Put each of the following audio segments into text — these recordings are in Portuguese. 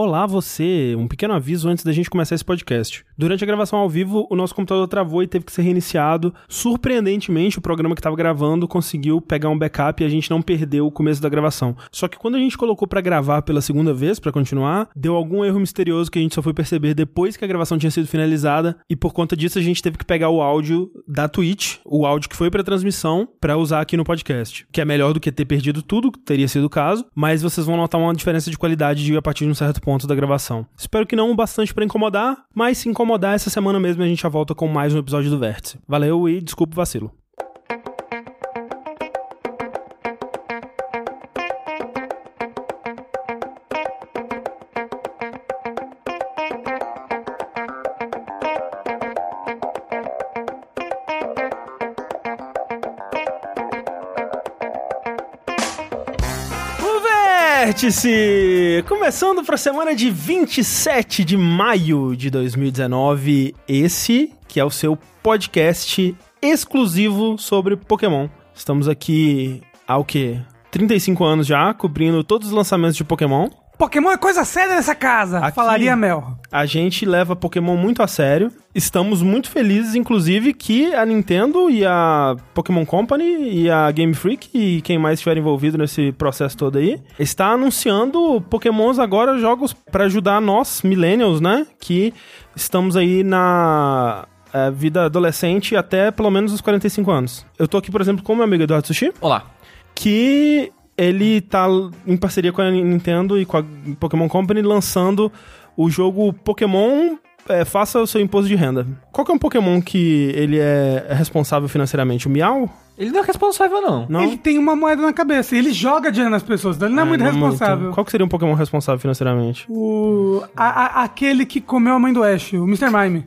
Olá, você! Um pequeno aviso antes da gente começar esse podcast. Durante a gravação ao vivo, o nosso computador travou e teve que ser reiniciado. Surpreendentemente, o programa que estava gravando conseguiu pegar um backup e a gente não perdeu o começo da gravação. Só que quando a gente colocou para gravar pela segunda vez, para continuar, deu algum erro misterioso que a gente só foi perceber depois que a gravação tinha sido finalizada e por conta disso a gente teve que pegar o áudio da Twitch, o áudio que foi para transmissão, para usar aqui no podcast. Que é melhor do que ter perdido tudo, teria sido o caso, mas vocês vão notar uma diferença de qualidade de a partir de um certo ponto da gravação. Espero que não o bastante para incomodar, mas se incomodar essa semana mesmo a gente já volta com mais um episódio do Vértice. Valeu e desculpa o vacilo. Vértice! Começando para a semana de 27 de maio de 2019, esse que é o seu podcast exclusivo sobre Pokémon. Estamos aqui há o quê? 35 anos já, cobrindo todos os lançamentos de Pokémon. Pokémon é coisa séria nessa casa, Aqui- falaria Mel. A gente leva Pokémon muito a sério. Estamos muito felizes, inclusive, que a Nintendo e a Pokémon Company e a Game Freak e quem mais estiver envolvido nesse processo todo aí, está anunciando Pokémons agora, jogos para ajudar nós, millennials, né? Que estamos aí na eh, vida adolescente até pelo menos os 45 anos. Eu tô aqui, por exemplo, com o meu amigo Eduardo Sushi Olá. que ele tá em parceria com a Nintendo e com a Pokémon Company lançando o jogo Pokémon é, Faça o seu imposto de renda. Qual que é um Pokémon que ele é é responsável financeiramente? O Miau? Ele não é responsável, não. Não? Ele tem uma moeda na cabeça e ele joga dinheiro nas pessoas, então ele não é, muito responsável. Qual que seria um Pokémon responsável financeiramente? O, a- a- aquele que comeu a mãe do Ash, o Mr. Mime.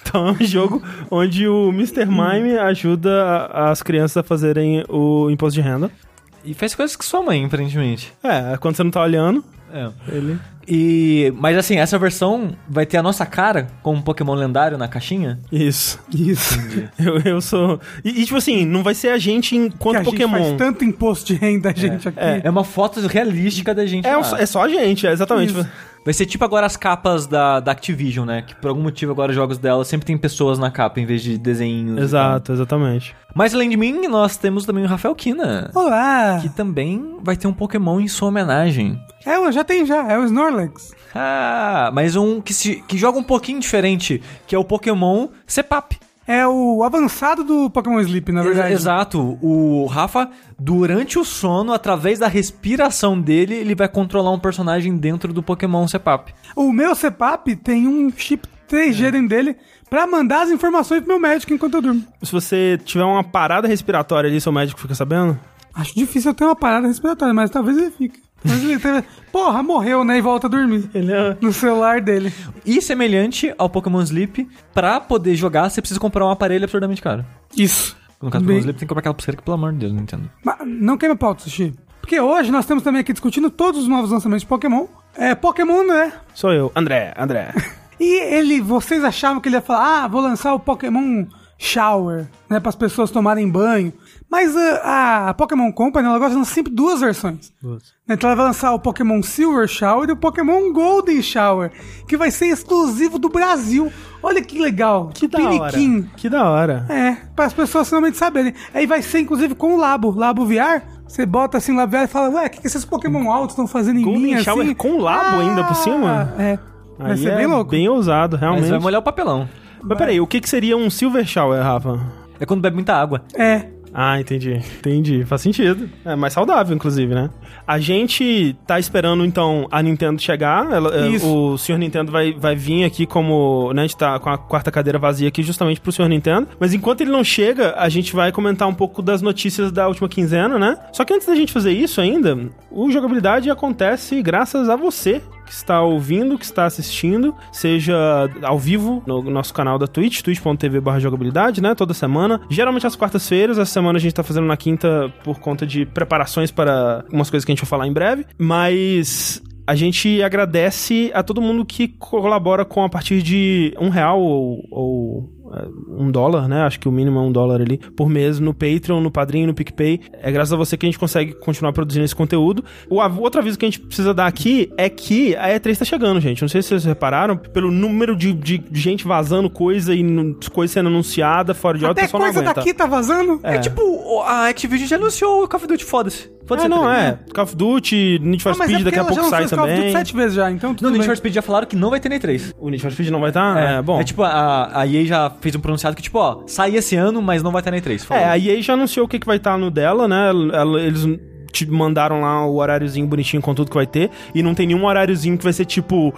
Então é um jogo onde o Mr. Mime ajuda as crianças a fazerem o imposto de renda. E faz coisas que sua mãe, aparentemente. É, quando você não tá olhando, É. ele... E. Mas assim, essa versão vai ter a nossa cara com um Pokémon lendário na caixinha? Isso. Isso. Eu, eu sou... E, e, tipo assim, não vai ser a gente que enquanto a gente Pokémon. faz tanto imposto de renda, a gente aqui. É uma foto realística da gente. É, lá. um- é só a gente, é exatamente. Isso. Vai ser tipo agora as capas da, da Activision, né? Que por algum motivo agora os jogos dela sempre tem pessoas na capa em vez de desenhos. Exato, exatamente. Mas além de mim, nós temos também o Rafael Kina. Olá! Que também vai ter um Pokémon em sua homenagem. É, já tem já, é o Snorlax. Ah, mas um que, se, que joga um pouquinho diferente, que é o Pokémon Cepap. É o avançado do Pokémon Sleep, na verdade. Ex- Exato. O Rafa, durante o sono, através da respiração dele, ele vai controlar um personagem dentro do Pokémon Cepap. O meu CPAP tem um chip 3G dentro dele pra mandar as informações pro meu médico enquanto eu durmo. Se você tiver uma parada respiratória ali, seu médico fica sabendo? Acho difícil eu ter uma parada respiratória, mas talvez ele fique. Talvez ele tenha- Porra, morreu, né? E volta a dormir. Ele é... No celular dele. E semelhante ao Pokémon Sleep, pra poder jogar, você precisa comprar um aparelho absurdamente caro. Isso. No caso do Bem- Pokémon Sleep, tem que comprar aquela pulseira que, pelo amor de Deus, não entendo. Mas não queima pauta, Sushi. Porque hoje nós temos também aqui discutindo todos os novos lançamentos de Pokémon. É Pokémon, né? Sou eu, André, André. E ele, vocês achavam que ele ia falar, ah, vou lançar o Pokémon Shower, né, para as pessoas tomarem banho. Mas ah, a Pokémon Company, ela gosta de lançar sempre duas versões. Então ela vai lançar o Pokémon Silver Shower e o Pokémon Golden Shower, que vai ser exclusivo do Brasil. Olha que legal. Que da hora. Piniquim. Que da hora. É, para as pessoas finalmente saberem. Aí vai ser inclusive com o Labo, Labo VR. Você bota assim o Labo VR e fala, ué, o que, que esses Pokémon altos estão fazendo em Golden mim Shower assim? com Labo ainda por cima? É. Vai Aí ser é bem louco. bem ousado, realmente. Mas vai molhar o papelão. Mas peraí, o que, que seria um Silver Shower, Rafa? É quando bebe muita água. É. Ah, entendi. Entendi. Faz sentido. É mais saudável, inclusive, né? A gente tá esperando, então, a Nintendo chegar. Ela- é, Isso. o senhor Nintendo vai, vai vir aqui como... Né, a gente tá com a quarta cadeira vazia aqui justamente pro senhor Nintendo. Mas enquanto ele não chega, a gente vai comentar um pouco das notícias da última quinzena, né? Só que antes da gente fazer isso ainda, o Jogabilidade acontece graças a você que está ouvindo, que está assistindo, seja ao vivo no nosso canal da Twitch, twitch.tv jogabilidade, né? Toda semana. Geralmente às quartas-feiras, essa semana a gente tá fazendo na quinta por conta de preparações para umas coisas que a gente vai falar em breve. Mas a gente agradece a todo mundo que colabora com a partir de um real ou, ou um dólar, né? Acho que o mínimo é um dólar ali por mês no Patreon, no Padrinho, no PicPay. É graças a você que a gente consegue continuar produzindo esse conteúdo. O av- outro aviso que a gente precisa dar aqui é que a E3 tá chegando, gente. Não sei se vocês repararam, pelo número de, de gente vazando coisa e coisa sendo anunciada fora de hora, Até coisa daqui tá vazando. É. tipo, o- a Activision já anunciou o Call of Duty, foda-se. Foda-se. Ah, não, tá é. ligado? Call of Duty, Need for Ah, mas Speed, é daqui a pouco sai lançou Call of Duty também. sete vezes já, então tudo Não, no bem. Need for Speed já falaram que não vai ter nem 3. O Need for Speed não vai estar? É, bom. É tipo, a, a EA já fez um pronunciado que, tipo, ó, sai esse ano, mas não vai ter nem 3. É, a EA já anunciou o que, que vai estar no dela, né? Eles te mandaram lá o horáriozinho bonitinho com tudo que vai ter. E não tem nenhum horáriozinho que vai ser tipo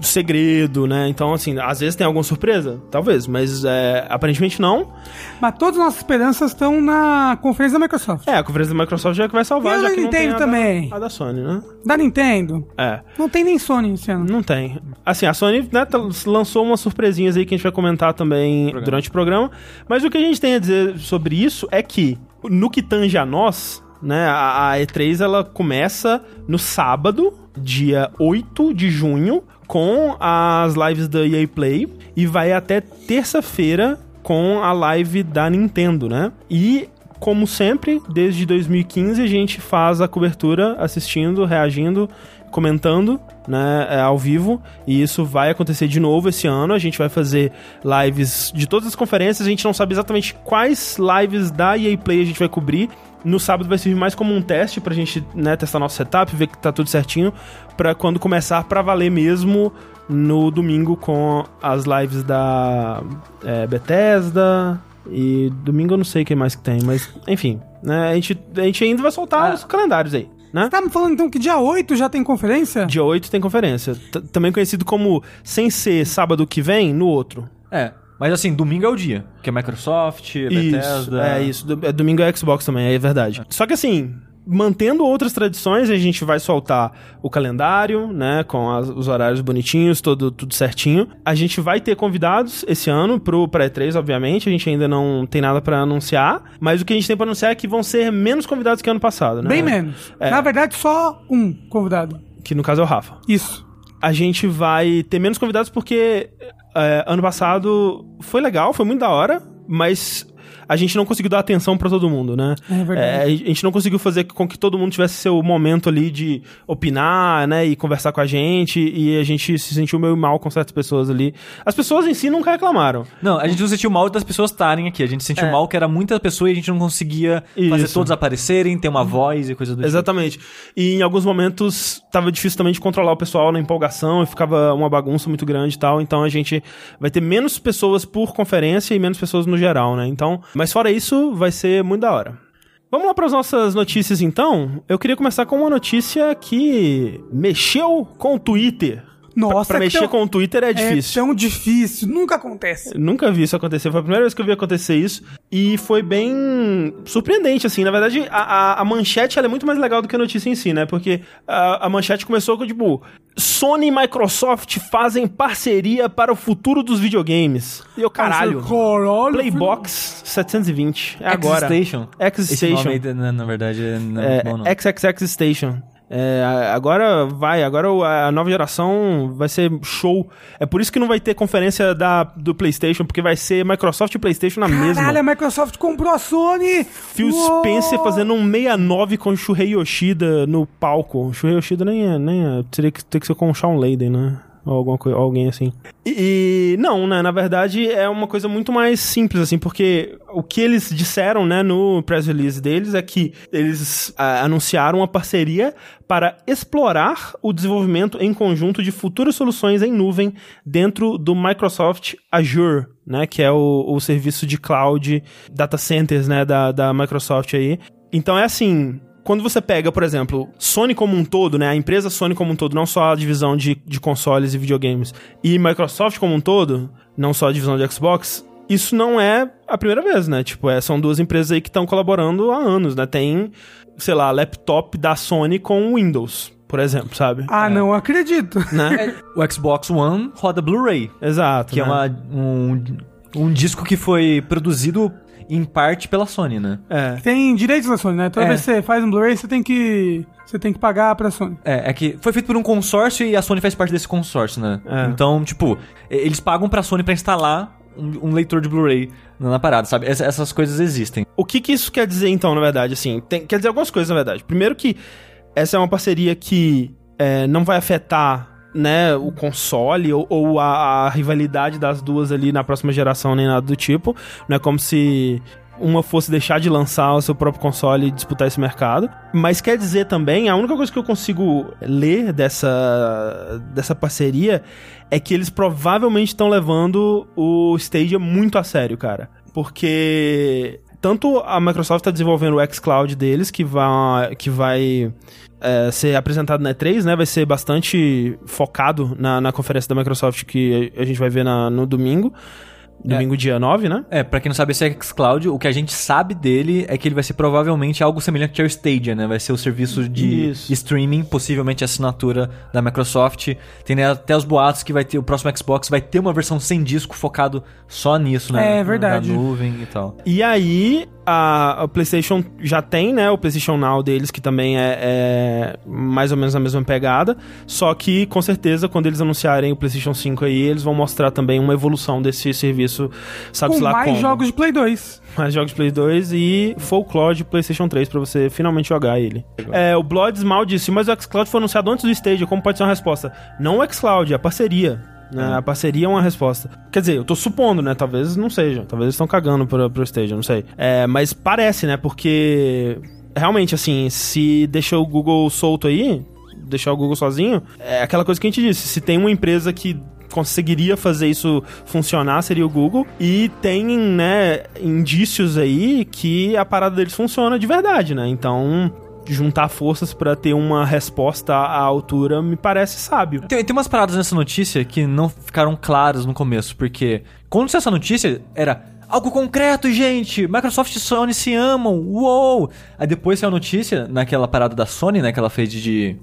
segredo, né? Então, assim, às vezes tem alguma surpresa? Talvez, mas é, aparentemente não. Mas todas as nossas esperanças estão na conferência da Microsoft. É, a conferência da Microsoft já é que vai salvar, E a já da que não tem Nintendo a da- também. a da Sony, né? Da Nintendo. É. Não tem nem Sony esse ano. Não tem. Assim, a Sony né, tá- lançou umas surpresinhas aí que a gente vai comentar também durante o programa. Mas o que a gente tem a dizer sobre isso é que, no que tange a nós, né, a, a E3 ela começa no sábado, dia 8 de junho, com as lives da EA Play e vai até terça-feira com a live da Nintendo, né? E como sempre, desde 2015 a gente faz a cobertura assistindo, reagindo, comentando, né, é, ao vivo, e isso vai acontecer de novo esse ano. A gente vai fazer lives de todas as conferências, a gente não sabe exatamente quais lives da EA Play a gente vai cobrir. No sábado vai servir mais como um teste pra gente, né, testar nosso setup, ver que tá tudo certinho, pra quando começar pra valer mesmo no domingo com as lives da é, Bethesda, e domingo eu não sei o que mais que tem, mas enfim, né? A gente, a gente ainda vai soltar Ah. os calendários aí, né? Tá me falando então que dia 8 já tem conferência? Dia 8 tem conferência. T- também conhecido como sem ser sábado que vem, no outro. É, mas assim, domingo é o dia. Que é Microsoft, Isso, Bethesda... é isso. É domingo é Xbox também, é verdade. Só que assim, mantendo outras tradições, a gente vai soltar o calendário, né, com as- os horários bonitinhos, tudo, tudo certinho. A gente vai ter convidados esse ano pro pré-3, obviamente, a gente ainda não tem nada pra anunciar, mas o que a gente tem pra anunciar é que vão ser menos convidados que ano passado, né? Bem menos. É. Na verdade, só um convidado. Que no caso é o Rafa. Isso. a gente vai ter menos convidados porque é, ano passado foi legal, foi muito da hora, mas a gente não conseguiu dar atenção pra todo mundo, né? É verdade. É, a gente não conseguiu fazer com que todo mundo tivesse seu momento ali de opinar, né, e conversar com a gente, e a gente se sentiu meio mal com certas pessoas ali. As pessoas em si nunca reclamaram. Não, a gente não sentiu mal das pessoas estarem aqui. A gente sentiu É. mal que era muita pessoa e a gente não conseguia fazer Isso. todos aparecerem, ter uma voz e coisa do tipo. Exatamente. E em alguns momentos tava difícil também de controlar o pessoal na empolgação e ficava uma bagunça muito grande e tal. Então a gente vai ter menos pessoas por conferência e menos pessoas no geral, né? Então, mas fora isso, vai ser muito da hora. Vamos lá para as nossas notícias então. Eu queria começar com uma notícia que mexeu com o Twitter. Nossa, pra é mexer tão- com o Twitter é difícil. É tão difícil. Nunca acontece. Nunca vi isso acontecer. Foi a primeira vez que eu vi acontecer isso. E foi bem surpreendente, assim. Na verdade, a, a, a manchete ela é muito mais legal do que a notícia em si, né? Porque a, a manchete começou com, tipo... Sony e Microsoft fazem parceria para o futuro dos videogames. E eu, caralho... Caralho. Playbox 720. É agora. X-Station. Esse X-Station. nome, aí, na, na verdade, não é, É, muito bom, não. XXX Station. É, agora vai, agora a nova geração vai ser show. É por isso que não vai ter conferência da, do PlayStation, porque vai ser Microsoft e PlayStation na Caralho, mesma. a Microsoft comprou a Sony. Phil Uou. Spencer fazendo um 69 com o Shuhei Yoshida no palco. O Shuhei Yoshida nem é, nem é, teria que ter que ser com o Shawn Layden, né? Ou alguma coisa, alguém assim. E, e não, né? Na verdade é uma coisa muito mais simples, assim, porque o que eles disseram, né, no press release deles é que eles ah, anunciaram uma parceria para explorar o desenvolvimento em conjunto de futuras soluções em nuvem dentro do Microsoft Azure, né, que é o, o serviço de cloud data centers, né, da, da Microsoft aí. Então é assim, quando você pega, por exemplo, Sony como um todo, né, a empresa Sony como um todo, não só a divisão de, de consoles e videogames, e Microsoft como um todo, não só a divisão de Xbox, isso não é a primeira vez, né? Tipo, é, são duas empresas aí que estão colaborando há anos, né? Tem, sei lá, laptop da Sony com Windows, por exemplo, sabe? Ah, não acredito. Né? O Xbox One roda Blu-ray, Exato. que é né? uma, um, um disco que foi produzido em parte pela Sony, né? É. Tem direitos da Sony, né? Toda É. vez que você faz um Blu-ray, você tem que. Você tem que pagar pra Sony. É, é que foi feito por um consórcio e a Sony faz parte desse consórcio, né? É. Então, tipo, eles pagam pra Sony pra instalar um, um leitor de Blu-ray na parada, sabe? Essa- essas coisas existem. O que, que isso quer dizer, então, na verdade? Assim, tem- quer dizer algumas coisas, na verdade. Primeiro que essa é uma parceria que é, não vai afetar né, o console ou, ou a, a rivalidade das duas ali na próxima geração, nem nada do tipo. Não é como se uma fosse deixar de lançar o seu próprio console e disputar esse mercado. Mas quer dizer também, a única coisa que eu consigo ler dessa, dessa parceria é que eles provavelmente estão levando o Stadia muito a sério, cara. Porque tanto a Microsoft está desenvolvendo o xCloud deles, que vai, que vai é, ser apresentado na E3, né? Vai ser bastante focado na, na conferência da Microsoft que a gente vai ver na- no domingo. Domingo, dia 9, né? É, pra quem não sabe, esse xCloud, o que a gente sabe dele é que ele vai ser provavelmente algo semelhante ao Stadia, né? Vai ser o serviço de Isso. streaming, possivelmente assinatura da Microsoft. Tem né, até os boatos que vai ter o próximo Xbox vai ter uma versão sem disco focado só nisso, né? É, verdade. Da nuvem e tal. E aí, a, a PlayStation já tem, né? O PlayStation Now deles, que também é, é mais ou menos a mesma pegada. Só que, com certeza, quando eles anunciarem o PlayStation 5 aí, eles vão mostrar também uma evolução desse serviço, sabe Com lá mais como. jogos de Play 2. Mais jogos de Play 2 e Folklore de PlayStation 3 pra você finalmente jogar ele. É, o Bloods mal disse, mas o xCloud foi anunciado antes do Stadia, como pode ser uma resposta? Não o xCloud, é a parceria. né? A parceria é uma resposta. Quer dizer, eu tô supondo, né? Talvez não seja. Talvez eles estão cagando pro, pro Stadia, não sei. É, mas parece, né? Porque realmente, assim, se deixa o Google solto aí, deixar o Google sozinho, é aquela coisa que a gente disse. Se tem uma empresa que conseguiria fazer isso funcionar seria o Google e tem, né, indícios aí que a parada deles funciona de verdade, né? Então, juntar forças pra ter uma resposta à altura me parece sábio. Tem, tem umas paradas nessa notícia que não ficaram claras no começo, porque quando saiu essa notícia era algo concreto, gente, Microsoft e Sony se amam, uou! Aí depois saiu a notícia naquela parada da Sony, né, que ela fez de...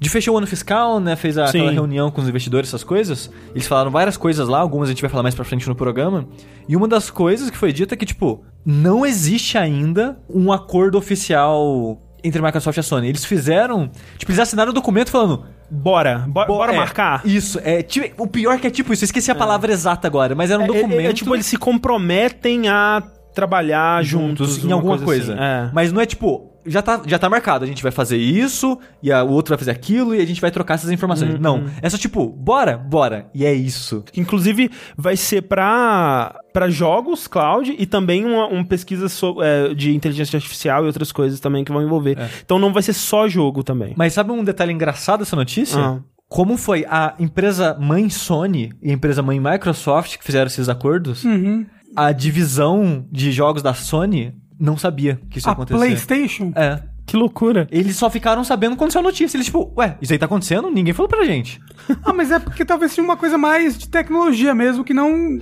De fechar o ano fiscal, né? Fez a- aquela reunião com os investidores, essas coisas. Eles falaram várias coisas lá, algumas a gente vai falar mais pra frente no programa. E uma das coisas que foi dita é que, tipo, não existe ainda um acordo oficial entre a Microsoft e a Sony. Eles fizeram. Tipo, eles assinaram um documento falando. Bora, bo- bora é, marcar. Isso, é. tipo, o pior que é tipo isso, eu esqueci a palavra exata agora, mas era um É, é- documento. é tipo, eles se comprometem a trabalhar juntos, juntos em alguma coisa. assim. É. Mas não é tipo, já tá, já tá marcado, a gente vai fazer isso, e a- o outro vai fazer aquilo, e a gente vai trocar essas informações. Uhum. Não, é só tipo, bora, bora, e é isso. Inclusive, vai ser pra, pra jogos cloud e também uma, uma pesquisa so- é, de inteligência artificial e outras coisas também que vão envolver. Então não vai ser só jogo também. Mas sabe um detalhe engraçado dessa notícia? Ah. Como foi a empresa mãe Sony e a empresa mãe Microsoft que fizeram esses acordos, Uhum. a divisão de jogos da Sony não sabia que isso ia A acontecer. PlayStation? É. Que loucura. Eles só ficaram sabendo quando saiu a notícia. Eles, tipo, ué, isso aí tá acontecendo? Ninguém falou pra gente. Ah, mas é porque talvez seja uma coisa mais de tecnologia mesmo, que não,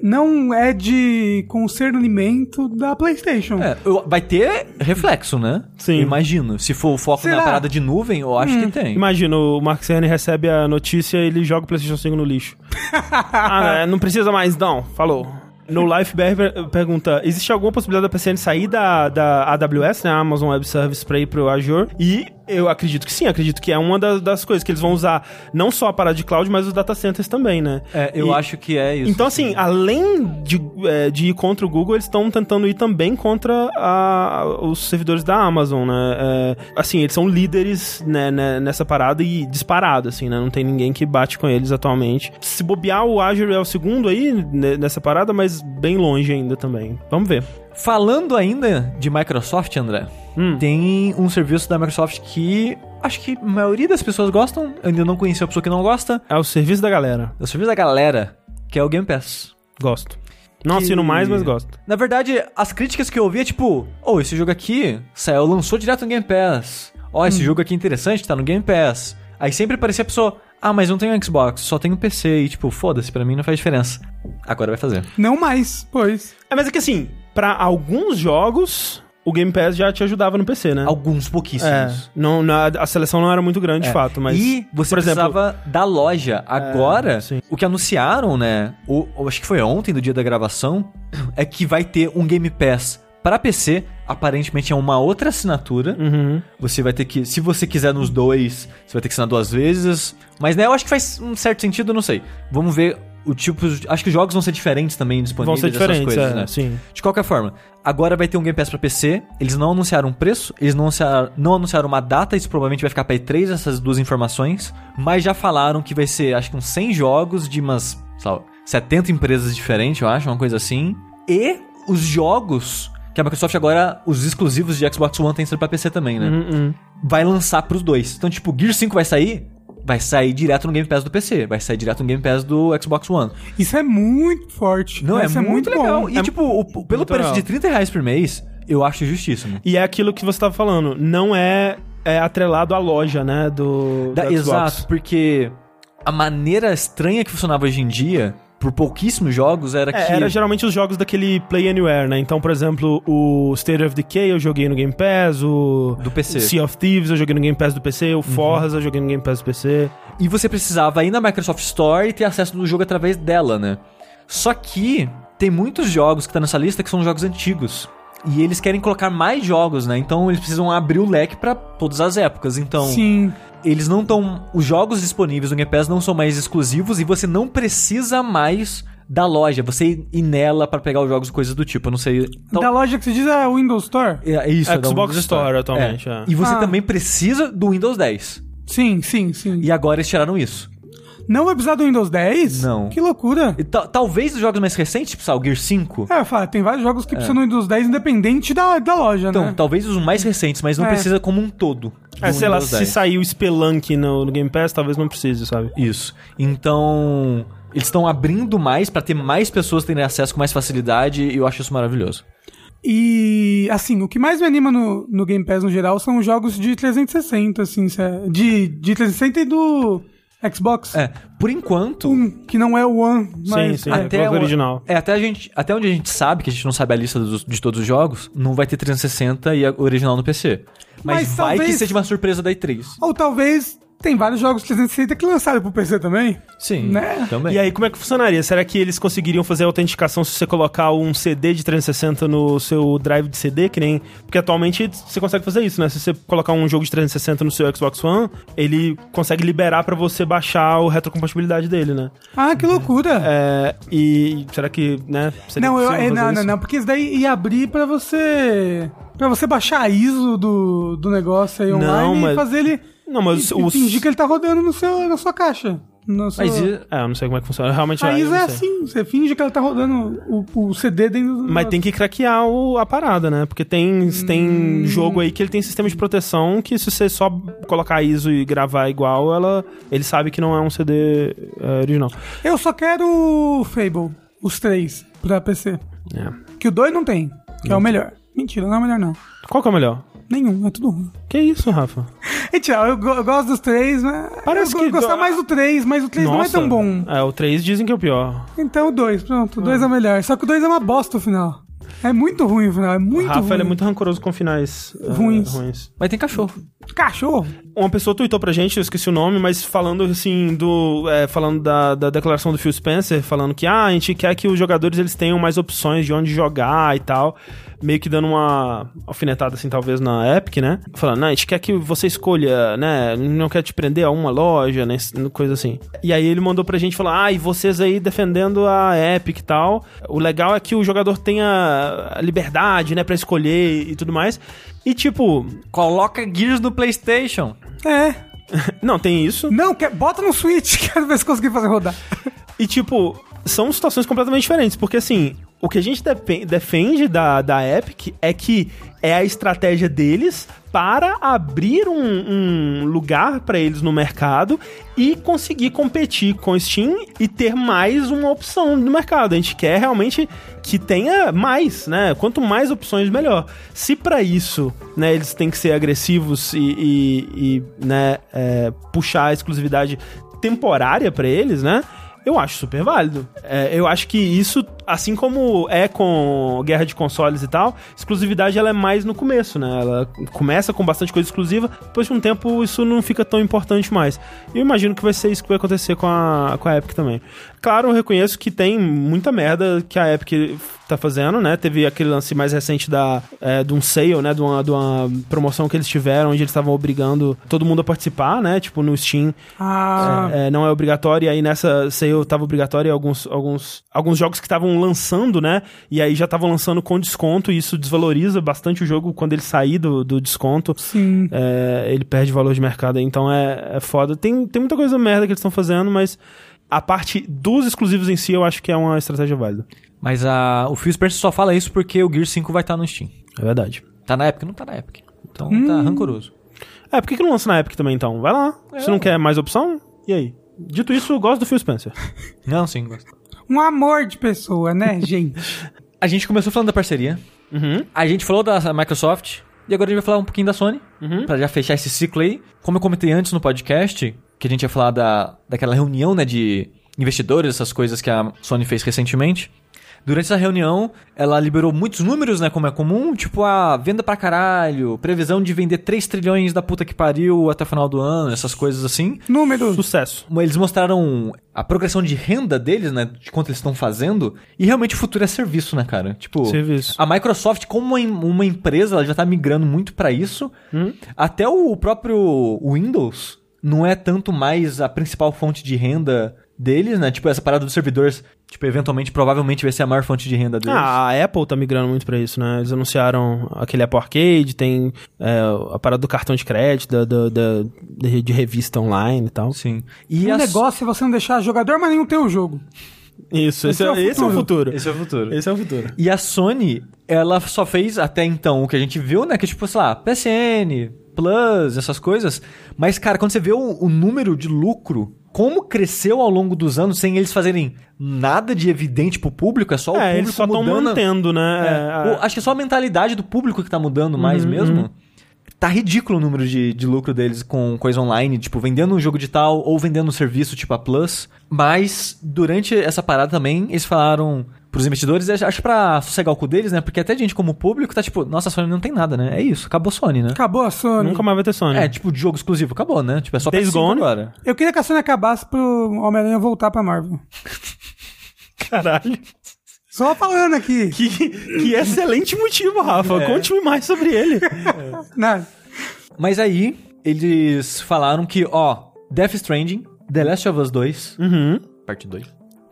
não é de concernimento da PlayStation. É, vai ter reflexo, né? Sim. Imagino. Se for o foco Será? na parada de nuvem, eu acho que tem. Imagina, o Mark Cerny recebe a notícia e ele joga o PlayStation 5 no lixo. ah, é, não precisa mais, não. Falou. No Life BR per- pergunta: existe alguma possibilidade da PCN sair da, da AWS, né? Amazon Web Service, pra ir pro Azure? E eu acredito que sim, acredito que é uma das, das coisas que eles vão usar não só a parada de cloud, mas os data centers também, né? É, eu E- acho que é isso. Então, assim, além de, é, de ir contra o Google, eles estão tentando ir também contra a- os servidores da Amazon, né? É, assim, eles são líderes né, né, nessa parada e disparado, assim, né? Não tem ninguém que bate com eles atualmente. Se bobear, o Azure é o segundo aí né, nessa parada, mas bem longe ainda também. Vamos ver. Falando ainda de Microsoft, André, Hum. tem um serviço da Microsoft que acho que a maioria das pessoas gostam. Eu ainda não conheci a pessoa que não gosta. É o serviço da galera. É o serviço da galera, que é o Game Pass. Gosto. Não Que- assino mais, mas gosto. Na verdade, as críticas que eu ouvi é tipo, oh, esse jogo aqui saiu, lançou direto no Game Pass. Ó, esse jogo aqui é interessante, tá no Game Pass. Aí sempre parecia a pessoa, ah, mas não tenho Xbox, só tenho PC. E tipo, foda-se, pra mim não faz diferença. Agora vai fazer. Não mais, pois. É, mas é que assim, pra alguns jogos, o Game Pass já te ajudava no PC, né? Alguns É, pouquíssimos. não, na- a seleção não era muito grande, de É. fato, mas... e você por exemplo, precisava da loja. Agora, sim. o que anunciaram, né? O, acho que foi ontem, do dia da gravação, é que vai ter um Game Pass para PC. Aparentemente é uma outra assinatura. Uhum. Você vai ter que, se você quiser nos dois, você vai ter que assinar duas vezes. Mas né, eu acho que faz um certo sentido, não sei. Vamos ver o tipo. Acho que os jogos vão ser diferentes também Vão disponíveis. ser essas diferentes, coisas, é, né? sim. De qualquer forma, agora vai ter um Game Pass pra PC. Eles não anunciaram preço, eles não anunciaram, não anunciaram uma data, isso provavelmente vai ficar pra E3, essas duas informações. Mas já falaram que vai ser, acho que uns 100 jogos de umas, sei lá, 70 empresas diferentes, eu acho, uma coisa assim. E os jogos que a Microsoft agora, os exclusivos de Xbox One tem sido pra PC também, né? Hum, hum. Vai lançar pros dois. Então, tipo, Gear 5 vai sair, vai sair direto no Game Pass do PC, vai sair direto no Game Pass do Xbox One. Isso é muito forte. Não, é Isso muito, legal. bom. E, tipo, o- pelo muito preço legal. de 30 reais por mês, eu acho justíssimo. E é aquilo que você tava falando, não é, é atrelado à loja, né, do, Da- do Xbox. exato, porque a maneira estranha que funcionava hoje em dia, por pouquíssimos jogos, era É, que. era geralmente os jogos daquele Play Anywhere, né? Então, por exemplo, o State of Decay eu joguei no Game Pass, o Do PC. Sea of Thieves eu joguei no Game Pass do PC, Uhum. o Forza eu joguei no Game Pass do PC. E você precisava ir na Microsoft Store e ter acesso do jogo através dela, né? Só que tem muitos jogos que tá nessa lista que são jogos antigos. E eles querem colocar mais jogos, né? Então eles precisam abrir o leque pra todas as épocas. Então, Sim. eles não estão. Os jogos disponíveis no Game Pass não são mais exclusivos e você não precisa mais da loja. Você ir nela pra pegar os jogos e coisas do tipo. Eu não sei. Tal- Da loja que você diz é o Windows Store? É é isso, é da Xbox Windows Store atualmente, é. E você Ah. também precisa do Windows 10. Sim, sim, sim. E agora eles tiraram isso. Não vai precisar do Windows 10? Não. Que loucura. E ta- talvez os jogos mais recentes, tipo, sabe, o Gear 5. É, eu falo, tem vários jogos que precisam do Windows 10 independente da, da loja, Então, né? talvez os mais recentes, mas não É. precisa como um todo. É, sei lá, Windows se 10. sair o Spelunk no, no Game Pass, talvez não precise, sabe? Isso. Então, eles estão abrindo mais pra ter mais pessoas terem acesso com mais facilidade e eu acho isso maravilhoso. E, assim, o que mais me anima no, no Game Pass no geral são os jogos de 360, assim, é- de, de 360 e do Xbox. É, por enquanto, Um, que não é o One, mas... sim, é. Até jogo original. É, até, a gente, até onde a gente sabe, que a gente não sabe a lista dos- de todos os jogos, não vai ter 360 e a original no PC. Mas, Mas vai talvez- que seja uma surpresa da E3. Ou talvez tem vários jogos 360 que lançaram pro PC também. Sim, Né? também. E aí, como é que funcionaria? Será que eles conseguiriam fazer a autenticação se você colocar um CD de 360 no seu drive de CD, que nem... Porque atualmente você consegue fazer isso, né? Se você colocar um jogo de 360 no seu Xbox One, ele consegue liberar pra você baixar o retrocompatibilidade dele, né? Ah, que loucura. É, e será que, né? seria não, eu, é, fazer não, não, isso? não, porque isso daí ia abrir pra você. Pra você baixar a ISO do, do negócio aí Não, online mas- e fazer ele. Não, mas e, e fingir que ele tá rodando no seu, na sua caixa. No seu... Mas É, eu não sei como é que funciona. Eu Realmente a não é assim, você finge que ela tá rodando o, o CD dentro do. Mas tem que craquear o- a parada, né? Porque tem, Hum. tem jogo aí que ele tem sistema de proteção que se você só colocar ISO e gravar igual, ela, ele sabe que não é um CD é, original. Eu só quero o Fable, os três, pra PC. É. Que o 2 não tem, que é o melhor. Mentira, não é o melhor não. Qual que é o melhor? Nenhum, é tudo ruim. Que isso, Rafa? Mentira, eu, go- eu gosto dos três, mas. Parece eu que- go- gostar mais do 3, mas o 3 não é Nossa. tão bom. É, o 3 dizem que é o pior. Então o 2, pronto, o 2 é o melhor. Só que o 2 é uma bosta o final. É muito ruim o final, é muito o Rafa ruim. ele é muito rancoroso com finais é, Ruins. ruins. Mas tem cachorro. Cachorro. Uma pessoa tweetou pra gente, eu esqueci o nome, mas falando assim do. é, falando da, da declaração do Phil Spencer, falando que ah, a gente quer que os jogadores eles tenham mais opções de onde jogar e tal. Meio que dando uma alfinetada, assim, talvez, na Epic, né? Falando, não, a gente quer que você escolha, né? Não quer te prender a uma loja, né? Coisa assim. E aí ele mandou pra gente falar, ah, e vocês aí defendendo a Epic e tal. O legal é que o jogador tenha liberdade, né, pra escolher e tudo mais. E tipo, Coloca Gears no PlayStation. É. não, tem isso. Não, quer, bota no Switch, quero ver se conseguir fazer rodar. E, tipo, são situações completamente diferentes, porque, assim, o que a gente defende da, da Epic é que é a estratégia deles para abrir um, um lugar para eles no mercado e conseguir competir com o Steam e ter mais uma opção no mercado. A gente quer realmente que tenha mais, né? Quanto mais opções, melhor. Se para isso, né, eles têm que ser agressivos e, e- e, né, é, puxar a exclusividade temporária para eles, né? Eu acho super válido. É, eu acho que isso, assim como é com guerra de consoles e tal, exclusividade ela é mais no começo, né? Ela começa com bastante coisa exclusiva, depois de um tempo isso não fica tão importante mais. E eu imagino que vai ser isso que vai acontecer com a, com a Epic também. Claro, eu reconheço que tem muita merda que a Epic tá fazendo, né? Teve aquele lance mais recente da, é, de um sale, né? De uma, de uma promoção que eles tiveram, onde eles estavam obrigando todo mundo a participar, né? Tipo, no Steam Ah, é, não é obrigatório, e aí nessa sale tava obrigatória e alguns, alguns, alguns jogos que estavam lançando, né? E aí já estavam lançando com desconto, e isso desvaloriza bastante o jogo quando ele sair do, do desconto. Sim. É, ele perde valor de mercado, então é, é foda. Tem, tem muita coisa merda que eles estão fazendo, mas a parte dos exclusivos em si eu acho que é uma estratégia válida. Mas a, o Phil Spencer só fala isso porque o Gear 5 vai estar no Steam. É verdade. Tá na Epic? Não tá na Epic. Então Hum. tá rancoroso. É, por que, que não lança na Epic também então? Vai lá. Você não quer mais opção? E aí? Dito isso, eu gosto do Phil Spencer. Não, sim, gosto. Um amor de pessoa, né, gente? A gente começou falando da parceria. Uhum. A gente falou da Microsoft. E agora a gente vai falar um pouquinho da Sony. Uhum. Pra já fechar esse ciclo aí. Como eu comentei antes no podcast, que a gente ia falar da, daquela reunião, né, de investidores, essas coisas que a Sony fez recentemente. Durante essa reunião, ela liberou muitos números, né, como é comum, tipo a venda pra caralho, previsão de vender 3 trilhões da puta que pariu até o final do ano, essas coisas assim. Números. Sucesso. Eles mostraram a progressão de renda deles, né, de quanto eles estão fazendo, e realmente o futuro é serviço, né, cara? Tipo, Serviço. a Microsoft, como uma, em- uma empresa, ela já tá migrando muito pra isso. Hum? Até o próprio Windows não é tanto mais a principal fonte de renda deles, né? Tipo, essa parada dos servidores, tipo, eventualmente, provavelmente vai ser a maior fonte de renda deles. Ah, a Apple tá migrando muito pra isso, né? Eles anunciaram aquele Apple Arcade, tem é, a parada do cartão de crédito, da, da- da- de, de revista online e tal. Sim. E o a- Um negócio é você não deixar jogador, mas nenhum ter o jogo. Isso, esse, Esse é o é, esse é o futuro. Esse é o futuro. Esse é o futuro. E a Sony, ela só fez até então o que a gente viu, né? Que tipo, sei lá, PSN, Plus, essas coisas. Mas, cara, quando você vê o, o número de lucro, como cresceu ao longo dos anos sem eles fazerem nada de evidente pro público, é só o É, público eles só estão mantendo, né? É, É, acho que é só a mentalidade do público que tá mudando mais Uhum, mesmo. Tá ridículo o número de, de lucro deles com coisa online, tipo, vendendo um jogo digital ou vendendo um serviço tipo a Plus. Mas, durante essa parada também, eles falaram pros investidores, acho pra sossegar o cu deles, né? Porque até gente como público tá tipo, nossa, a Sony não tem nada, né? É isso, acabou a Sony, né? Acabou a Sony. Nunca mais vai ter Sony. É, tipo, de jogo exclusivo, acabou, né? Tipo, é só Days PS5 Gone. agora. Eu queria que a Sony acabasse pro Homem-Aranha voltar pra Marvel. Caralho. Só falando aqui. Que, que excelente motivo, Rafa. É. Conte-me mais sobre ele. Né? Mas aí, eles falaram que, ó, Death Stranding, The Last of Us 2, uhum. parte 2,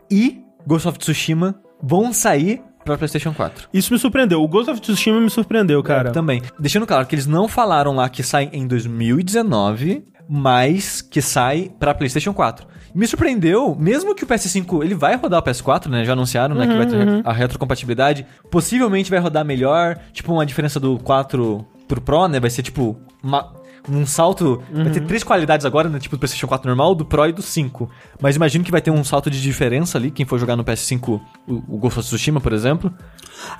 e Ghost of Tsushima vão sair pra PlayStation 4. Isso me surpreendeu. O Ghost of Tsushima me surpreendeu, cara. Também. Deixando claro que eles não falaram lá que sai em 2019, mas que sai pra PlayStation 4. Me surpreendeu, mesmo que o PS5 ele vai rodar o PS4, né? Já anunciaram, né, que vai ter a retrocompatibilidade. Possivelmente vai rodar melhor, tipo uma diferença do 4 pro Pro, né? Vai ser tipo uma- um salto, vai ter três qualidades agora, né? Tipo do PlayStation 4 normal, do Pro e do 5. Mas imagino que vai ter um salto de diferença ali, quem for jogar no PS5, o, o Ghost of Tsushima, por exemplo.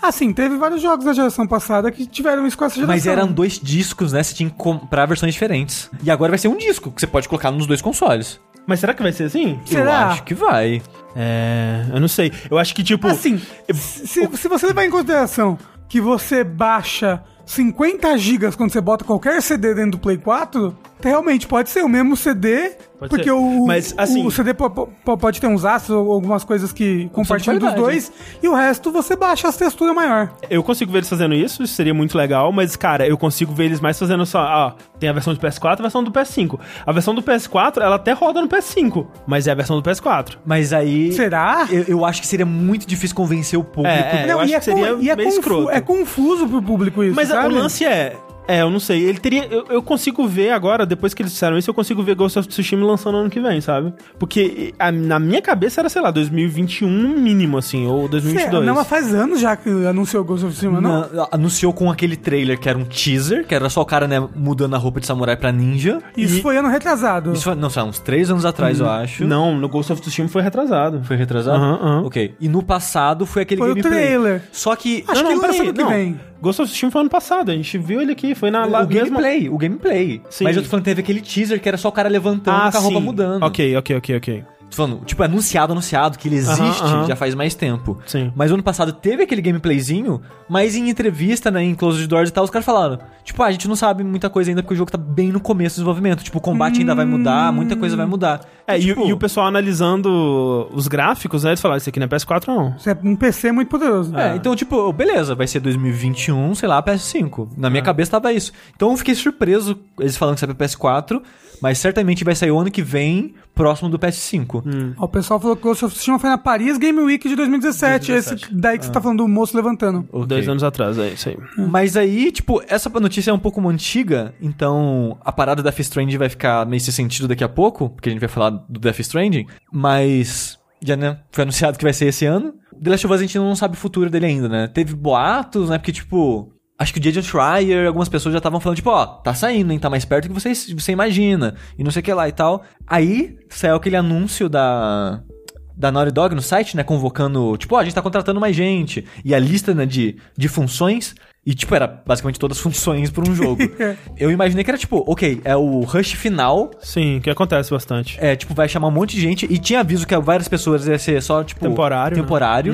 Assim, teve vários jogos da geração passada que tiveram isso com essa geração. Mas eram dois discos, né? Você tinha que comprar versões diferentes. E agora vai ser um disco que você pode colocar nos dois consoles. Mas será que vai ser assim? Será? Eu acho que vai. É. Eu não sei. Eu acho que, tipo. Assim, se, se você levar em consideração que você baixa 50 gigas quando você bota qualquer CD dentro do Play 4, realmente pode ser o mesmo CD, Pode porque ser. o, Mas, assim- o CD po- po- pode ter uns astros ou algumas coisas que compartilham dos dois, e o resto você baixa as texturas maior. Eu consigo ver eles fazendo isso, isso seria muito legal, mas, cara, eu consigo ver eles mais fazendo só. Ó, tem a versão do PS4 e a versão do PS5. A versão do PS4, ela até roda no PS5, mas é a versão do PS4. Mas aí. Será? Eu, eu acho que seria muito difícil convencer o público. É, eu acho e é que seria e é meio confu- escroto. é confuso pro público isso, Mas sabe? o lance é. É, eu não sei. Ele teria. Eu, eu consigo ver agora, depois que eles disseram isso, eu consigo ver Ghost of Tsushima lançando ano que vem, sabe? Porque a- na minha cabeça era, sei lá, 2021 no mínimo, assim, ou 2022. Não, mas faz anos já que anunciou Ghost of Tsushima, não? Na- anunciou com aquele trailer que era um teaser, que era só o cara, né, mudando a roupa de samurai pra ninja. Isso E- foi ano retrasado. Isso foi, não sei, uns três anos atrás, eu acho. Não, no Ghost of Tsushima foi retrasado. Foi retrasado? Aham, aham. Ok. E no passado foi aquele Foi o gameplay. trailer. Só que. Acho não, que não, lança peraí, ano que não. vem. Ghost of Tsushima foi ano passado, a gente viu ele aqui, foi na o mesma- gameplay, o gameplay. Sim. Mas eu tô falando que teve aquele teaser que era só o cara levantando Ah, com a roupa mudando. Ok, ok, ok, ok. Tô falando, tipo, anunciado, anunciado, que ele existe Aham, aham. já faz mais tempo. Sim. Mas ano passado teve aquele gameplayzinho, mas em entrevista, né, em Closed Doors e tal, os caras falaram, tipo, ah, a gente não sabe muita coisa ainda porque o jogo tá bem no começo do desenvolvimento. Tipo, o combate ainda vai mudar, muita coisa vai mudar. É, e, tipo, e o pessoal analisando os gráficos, né, eles falaram, isso aqui não é PS4 não. Isso é um PC muito poderoso. É, então, tipo, beleza, vai ser 2021, sei lá, PS5. Na minha cabeça tava isso. Então eu fiquei surpreso, eles falando que sai pra PS4, mas certamente vai sair o ano que vem, próximo do PS5. 5. Ó, O pessoal falou que o Ghost of Tsushima foi na Paris Game Week de 2017. 2017. Esse daí que você tá falando do moço levantando. Dois anos atrás, é isso aí. Mas aí, tipo, essa notícia é um pouco antiga, então a parada do Death Stranding vai ficar nesse sentido daqui a pouco, porque a gente vai falar do Death Stranding, mas já né, foi anunciado que vai ser esse ano. The Last of Us a gente não sabe o futuro dele ainda, né? Teve boatos, né? Porque, tipo, acho que o Jason Schreier, algumas pessoas já estavam falando, tipo, ó, tá saindo, hein? Tá mais perto do que você, você imagina, e não sei o que lá e tal. Aí saiu aquele anúncio da da Naughty Dog no site, né, convocando, tipo, ó, a gente tá contratando mais gente, e a lista, né, de, de funções, e, tipo, era basicamente todas as funções por um jogo. Eu imaginei que era, tipo, ok, é o rush final, Sim, que acontece bastante. é, tipo, vai chamar um monte de gente, e tinha aviso que várias pessoas ia ser só, tipo... Temporário, né? Temporário.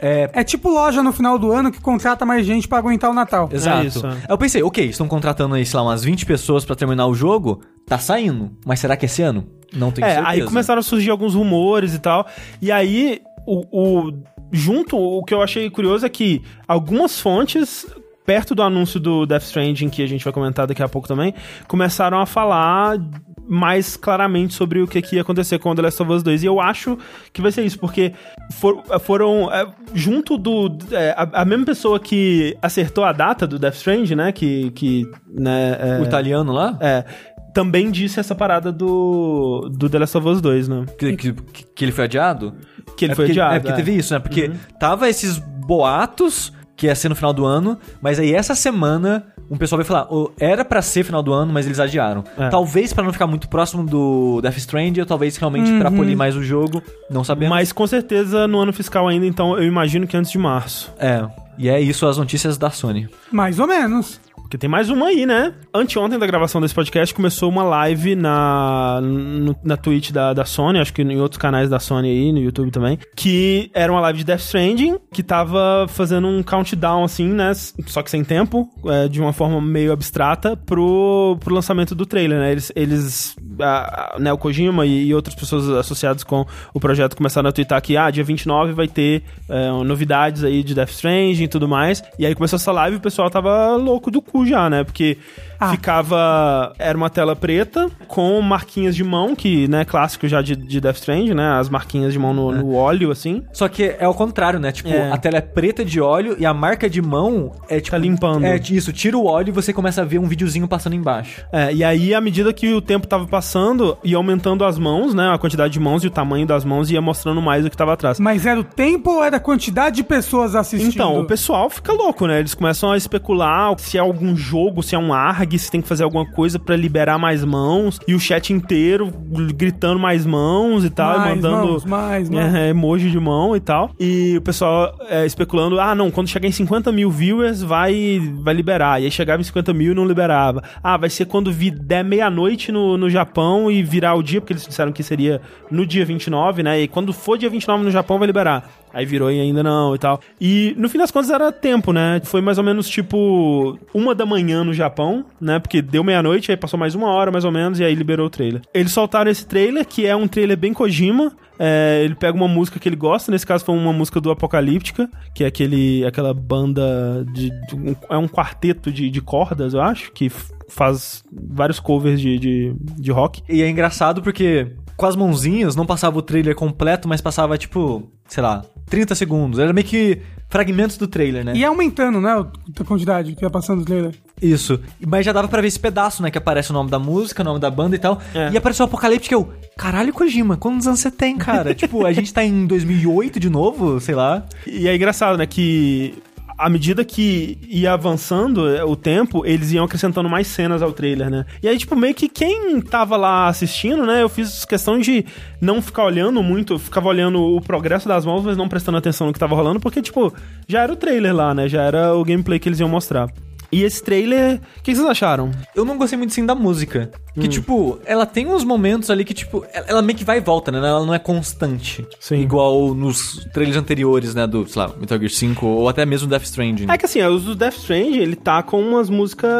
É, É tipo loja no final do ano que contrata mais gente pra aguentar o Natal. Exato. isso, é. Eu pensei, ok, estão contratando aí, sei lá, umas 20 pessoas pra terminar o jogo, tá saindo, mas será que esse ano? Não tenho É, certeza. aí começaram a surgir alguns rumores e tal. E aí, o, o- junto, o que eu achei curioso é que algumas fontes, perto do anúncio do Death Stranding, que a gente vai comentar daqui a pouco também, começaram a falar mais claramente sobre o que, que ia acontecer com The Last of Us 2. E eu acho que vai ser isso, porque for- foram é, junto do. é, a, a mesma pessoa que acertou a data do Death Stranding, né? Que. que né, é, O italiano lá? é, também disse essa parada do, do The Last of Us 2, né? Que, que, que ele foi adiado? Que ele é foi porque, adiado. É, porque é. teve isso, né? Porque tava esses boatos que ia ser no final do ano, mas aí essa semana um pessoal vai falar, "Ô, era pra ser final do ano, mas eles adiaram. É. Talvez pra não ficar muito próximo do Death Stranding, ou talvez realmente pra polir mais o jogo, não sabemos. Mas com certeza no ano fiscal ainda, então eu imagino que antes de março. É, e é isso as notícias da Sony. Mais ou menos. Porque tem mais uma aí, né? Anteontem da gravação desse podcast começou uma live na, no- na Twitch da, da Sony, acho que em outros canais da Sony aí, no YouTube também, que era uma live de Death Stranding, que tava fazendo um countdown, assim, né? Só que sem tempo, é, de uma forma meio abstrata, pro, pro lançamento do trailer, né? Eles, eles a, a, né, o Kojima e, e outras pessoas associadas com o projeto começaram a twittar que, ah, dia 29 vai ter é, novidades aí de Death Stranding e tudo mais. E aí começou essa live e o pessoal tava louco do cu já, né? Porque Ah. ficava. Era uma tela preta com marquinhas de mão, que, né, clássico já de, de Death Stranding, né? As marquinhas de mão no, no óleo, assim. Só que é o contrário, né? Tipo, É. a tela é preta de óleo e a marca de mão é tipo. Tá limpando. É isso, tira o óleo e você começa a ver um videozinho passando embaixo. É, e aí, à medida que o tempo tava passando, ia aumentando as mãos, né? A quantidade de mãos e o tamanho das mãos ia mostrando mais o que tava atrás. Mas era o tempo ou era a quantidade de pessoas assistindo? Então, o pessoal fica louco, né? Eles começam a especular se é algum jogo, se é um ARG, se tem que fazer alguma coisa pra liberar mais mãos. E o chat inteiro gritando mais mãos e tal, e mais mandando mãos, mais mãos. é, emoji de mão e tal. E o pessoal é, especulando: ah, não, quando chegar em 50 mil viewers vai, vai liberar. E aí chegava em 50 mil e não liberava. Ah, vai ser quando vi, der meia-noite no, no Japão e virar o dia, porque eles disseram que seria no dia 29, né? E quando for dia 29 no Japão vai liberar. Aí virou e ainda não e tal. E no fim das contas era tempo, né? Foi mais ou menos tipo uma da manhã no Japão, né? Porque deu meia-noite, aí passou mais uma hora mais ou menos e aí liberou o trailer. Eles soltaram esse trailer, que é um trailer bem Kojima. É, ele pega uma música que ele gosta, nesse caso foi uma música do Apocalíptica, que é aquele, aquela banda de. de é um quarteto de, de cordas, eu acho, que faz vários covers de, de, de rock. E é engraçado porque com as mãozinhas não passava o trailer completo, mas passava tipo, sei lá, 30 segundos. Era meio que fragmentos do trailer, né? E ia aumentando, né? A quantidade que ia passando o trailer. Isso. Mas já dava pra ver esse pedaço, né? Que aparece o nome da música, o nome da banda e tal. É. E apareceu o Apocalipse que eu... Caralho, Kojima, quantos anos você tem, cara? tipo, a gente tá em 2008 de novo, sei lá. E é engraçado, né, que à medida que ia avançando é, o tempo, eles iam acrescentando mais cenas ao trailer, né? E aí, tipo, meio que quem tava lá assistindo, né, eu fiz questão de não ficar olhando muito, ficava olhando o progresso das mãos, mas não prestando atenção no que tava rolando, porque, tipo, já era o trailer lá, né? Já era o gameplay que eles iam mostrar. E esse trailer, o que vocês acharam? Eu não gostei muito sim da música. Que, Hum. tipo, ela tem uns momentos ali que, tipo, ela meio que vai e volta, né? Ela não é constante. Sim. Igual nos trailers anteriores, né? Do, sei lá, Metal Gear 5 ou até mesmo Death Stranding. É que assim, os do Death Stranding, ele tá com umas músicas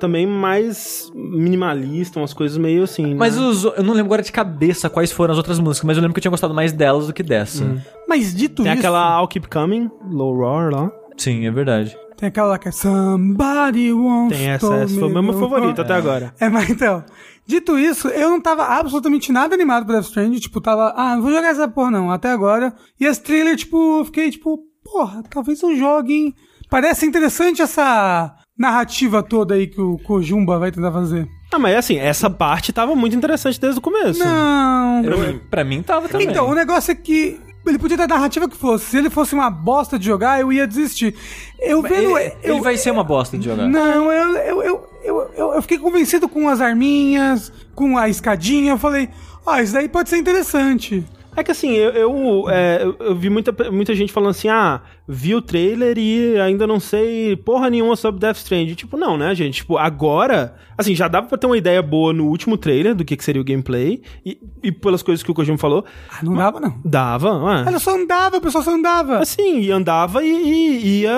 também mais minimalistas, umas coisas meio assim, né? Mas os, eu não lembro agora de cabeça quais foram as outras músicas, mas eu lembro que eu tinha gostado mais delas do que dessa. Mas dito Tem isso... aquela I'll Keep Coming, Low Roar lá. Sim, é verdade. Tem aquela lá que é Somebody Wants Tem essa, essa foi o me meu favorito até agora. É, mas então, dito isso, eu não tava absolutamente nada animado pro Death Stranding, tipo, tava, ah, não vou jogar essa porra não, até agora. E as trailers, tipo, eu fiquei tipo, porra, talvez eu jogue, hein? Parece interessante essa narrativa toda aí que o Kojumba vai tentar fazer. Ah, mas assim, essa parte tava muito interessante desde o começo. Não. Pra mim, pra mim tava também. Então, o negócio é que ele podia ter a narrativa que fosse. Se ele fosse uma bosta de jogar, eu ia desistir. Eu vendo. ele, eu, ele vai ser uma bosta de jogar. Não, eu, eu, eu, eu, eu, eu fiquei convencido com as arminhas, com a escadinha. Eu falei, ó, isso daí pode ser interessante. É que assim, eu, eu, é, eu- vi muita, muita gente falando assim, ah, vi o trailer e ainda não sei porra nenhuma sobre Death Stranding. Tipo, não, né, gente? Tipo, agora, assim, já dava pra ter uma ideia boa no último trailer do que, que seria o gameplay e, e pelas coisas que o Kojima falou. Ah, não dava, não. Dava, ué. Ela só andava, o pessoal só andava. Assim, e andava e, e ia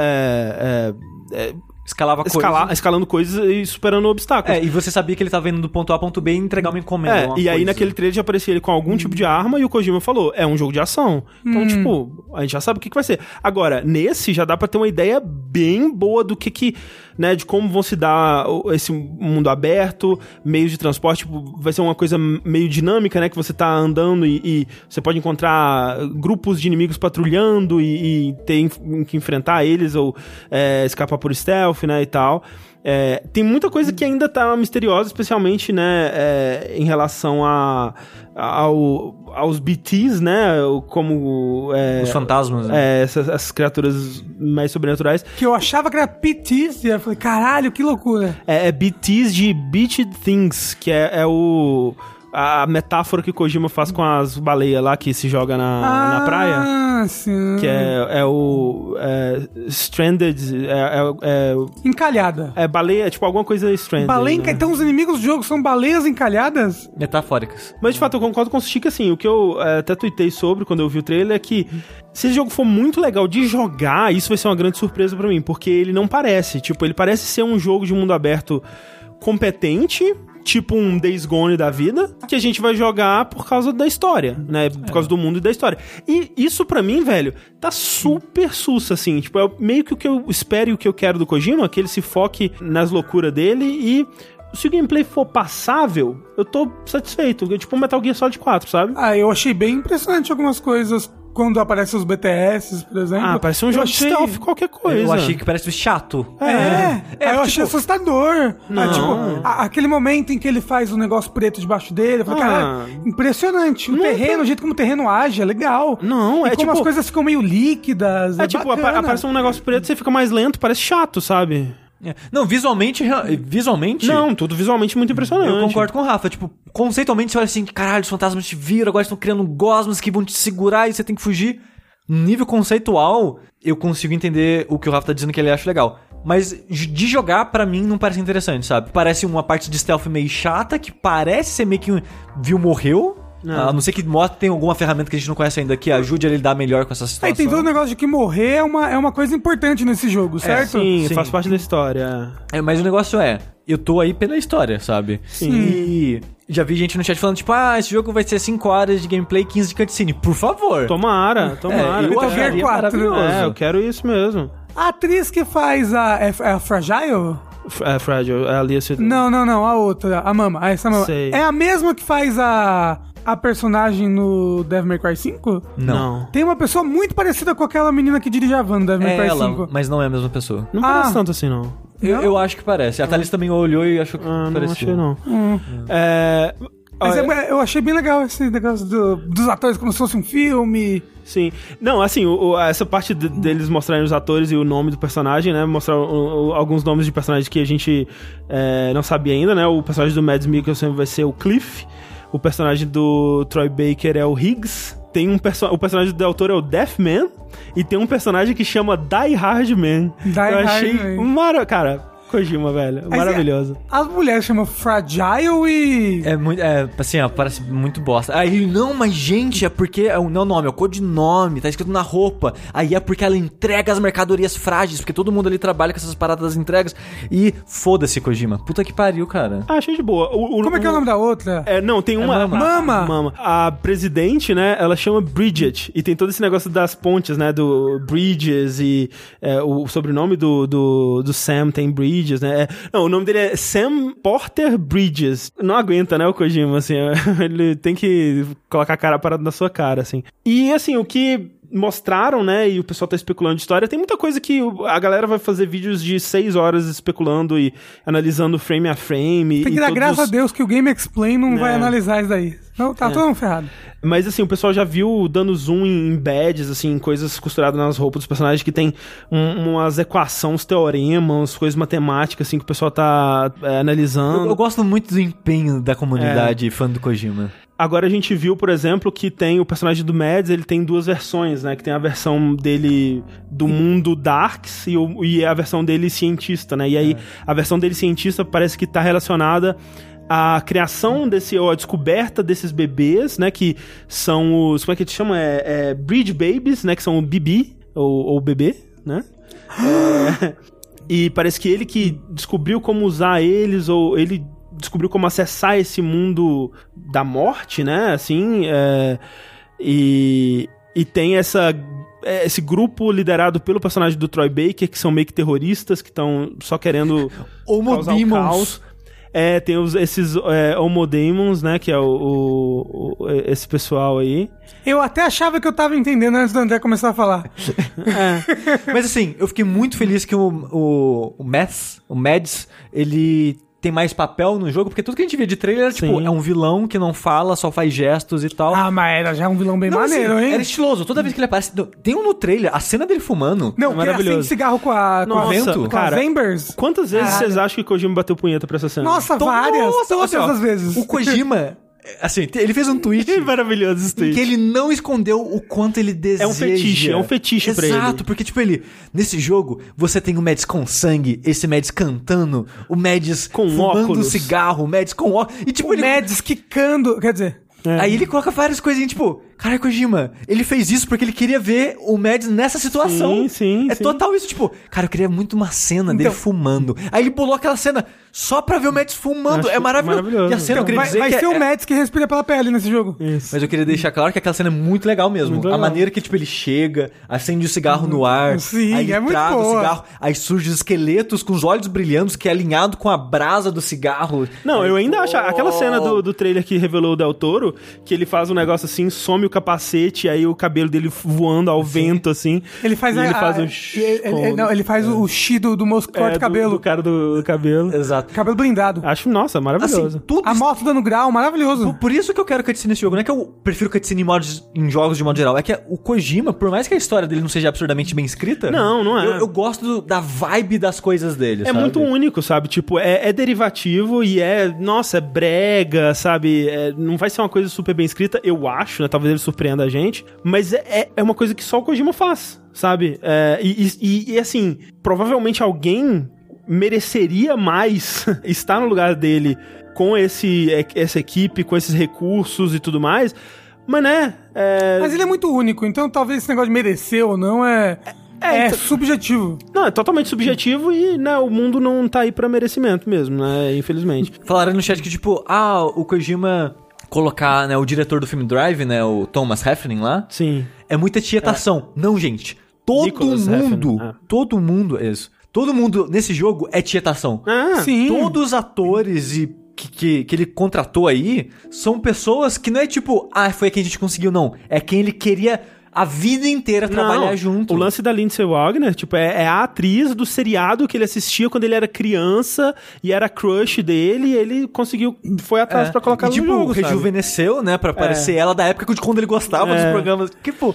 é, é, é, Escalava escalar, coisas. escalando coisas e superando obstáculos. É, e você sabia que ele tava indo do ponto A ao ponto B e entregar uma encomenda. É, uma e aí coisa. naquele trailer já aparecia ele com algum tipo de arma e o Kojima falou, é um jogo de ação. Então, Hum. tipo, a gente já sabe o que, que vai ser. Agora, nesse já dá pra ter uma ideia bem boa do que que, né, de como vão se dar esse mundo aberto, meios de transporte, tipo, vai ser uma coisa meio dinâmica, né, que você tá andando e, e você pode encontrar grupos de inimigos patrulhando e, e ter que enfrentar eles ou é, escapar por stealth, né, e tal. É, tem muita coisa que ainda tá misteriosa, especialmente, né, é, em relação a, ao, aos BTs, né, como... É, Os fantasmas, né? é, essas, essas criaturas mais sobrenaturais. Que eu achava que era PTs, e eu falei, caralho, que loucura. É, é BTs de Beached Things, que é, é o... A metáfora que o Kojima faz com as baleias lá que se joga na, na praia. Ah, sim. Que é, é o... É, stranded... É, é, é, Encalhada. é baleia, é tipo alguma coisa stranded. Baleia né? Então os inimigos do jogo são baleias encalhadas? Metafóricas. Mas de fato eu concordo com o Chico, assim, o que eu é, até tuitei sobre quando eu vi o trailer é que se esse jogo for muito legal de jogar, isso vai ser uma grande surpresa pra mim, porque ele não parece, tipo, ele parece ser um jogo de mundo aberto competente, tipo um Days Gone da vida, que a gente vai jogar por causa da história, né, por causa do mundo e da história. E isso pra mim, velho, tá super sussa, assim, tipo, é meio que o que eu espero e o que eu quero do Kojima, que ele se foque nas loucuras dele e se o gameplay for passável, eu tô satisfeito. É tipo Metal Gear Solid 4, sabe? Ah, eu achei bem impressionante algumas coisas. Quando aparecem os BTS, por exemplo. Ah, parece um jogo achei... stealth, qualquer coisa. Eu achei que parece chato. É, É, aí eu tipo- achei assustador. Não. É, tipo, a- aquele momento em que ele faz o negócio preto debaixo dele, eu falei, Ah. cara, impressionante. O Não é terreno, tão- o jeito como o terreno age, é legal. Não, e é como tipo- as coisas ficam meio líquidas. É, tipo, apa- bacana. aparece um negócio preto, você fica mais lento, parece chato, sabe? É. Não, visualmente, visualmente. Não, tudo visualmente muito impressionante. Eu concordo com o Rafa. Tipo, conceitualmente você olha assim, caralho, os fantasmas te viram, agora estão criando gosmas que vão te segurar e você tem que fugir. No nível conceitual, eu consigo entender o que o Rafa tá dizendo que ele acha legal. Mas de jogar, pra mim, não parece interessante, sabe? Parece uma parte de stealth meio chata, que parece ser meio que um viu morreu. Não. A não ser que mostre tem alguma ferramenta que a gente não conhece ainda que ajude ele a lidar melhor com essa situação. Aí tem todo o negócio de que morrer é uma, é uma coisa importante nesse jogo, certo? Sim, Sim. faz parte da história. É, mas o negócio é, eu tô aí pela história, sabe? Sim. E já vi gente no chat falando, tipo, ah, esse jogo vai ser 5 horas de gameplay e 15 de cutscene. Por favor. Tomara, tomara. eu Metal acho Gear que é 4. maravilhoso. É, eu quero isso mesmo. A atriz que faz a. É, é a Fragile? É, Fragile, é ali esse... Não, não, não, a outra, a Mama, essa Mama. Sei. É a mesma que faz a, a personagem no Devil May Cry 5? Não. Tem uma pessoa muito parecida com aquela menina que dirige a van no Devil May É Cry ela, 5. mas não é a mesma pessoa. Não Ah. parece tanto assim, não. Eu, Não? eu acho que parece. A Thalys também olhou e achou que Ah, não parecia. achei, não. Hum. É... Mas olha- é- eu achei bem legal esse negócio do- dos atores como se fosse um filme. Sim. Não, assim, o- o- essa parte de- deles mostrarem os atores e o nome do personagem, né? Mostrar o- o- alguns nomes de personagens que a gente é, não sabia ainda, né? O personagem do Mads Mikkelsen vai ser o Cliff. O personagem do Troy Baker é o Higgs. Tem um perso o personagem do autor é o Deathman. E tem um personagem que chama Die Hard Man. Die Eu Hard achei Man. mara... Cara, Kojima, velho. Mas Maravilhoso. é- as mulheres chamam Fragile e. É muito, é, assim, ó, parece muito bosta. Aí, não, mas gente, é porque é o não é o nome, é o codinome, tá escrito na roupa. Aí é porque ela entrega as mercadorias frágeis, porque todo mundo ali trabalha com essas paradas das entregas. E foda-se, Kojima. Puta que pariu, cara. Ah, achei de boa. O- o- Como é que é o nome da outra? É, não, tem uma. Mama. Mama. Mama. A presidente, né, ela chama Bridget. E tem todo esse negócio das pontes, né, do Bridges e é, o sobrenome do, do, do Sam tem Bridges, né. É, não, o nome dele é Sam Porter Bridges. Não aguenta, né, o Kojima, assim. ele tem que colocar a cara parada na sua cara, assim. E, assim, o que mostraram, né, e o pessoal tá especulando de história, tem muita coisa que a galera vai fazer vídeos de seis horas especulando e analisando frame a frame. Tem e que dar graças os- a Deus que o Game Explain não vai É. analisar isso daí. Não, tá todo mundo ferrado. Mas assim, o pessoal já viu dando zoom em badges, assim, em coisas costuradas nas roupas dos personagens que tem um- umas equações, teoremas, coisas matemáticas, assim, que o pessoal tá é, Eu, analisando. eu gosto muito do empenho da comunidade fã do Kojima. Agora a gente viu, por exemplo, que tem o personagem do Mads, ele tem duas versões, né? Que tem a versão dele do mundo Darks e, o- e a versão dele cientista, né? E aí a versão dele cientista parece que tá relacionada à criação desse, ou à descoberta desses bebês, né? Que são os. Como é que a gente chama? É, é Bridge Babies, né? Que são o Bibi, ou, ou bebê, né? É, e parece que ele que descobriu como usar eles, ou ele descobriu como acessar esse mundo da morte, né? Assim, é, e, e tem essa é, esse grupo liderado pelo personagem do Troy Baker, que são meio que terroristas, que estão só querendo Homo causar o caos. É, tem os, esses é, Homodemons, né? Que é o, o- o- esse pessoal aí. Eu até achava que eu tava entendendo antes do André começar a falar. Mas assim, eu fiquei muito feliz que o, o, o Mads, o Mads, ele tem mais papel no jogo, porque tudo que a gente vê de trailer era, tipo, é um vilão que não fala, só faz gestos e tal. Ah, mas era já um vilão bem Não, maneiro, assim, hein? Era estiloso. Toda vez que ele aparece. Tem um no trailer, a cena dele fumando. Não, que maravilhoso. acende cigarro com a... Com Nossa, a, vento, com cara. as Embers. Quantas vezes Caralho. vocês acham que Kojima bateu punheta pra essa cena? Nossa, várias. nossa, todas olha só, as vezes. O Kojima, assim, ele fez um tweet Que maravilhoso esse em tweet. que ele não escondeu o quanto ele deseja. É um fetiche, é um fetiche pra ele. Exato, porque, tipo, ele... Nesse jogo, você tem o Mads com sangue, esse Mads cantando, o Mads Com fumando óculos. cigarro, o Mads com óculos. E, tipo, O ele... Mads quicando... Quer dizer... É. Aí ele coloca várias coisinhas, tipo, caralho, Kojima, ele fez isso porque ele queria ver o Mads nessa situação. Sim, sim, É sim. total isso, tipo, cara, eu queria muito uma cena dele Então- fumando. Aí ele pulou aquela cena só pra ver o Mads fumando. É maravilhoso. maravilhoso. E a cena, eu Então, queria vai dizer vai que ser é- o Mads que respira pela pele nesse jogo. Isso. Mas eu queria deixar claro que aquela cena é muito legal mesmo. Muito A legal. maneira que, tipo, ele chega, acende o cigarro no ar. Sim, aí ele é muito traga o boa. cigarro, aí surge os esqueletos com os olhos brilhando, que é alinhado com a brasa do cigarro. Não, Aí, eu ainda acho. Aquela cena do, do trailer que revelou o Del Toro, que ele faz um negócio assim, some o capacete, aí o cabelo dele voando ao vento, assim. Ele faz e a, ele faz a- um. ele- ele- não, ele faz o chi do, do moço que é, corta do- cabelo. Do, cara do, do cabelo. Exato. Cabelo blindado. Acho, nossa, maravilhoso. Assim, tudo A moto dando grau, maravilhoso. Por, por isso que eu quero cutscene nesse jogo. Não é que eu prefiro cutscene em, modos, em jogos de modo geral. É que o Kojima, por mais que a história dele não seja absurdamente bem escrita... Não, não é. Eu, eu gosto do- da vibe das coisas dele, É sabe? muito único, sabe? Tipo, é, é derivativo e é, nossa, é brega, sabe? É, não vai ser uma coisa super bem escrita, eu acho, né? Talvez ele surpreenda a gente. Mas é, é, é uma coisa que só o Kojima faz, sabe? É, e, e- e, assim, provavelmente alguém mereceria mais estar no lugar dele com esse, é, essa equipe, com esses recursos e tudo mais. Mas, né? É, Mas ele é muito único, então talvez esse negócio de merecer ou não é. É, então- subjetivo. Não, é totalmente subjetivo e, né, o mundo não tá aí pra merecimento mesmo, né? Infelizmente. Falaram no chat que, tipo, ah, o Kojima colocar, né, o diretor do filme Drive, né, o Thomas Heffernan lá, Sim. é muita tietação. Não, gente. Todo Nicholas mundo, Heffernan, é. todo mundo, isso. Todo mundo nesse jogo é tietação. Ah, Sim. Todos os atores e que, que, que ele contratou aí são pessoas que não é tipo, ah, foi quem a gente conseguiu, não. É quem ele queria a vida inteira trabalhar Não, junto. O lance da Lindsay Wagner, tipo, é, é a atriz do seriado que ele assistia quando ele era criança e era crush dele e ele conseguiu, foi atrás pra colocar É. e, tipo, no jogo, sabe? rejuvenesceu, né, pra parecer ela da época de quando ele gostava dos É. programas. Tipo,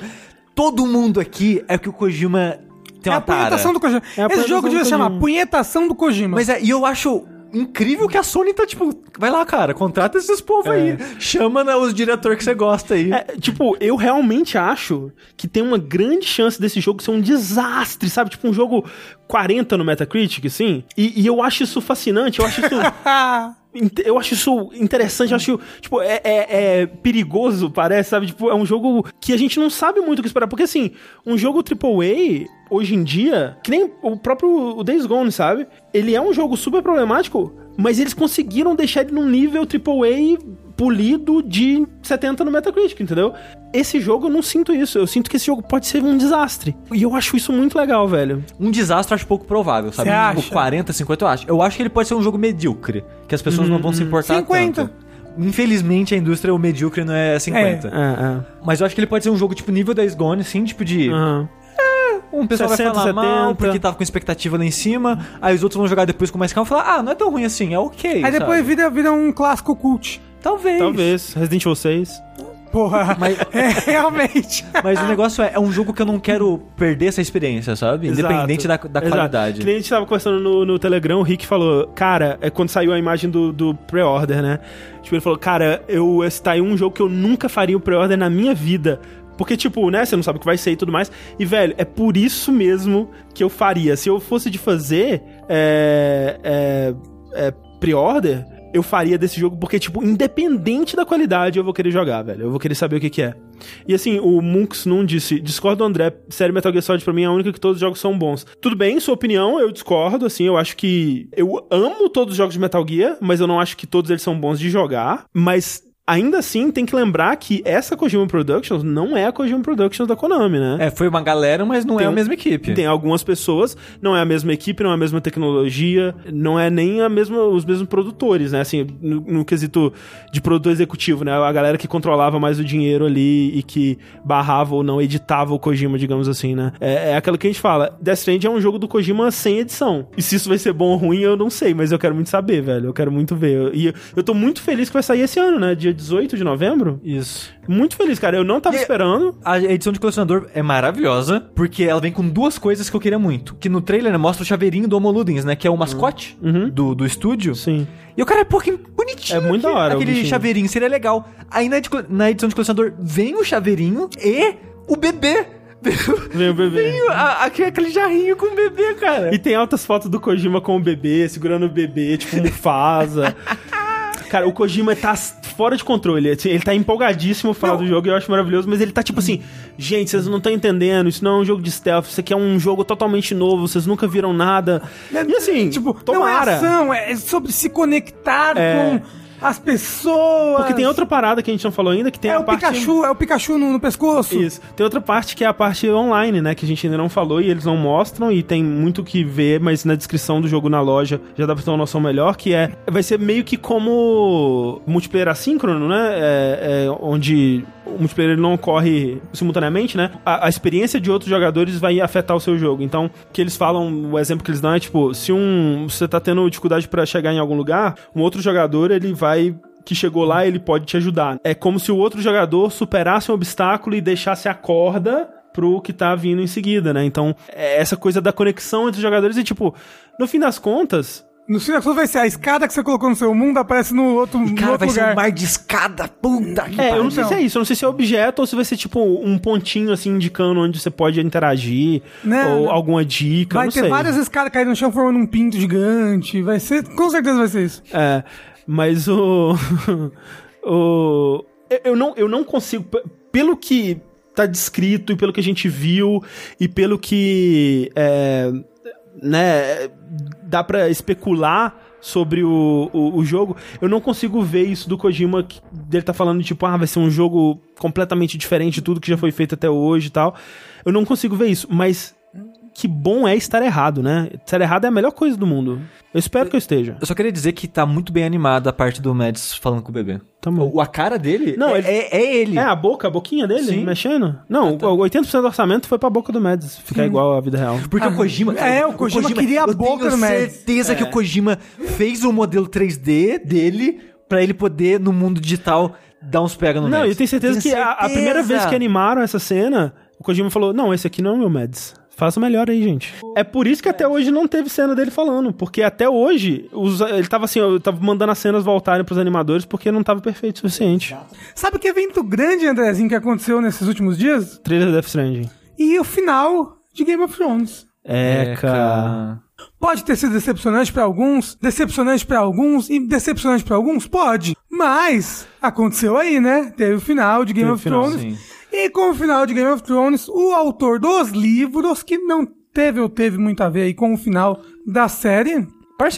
todo mundo aqui é que o Kojima tem é uma a punhetação tara. do Kojima. É Esse jogo devia do chamar. Punhetação do Kojima. Mas é, e eu acho incrível que a Sony tá tipo, vai lá, cara, contrata esses povos aí. Chama né, os diretores que você gosta aí. É, tipo, eu realmente acho que tem uma grande chance desse jogo ser um desastre, sabe? Tipo, um jogo 40 no Metacritic, assim. E, e eu acho isso fascinante, eu acho isso. Eu acho isso interessante, eu acho, tipo, é, é- é perigoso, parece, sabe? Tipo, é um jogo que a gente não sabe muito o que esperar. Porque, assim, um jogo AAA, hoje em dia, que nem o próprio Days Gone, sabe? Ele é um jogo super problemático, mas eles conseguiram deixar ele num nível AAA polido de 70 no Metacritic, entendeu? Esse jogo eu não sinto isso. Eu sinto que esse jogo pode ser um desastre. E eu acho isso muito legal, velho. Um desastre eu acho pouco provável, sabe? Você acha? O 40, 50 eu acho. Eu acho que ele pode ser um jogo medíocre, que as pessoas não vão se importar 50. tanto. Infelizmente a indústria o medíocre não é 50. É, é. Mas eu acho que ele pode ser um jogo tipo nível Days Gone, assim, tipo de... Aham. Um pessoal 60, vai falar mal 70. porque tava com expectativa lá em cima, aí os outros vão jogar depois com mais calma e falar, ah, não é tão ruim assim, é ok. Aí depois sabe? vira, vira um clássico cult. Talvez. Talvez. Resident Evil 6. Porra, Mas- é, realmente. Mas o negócio é, é um jogo que eu não quero perder essa experiência, sabe? Independente da, Exato. da Exato. qualidade. Que nem a gente tava conversando no, no Telegram, o Rick falou, cara, é quando saiu a imagem do, do pre-order, né? Tipo, ele falou, cara, eu, esse tá aí um jogo que eu nunca faria o pre-order na minha vida. Porque, tipo, né, você não sabe o que vai ser e tudo mais. E, velho, é por isso mesmo que eu faria. Se eu fosse de fazer é, é, é, pre-order, eu faria desse jogo, porque, tipo, independente da qualidade, eu vou querer jogar, velho. Eu vou querer saber o que, que é. E assim, o Munks Num disse: discordo do André, série Metal Gear Solid pra mim é a única que todos os jogos são bons. Tudo bem, sua opinião, eu discordo, assim, eu acho que. Eu amo todos os jogos de Metal Gear, mas eu não acho que todos eles são bons de jogar. Mas. Ainda assim, tem que lembrar que essa Kojima Productions não é a Kojima Productions da Konami, né? É, foi uma galera, mas não Tem é a mesma equipe. Tem algumas pessoas, não é a mesma equipe, não é a mesma tecnologia, não é nem a mesma, os mesmos produtores, né? Assim, no, no quesito de produtor executivo, né? A galera que controlava mais o dinheiro ali e que barrava ou não editava o Kojima, digamos assim, né? É, é aquilo que a gente fala. Death Stranding é um jogo do Kojima sem edição. E se isso vai ser bom ou ruim, eu não sei, mas eu quero muito saber, velho. Eu quero muito ver. E eu, eu tô muito feliz que vai sair esse ano, né? Dia 18 de novembro. Isso. Muito feliz, cara. Eu não tava E- esperando. A edição de colecionador é maravilhosa, porque ela vem com duas coisas que eu queria muito. Que no trailer né, mostra o chaveirinho do Homo Ludens, né? Que é o mascote Uhum. do, do estúdio. Sim. E o cara é pouquinho bonitinho. É muito da hora Aquele chaveirinho seria legal. Aí na, edi- na edição de colecionador vem o chaveirinho e o bebê. Vem o bebê. Vem aquele jarrinho com o bebê, cara. E tem altas fotos do Kojima com o bebê, segurando o bebê, tipo Mufasa. Cara, o Kojima tá fora de controle. assim, Ele tá empolgadíssimo falar do jogo e eu acho maravilhoso, mas ele tá tipo assim: gente, vocês não estão entendendo, isso não é um jogo de stealth, isso aqui é um jogo totalmente novo, vocês nunca viram nada. E assim, tipo, tomara. não é ação, é sobre se conectar É. com as pessoas. Porque tem outra parada que a gente não falou ainda, que tem É a o parte... Pikachu, é o Pikachu no, no pescoço. Isso. Tem outra parte que é a parte online, né? Que a gente ainda não falou e eles não mostram e tem muito o que ver, mas na descrição do jogo na loja já dá pra ter uma noção melhor, que é... Vai ser meio que como multiplayer assíncrono, né? É, é, onde o multiplayer não ocorre simultaneamente, né? A, a experiência de outros jogadores vai afetar o seu jogo. Então, que eles falam, o exemplo que eles dão é tipo, se um... Você tá tendo dificuldade pra chegar em algum lugar, um outro jogador, ele vai que chegou lá, ele pode te ajudar. É como se o outro jogador superasse um obstáculo e deixasse a corda pro que tá vindo em seguida, né? Então, é essa coisa da conexão entre os jogadores e, tipo, no fim das contas, No fim das contas vai ser a escada que você colocou no seu mundo aparece no outro, no Cara, outro vai ser um mar de escada, puta que É, eu não sei se é isso, eu não sei se é objeto ou se vai ser tipo um pontinho assim indicando onde você pode interagir Não, ou não. alguma dica, Vai não ter sei. várias escadas caindo no chão formando um pinto gigante. Vai ser. Com certeza vai ser isso. É, mas o o eu- não eu não consigo pelo que tá descrito e pelo que a gente viu e pelo que é, né, dá pra especular sobre o, o, o jogo, eu não consigo ver isso do Kojima, dele tá falando, tipo, ah, vai ser um jogo completamente diferente de tudo que já foi feito até hoje e tal. Eu não consigo ver isso, mas que bom é estar errado, né? Estar errado é a melhor coisa do mundo. Eu espero que eu esteja. Eu só queria dizer que tá muito bem animada a parte do Mads falando com o bebê. Tá bom. O, a cara dele Não, é, ele- é, é ele. É, a boca, a boquinha dele Sim. mexendo? Não, o 80% do orçamento foi pra boca do Mads ficar igual à vida real. Porque o Kojima. é, o Kojima queria a eu boca tenho do Mads. certeza que o Kojima fez o modelo 3D dele pra ele poder, no mundo digital, dar uns pega no Não, Mads. eu tenho certeza que a, a primeira vez que animaram essa cena, o Kojima falou: Não, esse aqui não é o meu Mads. Faça melhor aí, gente. É por isso que até hoje não teve cena dele falando. Porque até hoje, os- ele tava assim, eu tava mandando as cenas voltarem pros animadores porque não tava perfeito o suficiente. Sabe que evento grande, Andrezinho, que aconteceu nesses últimos dias? Trailer Death Stranding. E o final de Game of Thrones. É, cara. Pode ter sido decepcionante pra alguns, decepcionante pra alguns e decepcionante pra alguns? Pode. Mas aconteceu aí, né? Teve o final de Game Teve of final, Thrones. sim. E com o final de Game of Thrones, o autor dos livros, que não teve ou teve muito a ver aí com o final da série.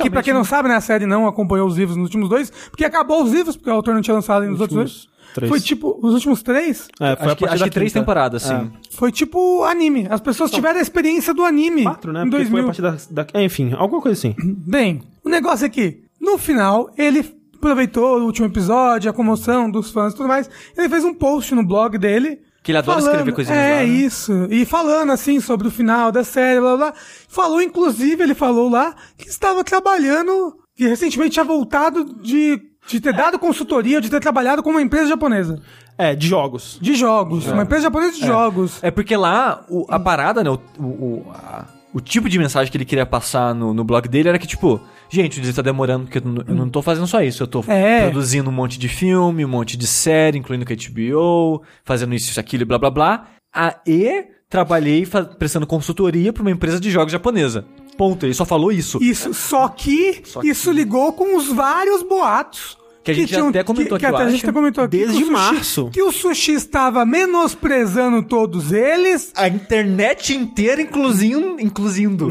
Que pra quem não sabe, né, a série não acompanhou os livros nos últimos dois, porque acabou os livros, porque o autor não tinha lançado nos outros Últimos dois. três. Foi tipo, os últimos três? É, foi a Acho que, partir acho que três quinta. temporadas, sim. É. Foi tipo anime. As pessoas tiveram a experiência do anime. Quatro, né? Em Porque foi a 2000. partir da, da- é, Enfim, alguma coisa assim. Bem, o negócio é que, no final, ele aproveitou o último episódio, a comoção dos fãs e tudo mais. Ele fez um post no blog dele. Que ele adora escrever coisinhas É, lá, né? isso. E falando, assim, sobre o final da série, blá, blá, blá. Falou, inclusive, ele falou lá que estava trabalhando, que recentemente tinha voltado de, de ter dado consultoria, de ter trabalhado com uma empresa japonesa. É, de jogos. De jogos. Uma empresa japonesa de jogos. É porque lá, o- a parada, né? O, o, o- a- o tipo de mensagem que ele queria passar no, no blog dele era que, tipo, gente, o dia tá demorando porque eu não, tô fazendo só isso. Eu tô É. produzindo um monte de filme, um monte de série, incluindo com a HBO, fazendo isso, isso, aquilo e blá blá blá. Ah, e trabalhei prestando consultoria pra uma empresa de jogos japonesa. Ponto. Ele só falou isso. Isso. Só que, Só que- isso ligou com os vários boatos. Que a gente já até comentou que, aqui, que até a gente até comentou aqui. Desde que o sushi- março. Que o sushi estava menosprezando todos eles. A internet inteira, incluindo. Incluindo.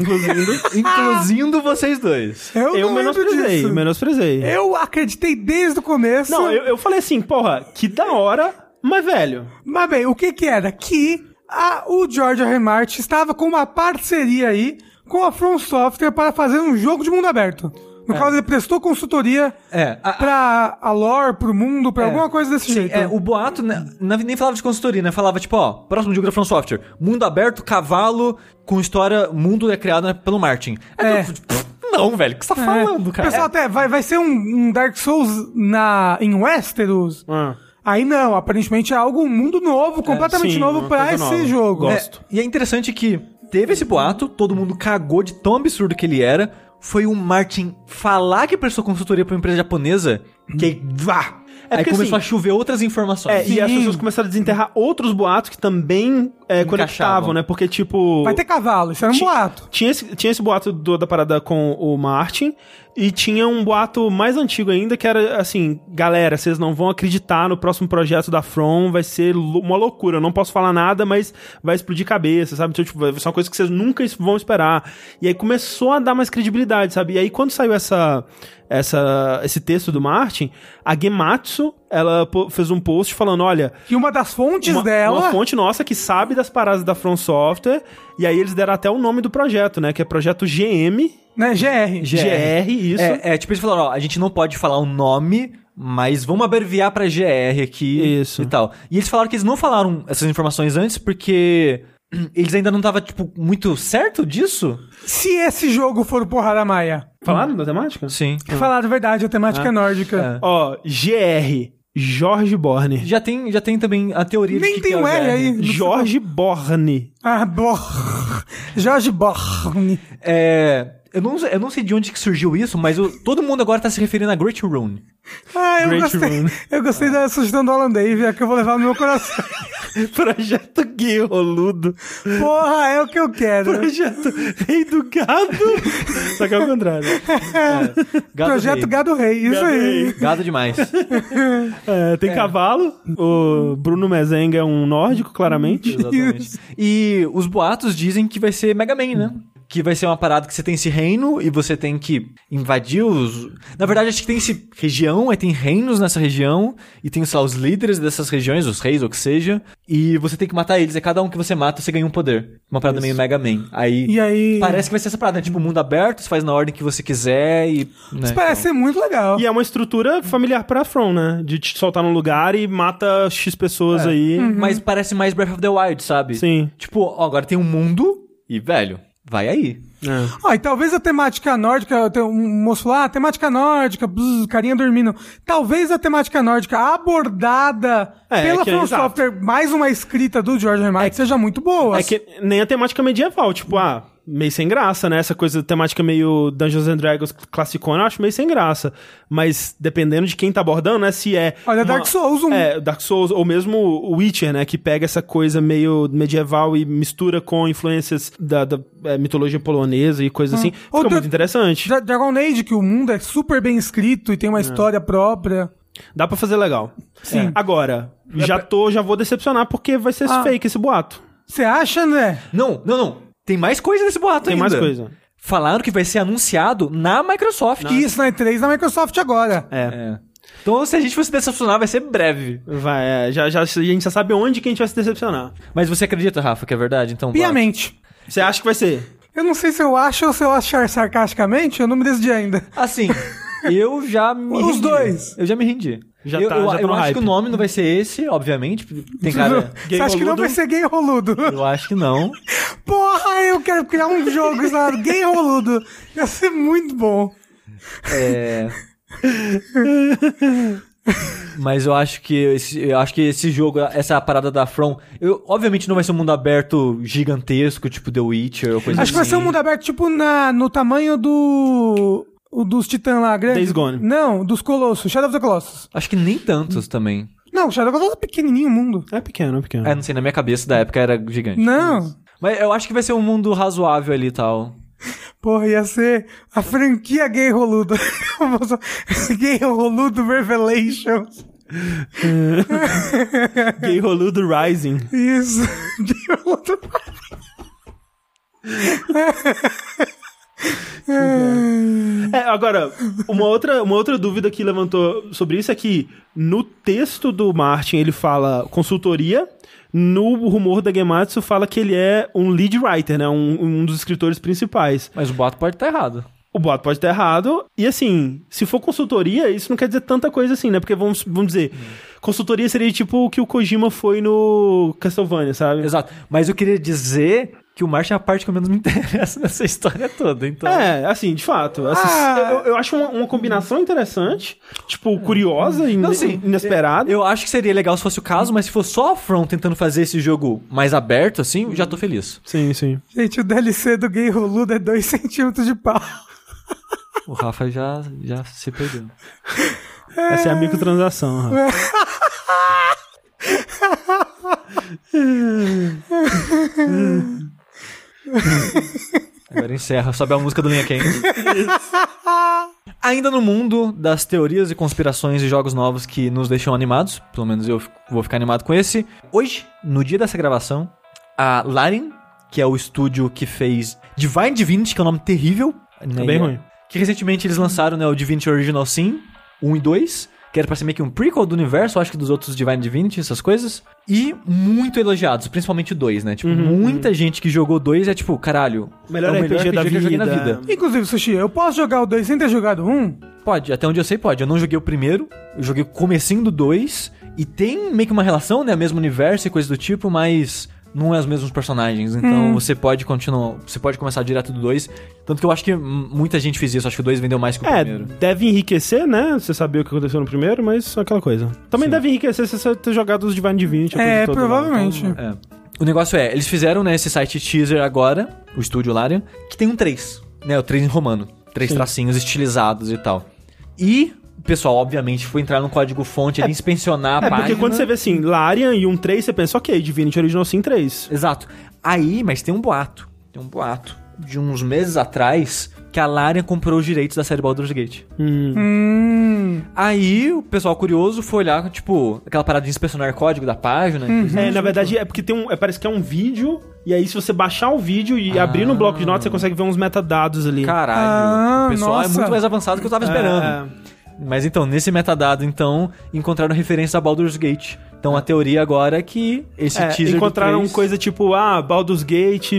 incluindo vocês dois. Eu, Eu menosprezei, disso. menosprezei. Eu acreditei desde o começo. Não, eu, eu falei assim, porra, que da hora, mas velho. Mas bem, o que que era? Que a, o George R. R. Martin estava com uma parceria aí com a From Software para fazer um jogo de mundo aberto. No qual ele prestou consultoria É, a- pra a lore, pro mundo, pra É. alguma coisa desse Sim, jeito. é, o boato né, nem falava de consultoria, né? Falava, tipo, ó, próximo jogo da From Software. Mundo aberto, cavalo, com história, mundo é criado né, pelo Martin. É. tu- pff, não, velho, o que você tá É. falando, cara? Pessoal, até vai, vai ser um, um Dark Souls na, em Westeros. Ah, Aí não, aparentemente é algo, um mundo novo, completamente sim, novo coisa esse nova. jogo. Gosto. É, e é interessante que teve esse boato, todo mundo cagou de tão absurdo que ele era. Foi o Martin falar que prestou consultoria pra uma empresa japonesa, que vá! É Aí começou assim, a chover outras informações. É, e as pessoas começaram a desenterrar outros boatos que também é, conectavam, né? Porque, tipo. Vai ter cavalo, isso era um boato. Tinha esse, tinha esse boato do- da parada com o Martin. E tinha um boato mais antigo ainda, que era assim, galera, vocês não vão acreditar no próximo projeto da From, vai ser uma loucura, eu não posso falar nada, mas vai explodir cabeça, sabe? Então, tipo, vai ser uma coisa que vocês nunca vão esperar. E aí começou a dar mais credibilidade, sabe? E aí quando saiu essa, essa, esse texto do Martin, a Gematsu, ela fez um post falando, olha, Que uma das fontes uma, dela. uma fonte nossa que sabe das paradas da From Software, e aí eles deram até o nome do projeto, né? Que é projeto GM, Né, GR. GR, isso. É, é, tipo, eles falaram, ó, a gente não pode falar o nome, mas vamos abreviar pra GR aqui Isso. e tal. E eles falaram que eles não falaram essas informações antes porque eles ainda não estavam, tipo, muito certo disso? Se esse jogo for o Porrada Maia, Falaram da temática? Sim. falar a verdade, a temática é nórdica. Ó, GR, Jorge Borne. Já tem, já tem também a teoria de Nem que tem que é um o R aí. Jorge Borne. Ah, Bor... Jorge Borne. É... Eu não, eu não sei de onde que surgiu isso, mas o- todo mundo agora tá se referindo a Great Rune. Ah, eu Great gostei. Rune. Eu gostei da sugestão do Alan Dave, é que eu vou levar no meu coração. Projeto Gui Roludo. Porra, é o que eu quero. Projeto Rei do Gado. Só que é o contrário. Gado Projeto rei. Gado Rei, isso Gado aí. Rei. Gado demais. É, tem cavalo. O Bruno Mezenga é um nórdico, claramente. Exatamente. E os boatos dizem que vai ser Mega Man, né? Que vai ser uma parada que você tem esse reino e você tem que invadir os. Na verdade, acho que tem esse região, aí tem reinos nessa região, e tem, sei lá, os líderes dessas regiões, os reis ou o que seja, e você tem que matar eles. E cada um que você mata, você ganha um poder. Uma parada meio Mega Man. Aí. E aí... Parece que vai ser essa parada, né? Tipo, mundo aberto, você faz na ordem que você quiser e. Né? Isso parece ser muito legal. E é uma estrutura familiar pra From, né? De te soltar num lugar e mata X pessoas É. aí. Uhum. Mas parece mais Breath of the Wild, sabe? Sim. Tipo, ó, agora tem um mundo e, velho, vai aí. É. Ó, e talvez a temática nórdica, tem um moço lá, temática nórdica, bzz, carinha dormindo. Talvez a temática nórdica abordada É, pela que- From. Software, mais uma escrita do George R. R. Martin, seja muito boa. É que nem a temática medieval, tipo, ah, meio sem graça, né? Essa coisa, temática meio Dungeons and Dragons classicona, eu acho meio sem graça. Mas dependendo de quem tá abordando, né? Se é. Olha, Dark Souls, um. É, Dark Souls, ou mesmo o Witcher, né? Que pega essa coisa meio medieval e mistura com influências da, da, é, mitologia polonesa e coisas assim. Ou Fica da- muito interessante. Dra- Dragon Age, que o mundo é super bem escrito e tem É. uma história própria. Dá pra fazer legal. Sim. Agora, já tô, já vou decepcionar porque vai ser Ah. fake esse boato. Você acha, né? Não, não, não. Tem mais coisa nesse boato Tem ainda. mais coisa. Falaram que vai ser anunciado na Microsoft. Isso na E3 da Microsoft agora. É. É. Então, se a gente fosse decepcionar, vai ser breve. Vai, é, já, já, a gente já sabe onde que a gente vai se decepcionar. Mas você acredita, Rafa, que é verdade? Então. Piamente. Você acha que vai ser? Eu não sei se eu acho ou se eu achar sarcasticamente, eu não me decidi ainda. Assim, eu já me Os rendi. dois. Eu já me rendi. Já eu tá- eu, já tá eu acho hype. que o nome não vai ser esse, obviamente. Tem cara... Você acha que não vai ser gay roludo? eu acho que não. Porra, eu quero criar um jogo chamado Gay Roludo. Ia ser muito bom. É... Mas eu acho que esse, eu acho que esse jogo, essa parada da From, eu, obviamente não vai ser um mundo aberto gigantesco, tipo The Witcher ou coisa Acho que vai assim. ser um mundo aberto, tipo, na, no tamanho do. O dos titãs lá, grande. Days Gone. Não, dos Colossos, Shadow of the Colossus. Acho que nem tantos também. Não, Shadow of the Colossus é pequenininho o mundo. É pequeno, é pequeno. É, não sei, na minha cabeça da época era gigante. Não. Mas eu acho que vai ser um mundo razoável ali e tal. Porra, ia ser a franquia Gay Roludo. gay Roludo Revelations. Gay Roludo Rising. Isso. Gay Roludo. É, agora, uma outra, uma outra dúvida que levantou sobre isso é que no texto do Martin ele fala consultoria, no rumor da Gematsu fala que ele é um lead writer, né? Um, um dos escritores principais. Mas o boato pode estar errado. O boato pode estar errado. E assim, se for consultoria, isso não quer dizer tanta coisa assim, né? Porque vamos, vamos dizer, consultoria seria tipo o que o Kojima foi no Castlevania, sabe? Exato. Mas eu queria dizer que o Martin é a parte que eu menos me interessa nessa história toda, então... É, assim, de fato. Assim, Ah. eu, eu acho uma, uma combinação interessante, tipo, curiosa e Não, ine- sim. inesperada. Eu acho que seria legal se fosse o caso, mas se for só a From tentando fazer esse jogo mais aberto, assim, eu já tô feliz. Sim, sim. Gente, o DLC do Gay Roludo é 2 centímetros de pau. O Rafa já, já se perdeu. Essa é a microtransação. Rafa. Agora encerra, sobe a música do Linha Quente. Ainda no mundo das teorias e conspirações e jogos novos que nos deixam animados, pelo menos eu vou ficar animado com esse. Hoje, no dia dessa gravação, a Larian, que é o estúdio que fez Divine Divinity, que é um nome terrível. né, É bem ruim. Que recentemente eles lançaram né, o Divinity Original Sin 1 e 2, que era pra ser meio que um prequel do universo, acho que dos outros Divine Divinity, essas coisas. E muito elogiados, principalmente o 2, né? Tipo, muita gente que jogou o 2 é tipo, caralho, Melhor é o RPG da que eu joguei na vida. vida. Inclusive, Sushi, eu posso jogar o 2 sem ter jogado um? Pode, até onde eu sei pode. Eu não joguei o primeiro, eu joguei o comecinho do 2, e tem meio que uma relação, né? Mesmo universo e coisa do tipo, mas não é os mesmos personagens. Então você pode continuar, você pode começar direto do 2. Tanto que eu acho que hum, muita gente fez isso, acho que o 2 vendeu mais que o É, primeiro. deve enriquecer, né? Você saber o que aconteceu no primeiro, mas é aquela coisa. Também Sim. deve enriquecer se você ter jogado os Divine Divinity. É, lá. provavelmente. Então, É. O negócio é, eles fizeram né, esse site teaser agora, o estúdio Larian, que tem um 3, né? O 3 em romano. Três Sim. tracinhos estilizados e tal. E pessoal, obviamente, foi entrar no código fonte ali, inspecionar a É, página. porque quando você vê assim, Larian e um 3, você pensa, ok, Divinity Original Sin 3. Exato. Aí, mas tem um boato. Tem um boato. De uns meses atrás, que a Larian comprou os direitos da série Baldur's Gate. Hum. Hum. Aí, o pessoal curioso foi olhar, tipo, aquela parada de inspecionar código da página. e coisa É, na tipo. verdade, é porque tem um. é, parece que é um vídeo, e aí, se você baixar o vídeo e abrir no bloco de notas, você consegue ver uns metadados ali. Caralho. Ah, o pessoal é nossa. muito mais avançado do que eu tava esperando. É, Mas então, nesse metadado, então, encontraram referência a Baldur's Gate. Então a teoria agora é que esse é, teaser do encontraram 3 coisa tipo, ah,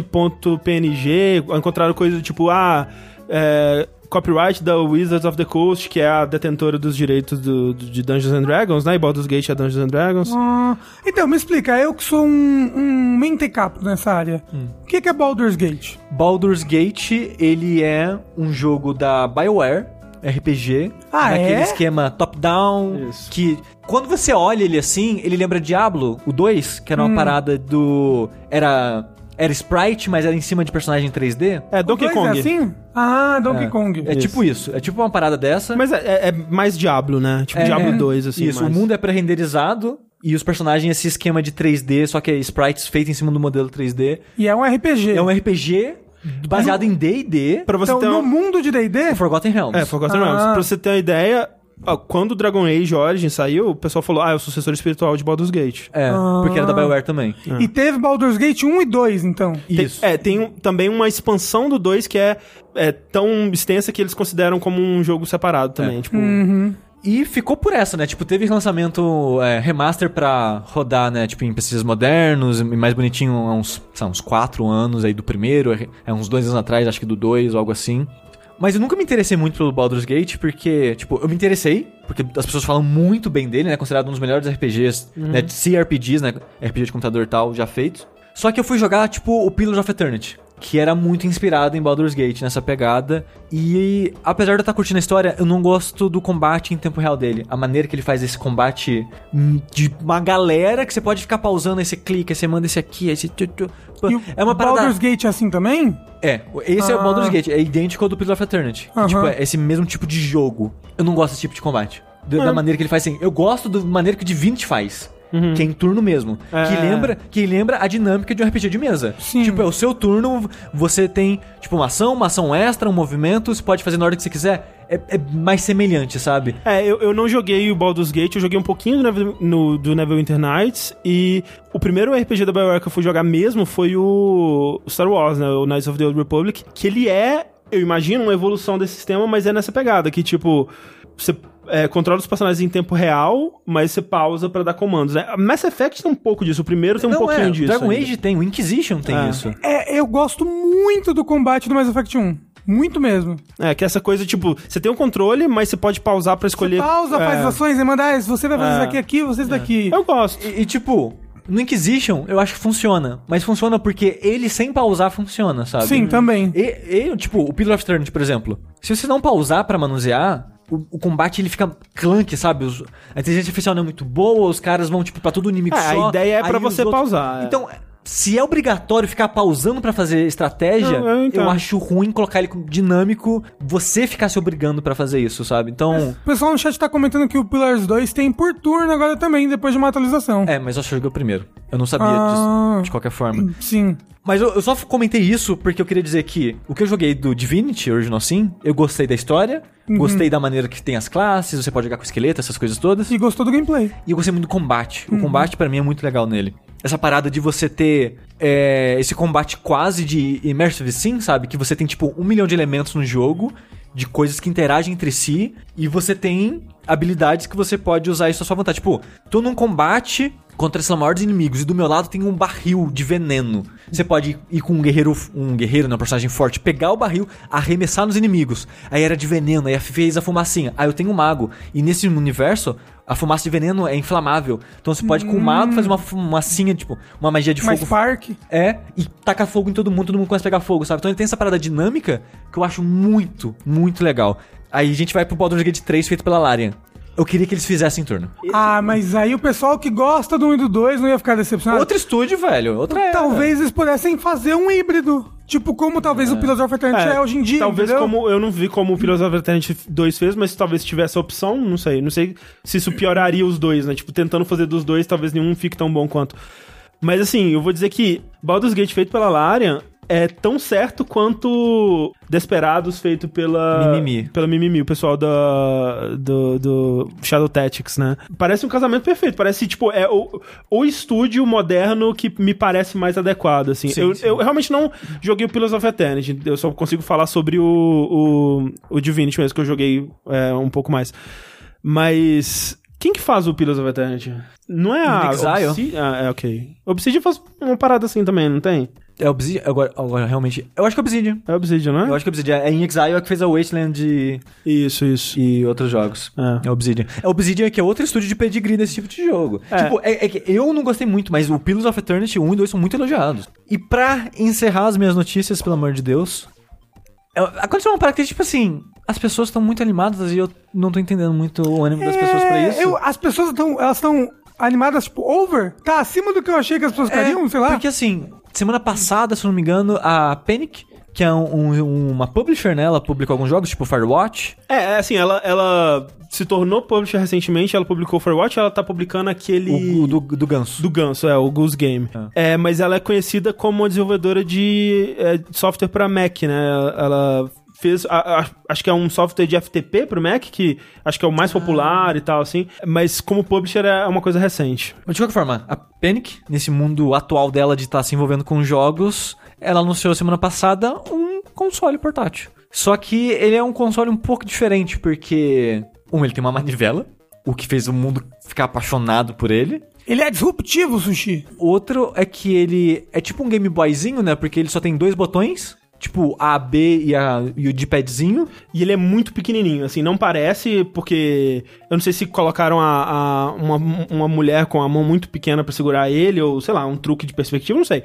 baldur'sgate.png, encontraram coisa tipo, ah, é, copyright da Wizards of the Coast, que é a detentora dos direitos do, do- de Dungeons and Dragons, né? E Baldur's Gate é Dungeons and Dragons. Ah, então, me explica, eu que sou um, um mentecapo nessa área. Hum. O que, que é Baldur's Gate? Baldur's Gate, ele é um jogo da BioWare, RPG. Ah, naquele é? esquema top-down, Isso. que quando você olha ele assim, ele lembra Diablo, o 2, que era Hum. uma parada do... Era... Era sprite, mas era em cima de personagem 3D. É Donkey dois Kong. É assim? Ah, Donkey Kong. É tipo isso. É tipo uma parada dessa. Mas é, é- é mais Diablo, né? Tipo É, Diablo é. 2, assim. Isso, mais. o mundo é pré-renderizado e os personagens esse esquema de 3D, só que é sprites feitos em cima do modelo 3D. E é um RPG. É um RPG baseado em D&D, Pra você Então, ter no uma... mundo de D&D... Forgotten Realms. É, Forgotten Ah. Realms. Pra você ter uma ideia, ó, quando o Dragon Age Origin saiu, o pessoal falou, ah, é o sucessor espiritual de Baldur's Gate. É, Ah. porque era da BioWare também. E teve Baldur's Gate 1 e 2, então. Tem- Isso. é, tem um- também uma expansão do 2 que é, é tão extensa que eles consideram como um jogo separado também. Tipo, Uhum. E ficou por essa, né? Tipo, teve lançamento é, remaster pra rodar, né? Tipo, em PCs modernos, e mais bonitinho há uns, lá, uns 4 anos aí do primeiro, é, é uns dois anos atrás, acho que do 2, algo assim. Mas eu nunca me interessei muito pelo Baldur's Gate, porque, tipo, eu me interessei, porque as pessoas falam muito bem dele, né? Considerado um dos melhores RPGs, né? CRPGs, né? RPG de computador e tal, já feitos. Só que eu fui jogar, tipo, o Pillars of Eternity. Que era muito inspirado em Baldur's Gate, nessa pegada. E apesar de eu estar curtindo a história, eu não gosto do combate em tempo real dele. A maneira que ele faz esse combate de uma galera que você pode ficar pausando, aí você clica, aí você manda esse aqui, aí você... E É uma parada... Baldur's Gate é assim também? É, esse é o Ah. Baldur's Gate, é idêntico ao do Pillars of Eternity. Aham. Tipo, é esse mesmo tipo de jogo. Eu não gosto desse tipo de combate. Da É. maneira que ele faz assim. Eu gosto da maneira que o Divinity faz. Que é em turno mesmo. É. Que lembra que lembra a dinâmica de um RPG de mesa. Sim. Tipo, é o seu turno, você tem, tipo, uma ação, uma ação extra, um movimento, você pode fazer na hora que você quiser. É, é mais semelhante, sabe? É, eu, eu não joguei o Baldur's Gate, eu joguei um pouquinho do, Neville- no, do Neverwinter Nights, e o primeiro RPG da BioWare que eu fui jogar mesmo foi o Star Wars, né, o Knights of the Old Republic, que ele é, eu imagino, uma evolução desse sistema, mas é nessa pegada, que tipo, você é, controla os personagens em tempo real, mas você pausa pra dar comandos, né? Mass Effect tem um pouco disso, o primeiro tem um não pouquinho é. disso. Dragon ainda. Age tem, o Inquisition tem É. isso. É, eu gosto muito do combate do Mass Effect 1. Muito mesmo. É, que essa coisa, tipo, você tem um controle, mas você pode pausar pra escolher... Pausa, é, faz ações e manda, ah, você vai fazer É. isso daqui aqui, você isso daqui. Eu gosto. E, e, tipo, no Inquisition, eu acho que funciona. Mas funciona porque ele sem pausar funciona, sabe? Sim, também. E, e, tipo, o Pillar of Eternity, por exemplo. Se você não pausar pra manusear, o, o combate ele fica clunk, sabe? Os- a inteligência artificial não é muito boa, os caras vão, tipo, pra todo inimigo É, só. a ideia é os você outros- pausar, é. Então, se é obrigatório ficar pausando pra fazer estratégia, Eu- eu eu, acho ruim colocar ele dinâmico, você ficar se obrigando pra fazer isso, sabe? Então. O pessoal no chat tá comentando que o Pillars 2 tem por turno agora também, depois de uma atualização. É, mas eu acho que eu o primeiro. Eu não sabia Ah. disso, de qualquer forma. Sim. Mas eu, eu só comentei isso porque eu queria dizer que o que eu joguei do Divinity Original Sin, eu gostei da história, Uhum. gostei da maneira que tem as classes, você pode jogar com esqueleto, essas coisas todas. E gostou do gameplay. E eu gostei muito do combate. Uhum. O combate pra mim é muito legal nele. Essa parada de você ter é, esse combate quase de Immersive Sim, sabe? Que você tem tipo um milhão de elementos no jogo, de coisas que interagem entre si, e você tem habilidades que você pode usar isso à sua vontade. Tipo, tô num combate contra esses maiores inimigos e do meu lado tem um barril de veneno. Você pode ir com um guerreiro, um guerreiro, né, um personagem forte, pegar o barril, arremessar nos inimigos. Aí era de veneno, aí fez a fumacinha. Aí eu tenho um mago. E nesse universo, a fumaça de veneno é inflamável. Então você pode com o mago fazer uma fumacinha, tipo, uma magia de fogo. Spark. É, e taca fogo em todo mundo, todo mundo começa a pegar fogo, sabe? Então ele tem essa parada dinâmica que eu acho muito, muito legal. Aí a gente vai pro Baldur's Gate 3 feito pela Larian. Eu queria que eles fizessem em turno. Ah, mas aí o pessoal que gosta do 1 e do 2 não ia ficar decepcionado. Outro estúdio, velho. Outra era. Talvez eles pudessem fazer um híbrido. Tipo, como talvez o Pillars of Eternity é, hoje em dia, Talvez entendeu? como. Eu não vi como o Pillars of Eternity 2 fez, mas talvez tivesse a opção, não sei. Não sei se isso pioraria os dois, né? Tipo, tentando fazer dos dois, talvez nenhum fique tão bom quanto. Mas assim, eu vou dizer que Baldur's Gate feito pela Larian é tão certo quanto Desperados feito pela Mimimi. pela Mimimi, o pessoal da do, do Shadow Tactics, né? Parece um casamento perfeito, parece tipo é o, o estúdio moderno que me parece mais adequado assim. Sim, eu, sim. eu realmente não joguei o Pillars of Eternity, eu só consigo falar sobre o o, o Divinity mesmo que eu joguei é, um pouco mais. Mas quem que faz o Pillars of Eternity? Não é a Exile? Obsidian? Ah, é, ok. Obsidian faz uma parada assim também, não tem? É Obsidian? Agora, agora, realmente. Eu acho que é Obsidian. É Obsidian, não é? Eu acho que é Obsidian. É em Exile que fez a Wasteland e, Isso, isso. e outros jogos. É. É Obsidian. É Obsidian que é outro estúdio de pedigree desse tipo de jogo. É. Tipo, é, é que eu não gostei muito, mas o Pillars of Eternity 1 e 2 são muito elogiados. E pra encerrar as minhas notícias, pelo amor de Deus, é- aconteceu uma parada que, tipo assim, as pessoas estão muito animadas e eu não tô entendendo muito o ânimo das pessoas pra É, isso. eu- as pessoas estão, elas estão animadas, tipo, over? Tá acima do que eu achei que as pessoas ficariam, sei lá. É, Porque assim, semana passada, se eu não me engano, a Panic, que é um- um- uma publisher, né? Ela publicou alguns jogos, tipo Firewatch. É, é assim, ela, ela se tornou publisher recentemente, ela publicou Firewatch, ela tá publicando aquele... O, o do, do Ganso. Do Ganso, é, o Goose Game. É, mas ela é conhecida como uma desenvolvedora de é, software pra Mac, né? Ela fez, a- a- acho que é um software de FTP pro Mac, que acho que é o mais popular e tal, assim. Mas como publisher é uma coisa recente. Mas de qualquer forma, a Panic, nesse mundo atual dela de estar se envolvendo com jogos, ela anunciou semana passada um console portátil. Só que ele é um console um pouco diferente, porque. Um, ele tem uma manivela, o que fez o mundo ficar apaixonado por ele. Ele é disruptivo, Sushi. Outro é que ele é tipo um Game Boyzinho, né? Porque ele só tem dois botões. Tipo A, B e, a, e o D-padzinho. E ele é muito pequenininho, assim, não parece, porque eu não sei se colocaram a, a- uma, uma mulher com a mão muito pequena pra segurar ele, ou sei lá, um truque de perspectiva, não sei.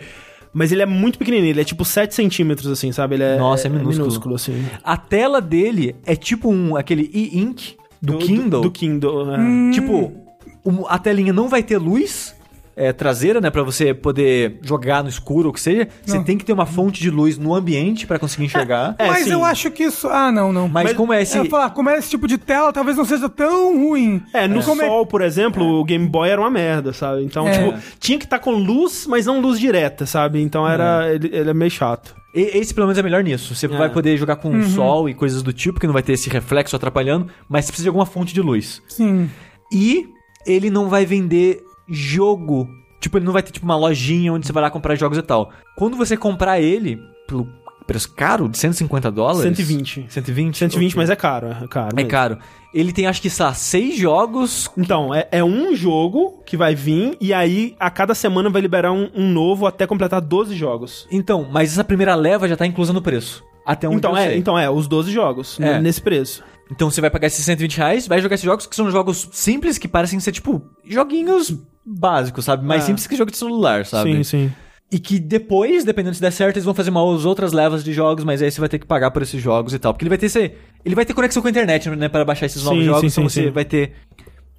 Mas ele é muito pequenininho, ele é tipo 7 centímetros, assim, sabe? Ele é, Nossa, é minúsculo. assim. A tela dele é tipo um aquele e-ink do, Kindle. Do, Kindle, é. Tipo, um- a telinha não vai ter luz é, traseira, né? Pra você poder jogar no escuro ou o que seja. Você Não. tem que ter uma fonte de luz no ambiente pra conseguir enxergar. É, Mas sim. eu acho que isso. Ah, não, não. Mas, mas- como é esse. Eu ia falar, como é esse tipo de tela, talvez não seja tão ruim. É, no Como é- sol, por exemplo, o Game Boy era uma merda, sabe? Então, É. tipo, tinha que estar com luz, mas não luz direta, sabe? Então era. Ele, ele é meio chato. Esse pelo menos é melhor nisso. Você vai poder jogar com Uhum. sol e coisas do tipo, que não vai ter esse reflexo atrapalhando, mas você precisa de alguma fonte de luz. Sim. E ele não vai vender jogo. Tipo, ele não vai ter tipo uma lojinha onde você vai lá comprar jogos e tal. Quando você comprar ele, pelo preço caro, de 150 dólares. 120. 120? 120, Ok. mas é caro, é caro. É mesmo. caro. Ele tem, acho que, sei lá, seis jogos. Então, é, é um jogo que vai vir, e aí a cada semana vai liberar um, um novo até completar 12 jogos. Então, mas essa primeira leva já tá inclusa no preço. Até onde Então eu é, sei. então é, os 12 jogos, É. nesse preço. Então você vai pagar esses 120 reais, vai jogar esses jogos que são jogos simples, que parecem ser, tipo, joguinhos básicos, sabe? Mais É. simples que jogo de celular, sabe? Sim, sim. E que depois, dependendo se der certo, eles vão fazer umas outras levas de jogos, mas aí você vai ter que pagar por esses jogos e tal. Porque ele vai ter esse, ele vai ter conexão com a internet, né, para baixar esses novos Sim, jogos, sim, então sim, você vai ter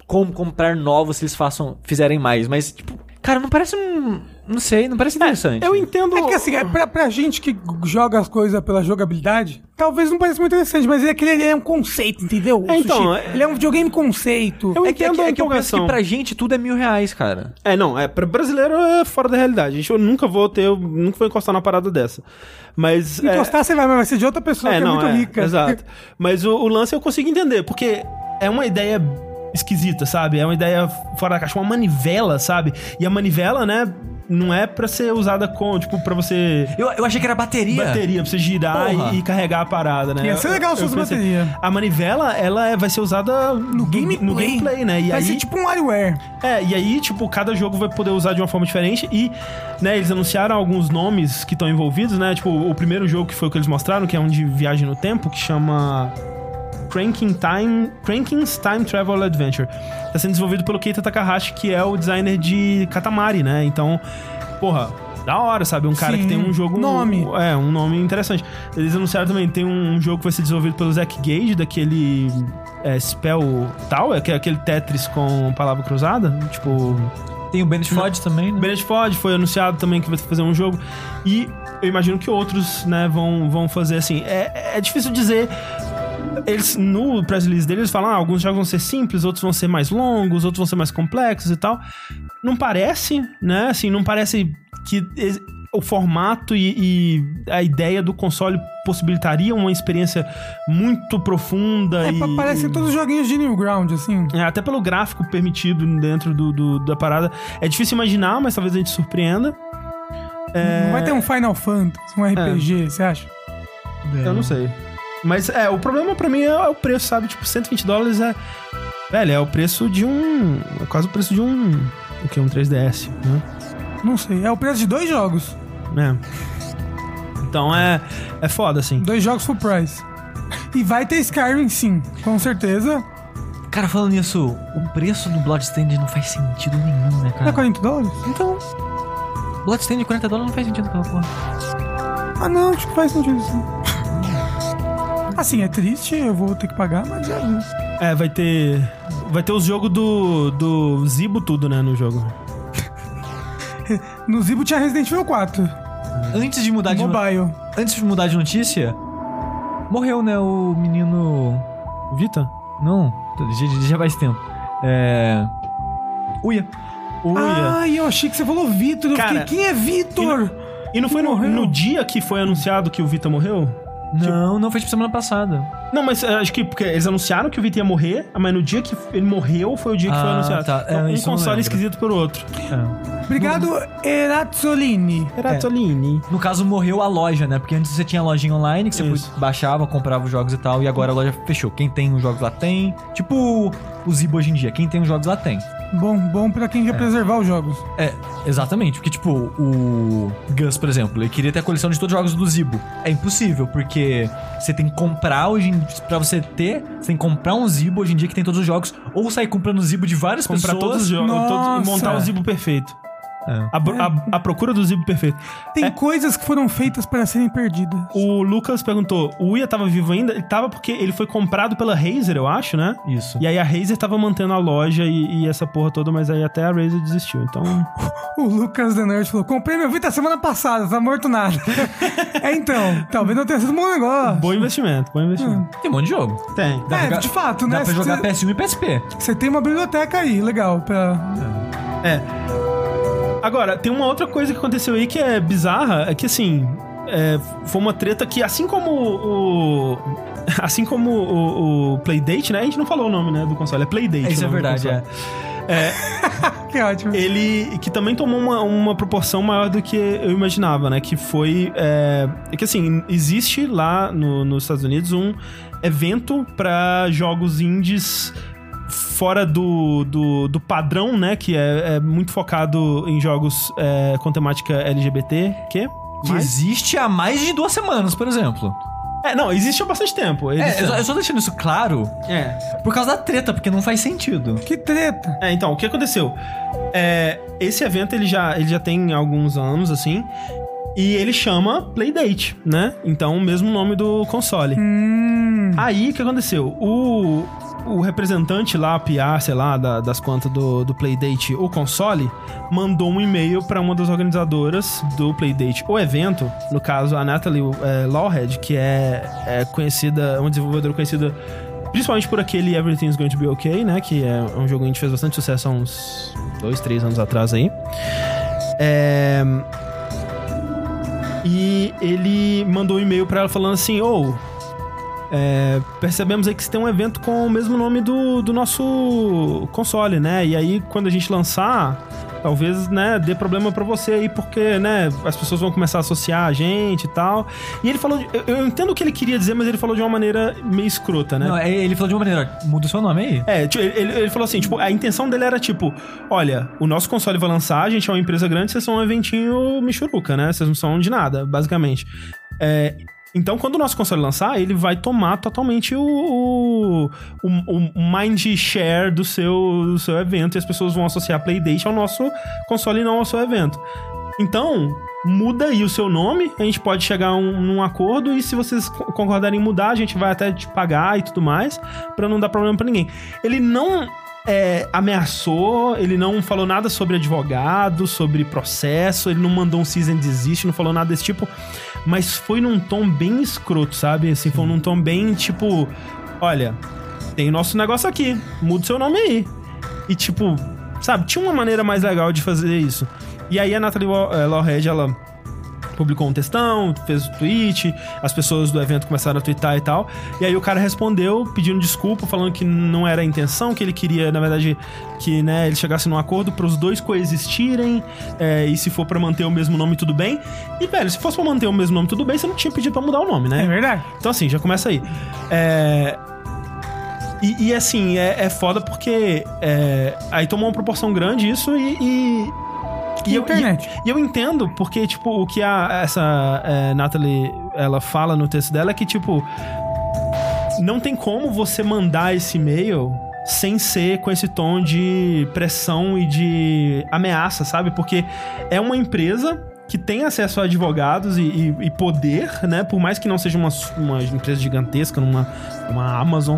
como comprar novos se eles façam, fizerem mais. Mas, tipo, cara, não parece um. Não sei, não parece interessante. Eu entendo. É que assim, é pra, pra gente que joga as coisas pela jogabilidade, talvez não pareça muito interessante, mas é que ele é um conceito, entendeu? É, então, é- Ele é um videogame conceito. Eu É que, é entendo que, a é que eu penso que pra gente tudo é mil reais, cara. É, não, é, pra brasileiro é fora da realidade. A gente eu nunca vou ter, eu nunca vou encostar numa parada dessa. Mas. é- Encostar você vai, mas vai ser de outra pessoa É, que não, é muito é, rica. Exato. Mas o, o lance eu consigo entender, porque é uma ideia esquisita, sabe? É uma ideia fora da caixa, uma manivela, sabe? E a manivela, né, não é pra ser usada com, tipo, pra você. Eu, eu achei que era bateria. Bateria, pra você girar e, e carregar a parada, né? Ia ser legal se fosse pensei, bateria. A manivela, ela é- vai ser usada no, Gameplay. no gameplay, né? E vai aí, ser tipo um WarioWare. é, e aí, tipo, cada jogo vai poder usar de uma forma diferente e, né, eles anunciaram alguns nomes que estão envolvidos, né? Tipo, o primeiro jogo que foi o que eles mostraram, que é um de viagem no tempo, que chama Cranking Time, Cranking's Time Travel Adventure. Tá sendo desenvolvido pelo Keita Takahashi, que é o designer de Katamari, né? Então, porra, da hora, sabe? Um cara Sim, que tem um jogo... nome. É, um nome interessante. Eles anunciaram também, tem um jogo que vai ser desenvolvido pelo Zack Gage, daquele é, Spell Tower, que é aquele Tetris com palavra cruzada, tipo... Tem o Bennett Foddy também, né? Bennett Ford foi anunciado também que vai fazer um jogo. E eu imagino que outros, né, vão, vão fazer assim. É, é difícil dizer. Eles, no press release deles, eles falam: ah, alguns jogos vão ser simples, outros vão ser mais longos, outros vão ser mais complexos e tal. Não parece, né? Assim, não parece que o formato e, e a ideia do console possibilitaria uma experiência muito profunda É, e. pa- parecem todos os joguinhos de Newground, assim. É, até pelo gráfico permitido dentro do, do- da parada. É difícil imaginar, mas talvez a gente surpreenda. Não vai ter um Final Fantasy, um RPG, você acha? Eu não sei. Mas é, o problema pra mim é, é o preço, sabe? Tipo, 120 dólares é. Velho, é o preço de um. É quase o preço de um. O que? Um 3DS, né? Não sei. É o preço de dois jogos. né? Então é, é foda, assim. Dois jogos full price. E vai ter Skyrim sim, com certeza. Cara, falando nisso, o preço do Bloodstained não faz sentido nenhum, né, Não é cara? 40 dólares? Então, Bloodstained de 40 dólares não faz sentido aquela porra. Ah não, acho que faz sentido sim. Assim, é triste, eu vou ter que pagar, mas já vi. É, vai ter. Vai ter os jogos do, do Zibo tudo, né, no jogo. No Zibo tinha Resident Evil 4, Antes de mudar de, mobile. antes de mudar de notícia, morreu, né, o menino... Vita? Não, já, já faz tempo. É... Uia. Uia. Ai, eu achei que você falou Vitor. Eu Cara, fiquei, quem é Vitor? E não foi no, no dia que foi anunciado que o Vita morreu? Não, não foi tipo semana passada. Não, mas é, acho que porque eles anunciaram que o Vita ia morrer, mas no dia que ele morreu foi o dia que foi Ah, anunciado. tá. É, Então, um console esquisito pelo outro. É. Obrigado, Erazzolini. Era Tolini. No caso, morreu a loja, né? Porque antes você tinha a lojinha online que você Isso. baixava, comprava os jogos e tal, e agora a loja fechou. Quem tem os jogos lá tem. Tipo o Zibo hoje em dia. Quem tem os jogos lá tem. Bom, bom pra quem quer preservar os jogos. É, exatamente. Porque, tipo, o Gus, por exemplo, ele queria ter a coleção de todos os jogos do Zibo. É impossível, porque você tem que comprar hoje em Pra você ter, você tem que comprar um Zibo hoje em dia que tem todos os jogos, ou sair comprando Zibo de várias Comprar pessoas. todos os jogos todos- e montar o Zibo perfeito. É. A, bro- a- a procura do Zibo perfeito. Tem É. coisas que foram feitas para serem perdidas. O Lucas perguntou: o Uia tava vivo ainda? Ele tava porque ele foi comprado pela Razer, eu acho, né? Isso. E aí a Razer tava mantendo a loja e, e essa porra toda, mas aí até a Razer desistiu. Então. O Lucas The Nerd falou: comprei meu Vita semana passada, tá morto nada. é então, talvez não tenha sido um bom negócio. bom investimento, bom investimento. Tem um monte de jogo. Tem. Dá É, pra- de fato, Dá né? pra jogar Cê- PS1 e PSP. Você tem uma biblioteca aí, legal. Pra... É. Agora, tem uma outra coisa que aconteceu aí que é bizarra, é que assim, é, foi uma treta que, assim como o. Assim como o, o Playdate, né? A gente não falou o nome, né, do console, é Playdate. Isso é verdade, console. é. Que ótimo. ele que também tomou uma, uma proporção maior do que eu imaginava, né? Que foi é, é que assim existe lá no- nos Estados Unidos um evento pra jogos indies fora do, do, do padrão, né? Que é, é muito focado em jogos é, com temática LGBT, que Que existe há mais de duas semanas, por exemplo. é, não, existe há bastante tempo. É, eu só, eu só deixando isso claro é. por causa da treta, porque não faz sentido. Que treta. É, então, o que aconteceu? É, esse evento ele já, ele já tem alguns anos, assim, e ele chama Playdate, né? Então, o mesmo nome do console. Hum. Aí, o que aconteceu? O, o representante lá, PR, sei lá, da- das contas do, do Playdate, o console, mandou um e-mail pra uma das organizadoras do Playdate, o evento, no caso, a Natalie é, Lawhead, que é, é conhecida, uma desenvolvedora conhecida principalmente por aquele Everything's Going to Be Okay, né? Que é um jogo que a gente fez bastante sucesso há uns dois, três anos atrás aí. É... E ele mandou um e-mail pra ela falando assim, ô... é, percebemos aí que você tem um evento com o mesmo nome do, do nosso console, né? E aí, quando a gente lançar, talvez, né, dê problema pra você aí, porque, né, as pessoas vão começar a associar a gente e tal. E ele falou... de- eu, eu entendo o que ele queria dizer, mas ele falou de uma maneira meio escrota, né? Não, é- ele falou de uma maneira, muda o seu nome aí. É, tipo, ele, ele falou assim, tipo, a intenção dele era tipo, olha, o nosso console vai lançar, a gente é uma empresa grande, vocês são um eventinho michuruca, né? Vocês não são de nada, basicamente. É, então, quando o nosso console lançar, ele vai tomar totalmente o, o, o, o mind share do seu, do seu evento e as pessoas vão associar Playdate ao nosso console e não ao seu evento. Então, muda aí o seu nome, a gente pode chegar a um, num acordo e se vocês co- concordarem em mudar, a gente vai até te pagar e tudo mais, pra não dar problema pra ninguém. Ele não é, ameaçou, ele não falou nada sobre advogado, sobre processo, ele não mandou um cease and desist, não falou nada desse tipo, mas foi num tom bem escroto, sabe? Assim, foi num tom bem tipo, olha, tem nosso negócio aqui, muda o seu nome aí. E tipo, sabe, tinha uma maneira mais legal de fazer isso. E aí a Natalie eh, Lawhead, ela publicou um textão, fez o tweet, as pessoas do evento começaram a twittar e tal. E aí o cara respondeu pedindo desculpa, falando que não era a intenção, que ele queria, na verdade, que né, ele chegasse num acordo para os dois coexistirem, é, e se for pra manter o mesmo nome, tudo bem. E, velho, se fosse pra manter o mesmo nome, tudo bem, você não tinha pedido pra mudar o nome, né? É verdade. Então, assim, já começa aí. É. E, e, assim, é, é foda porque é, aí tomou uma proporção grande isso e, e que E eu, internet. e- e eu entendo, porque, tipo, o que a, essa é, Natalie, ela fala no texto dela é que, tipo, não tem como você mandar esse e-mail sem ser com esse tom de pressão e de ameaça, sabe? Porque é uma empresa que tem acesso a advogados e, e- e poder, né? Por mais que não seja uma, uma empresa gigantesca, numa uma Amazon.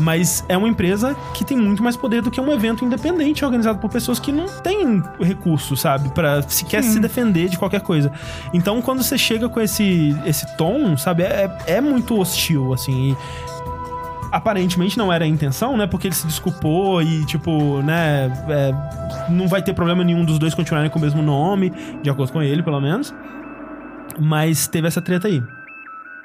Mas é uma empresa que tem muito mais poder do que um evento independente organizado por pessoas que não têm recurso, sabe? Pra sequer se defender de qualquer coisa. Então, quando você chega com esse, esse tom, sabe? É, é muito hostil, assim. E aparentemente não era a intenção, né? Porque ele se desculpou e, tipo, né? é, não vai ter problema nenhum dos dois continuarem com o mesmo nome, de acordo com ele, pelo menos. Mas teve essa treta aí.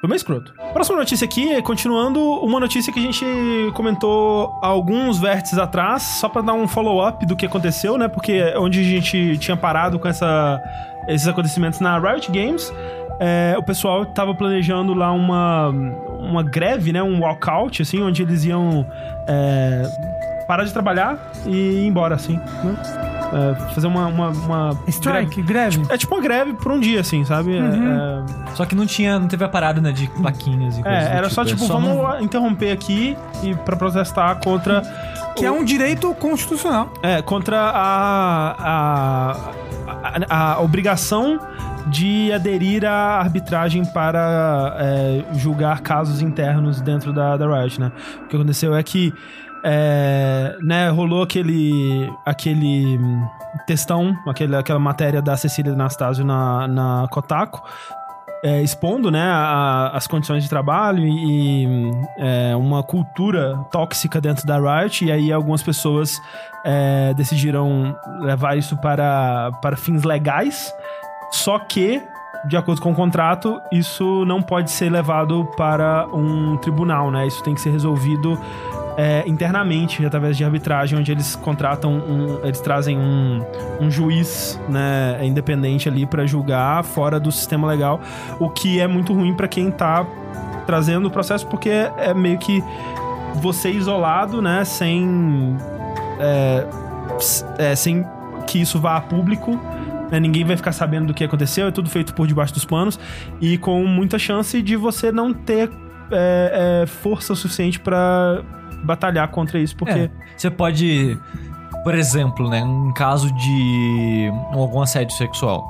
Foi meio escroto. Próxima notícia aqui é continuando uma notícia que a gente comentou alguns vértices atrás, só pra dar um follow-up do que aconteceu, né? Porque é onde a gente tinha parado com essa, esses acontecimentos na Riot Games, é, o pessoal tava planejando lá uma, uma greve, né? Um walkout, assim, onde eles iam é, parar de trabalhar e ir embora, assim, né? É, fazer uma, uma, uma Strike, greve. greve. É tipo uma greve por um dia, assim, sabe? É- Uhum. é, Só que não tinha, não teve a parada, né, de plaquinhas e coisas é, era só é tipo, vamos não- interromper aqui e para protestar contra Que é um direito constitucional. é, contra a a, a, a obrigação de aderir à arbitragem para é, julgar casos internos dentro da, da Riot, né? O que aconteceu é que é, né, rolou aquele aquele hum, textão, aquele, aquela matéria da Cecília Anastasio na, na Kotaku, é, expondo né, a- as condições de trabalho e, e, é, uma cultura tóxica dentro da Riot, e aí algumas pessoas é, decidiram levar isso para, para fins legais, só que, de acordo com o contrato, isso não pode ser levado para um tribunal, né? Isso tem que ser resolvido é, internamente, através de arbitragem, onde eles contratam um. Eles trazem um, um juiz né, independente ali para julgar fora do sistema legal, o que é muito ruim para quem tá trazendo o processo, porque é meio que você isolado, né, sem. é, é, sem que isso vá a público. né, ninguém vai ficar sabendo do que aconteceu, é tudo feito por debaixo dos panos e com muita chance de você não ter é, é, força suficiente pra batalhar contra isso, porque É, você pode, por exemplo, né, um caso de algum assédio sexual.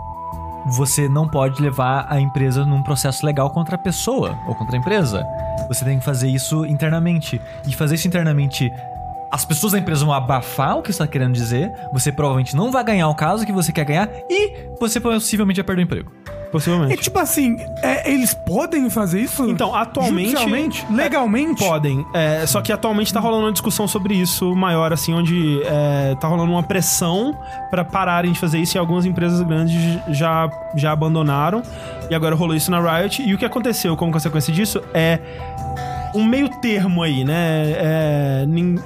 Você não pode levar a empresa num processo legal contra a pessoa ou contra a empresa. Você tem que fazer isso internamente. E fazer isso internamente, as pessoas da empresa vão abafar o que está querendo dizer. Você provavelmente não vai ganhar o caso que você quer ganhar e você possivelmente vai perder o emprego. É possivelmente. tipo assim, é, eles podem fazer isso? Então, atualmente-? Legalmente? Podem. É, só que atualmente tá rolando uma discussão sobre isso maior, assim, onde é, tá rolando uma pressão pra pararem de fazer isso e algumas empresas grandes já, já abandonaram. E agora rolou isso na Riot. E o que aconteceu como consequência disso é um meio termo aí, né? É, nin-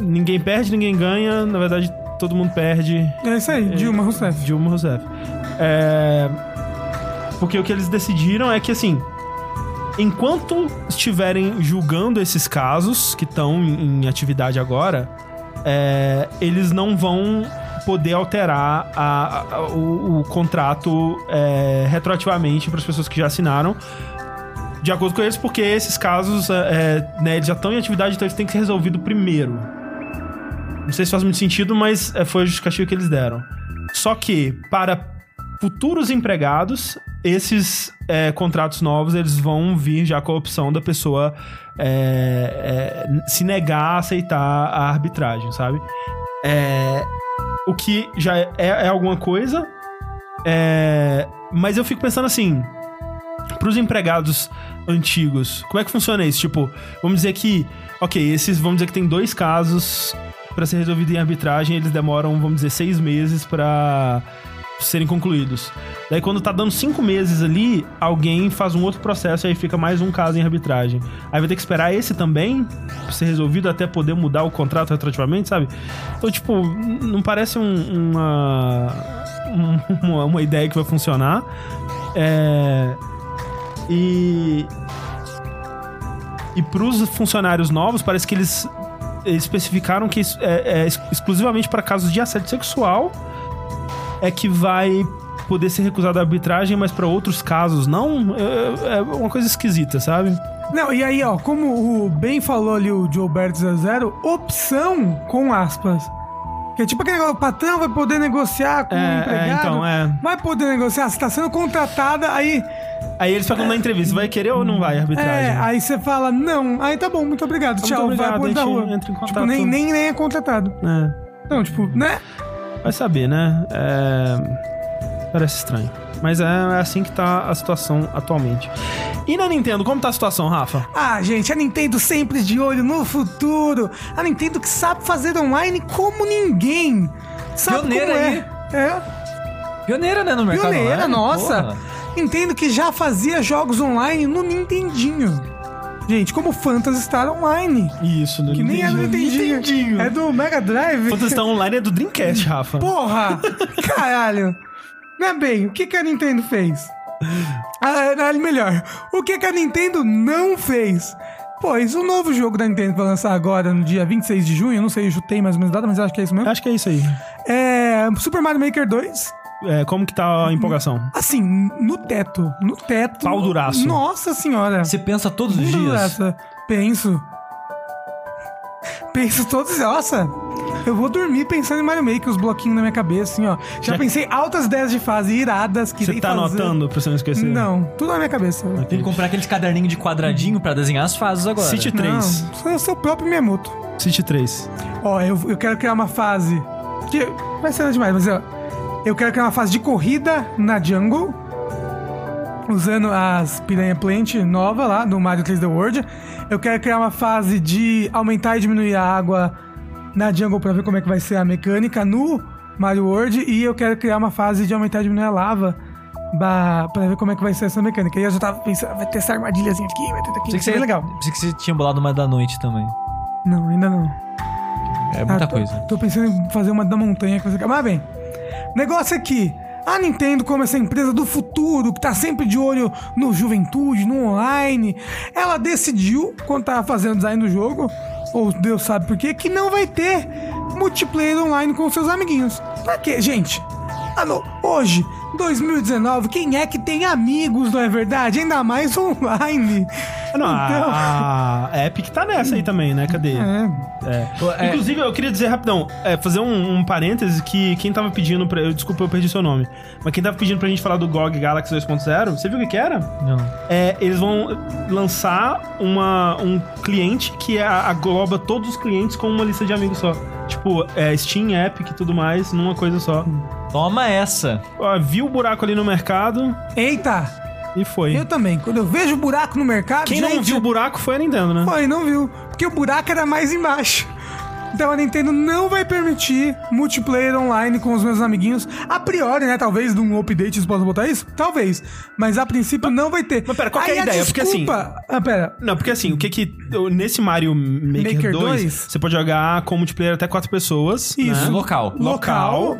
ninguém perde, ninguém ganha. Na verdade, todo mundo perde. É isso aí, Dilma Rousseff. Dilma Rousseff. É, Porque o que eles decidiram é que, assim, enquanto estiverem julgando esses casos que estão em, atividade agora, é, eles não vão poder alterar a- a- o, o contrato é, retroativamente para as pessoas que já assinaram. De acordo com eles, porque esses casos é, é, né, eles já estão em atividade, então eles têm que ser resolvidos primeiro. Não sei se faz muito sentido, mas é, foi a justificativa que eles deram. Só que, para futuros empregados, esses é, contratos novos, eles vão vir já com a opção da pessoa é, é, se negar a aceitar a arbitragem, sabe? É, o que já é, é alguma coisa, é, mas eu fico pensando assim, pros empregados antigos, como é que funciona isso? Tipo, vamos dizer que, ok, esses, vamos dizer que tem dois casos pra ser resolvido em arbitragem, eles demoram, vamos dizer, seis meses pra serem concluídos. Daí quando tá dando cinco meses ali, alguém faz um outro processo e aí fica mais um caso em arbitragem. Aí vai ter que esperar esse também ser resolvido até poder mudar o contrato retroativamente, sabe? Então, tipo, não parece um- uma, um- uma, uma ideia que vai funcionar. É... E... E pros funcionários novos, parece que eles especificaram que é, é ex- exclusivamente para casos de assédio sexual é que vai poder ser recusada a arbitragem, mas pra outros casos não. É, é uma coisa esquisita, sabe? Não, e aí, ó, como o bem falou ali o Joe Bert 00, opção com aspas. Que é tipo aquele negócio, o patrão vai poder negociar com É, o é, empregado. então, é. Vai poder negociar, você tá sendo contratada, aí. Aí eles perguntam na entrevista, vai querer ou não vai arbitragem? É, aí você fala, não, aí tá bom, muito obrigado, Muito tchau, obrigado, vai pro da rua. entra em Tipo, contato. nem, nem, nem é contratado. É. Então, tipo, né? Vai saber, né? É... Parece estranho. Mas é assim que tá a situação atualmente. E na Nintendo, como tá a situação, Rafa? Ah, gente, a Nintendo sempre de olho no futuro. A Nintendo que sabe fazer online como ninguém. Sabe Pioneira como é. aí. É, Pioneira, né, no mercado pioneira, online, nossa. porra. Nintendo que já fazia jogos online no Nintendinho. Gente, como Phantasy Star Online. Isso, no Que nem é do Nintendinho. É do Mega Drive. Phantasy Star Online é do Dreamcast, Rafa. Porra! Caralho! Né, bem, o que, que a Nintendo fez? Ah, não, melhor, o que, que a Nintendo não fez? Pois o novo jogo da Nintendo vai lançar agora no dia 26 de junho, eu não sei, eu chutei mais ou menos a data, mas acho que é isso mesmo. Acho que é isso aí. É Super Mario Maker 2. É, como que tá a empolgação? Assim, no teto. No teto. Pau duraço. Nossa senhora. Você pensa todos os dias. duraço. Penso. Penso todos. Nossa, eu vou dormir pensando em Mario Maker, os bloquinhos na minha cabeça, assim, ó. Já, Já- pensei altas ideias de fase iradas que Você tá anotando pra você não esquecer? Não, tudo na minha cabeça. Tem que comprar aqueles caderninhos de quadradinho pra desenhar as fases agora. City Não, 3. sou o seu próprio Miyamoto. City 3. Ó, eu, eu quero criar uma fase. Que vai ser nada demais, mas ó, eu quero criar uma fase de corrida na jungle. Usando as Piranha Plant nova lá do Mario 3D World. Eu quero criar uma fase de aumentar e diminuir a água na jungle pra ver como é que vai ser a mecânica no Mario World. E eu quero criar uma fase de aumentar e diminuir a lava pra ver como é que vai ser essa mecânica. E eu já tava pensando, vai ter essa armadilhazinha aqui, vai ter aqui. Pensei que, ser você, legal. pensei que você tinha bolado uma da noite também. Não, ainda não. É muita Ah, tô- coisa. Tô pensando em fazer uma da montanha que você Mas bem, negócio é que a Nintendo, como essa empresa do futuro, que tá sempre de olho no juventude, no online, ela decidiu, quando tava fazendo o design do jogo, ou Deus sabe por quê, que não vai ter multiplayer online com seus amiguinhos. Pra quê, gente? Alô, hoje, 2019, quem é que tem amigos, não é verdade? Ainda mais online. Não, Então- a, a Epic tá nessa aí também, né? Cadê? É. É. É. Inclusive, eu queria dizer rapidão, é, fazer um, um parêntese que quem tava pedindo pra. eu- Desculpa, eu perdi seu nome. Mas quem tava pedindo pra gente falar do GOG Galaxy 2.0, você viu o que, que era? Não. É, eles vão lançar uma, um cliente que é- agloba todos os clientes com uma lista de amigos só. Tipo, é, Steam, Epic e tudo mais, numa coisa só. Toma essa. Ó, viu o buraco ali no mercado Eita, e foi. eu também. Quando eu vejo buraco no mercado, Quem não gente, viu o buraco foi a Nintendo, né? Foi, não viu. Porque o buraco era mais embaixo. Então a Nintendo não vai permitir multiplayer online com os meus amiguinhos. A priori, né? Talvez num update eles possam botar isso? Talvez. Mas a princípio não vai ter. mas pera, qual que é a Aí ideia? Porque, assim, desculpa... Ah, pera. Não, porque assim, o que que. Nesse Mario Maker, Maker 2, 2, você pode jogar com multiplayer até quatro pessoas. Isso. Né? Local. Local.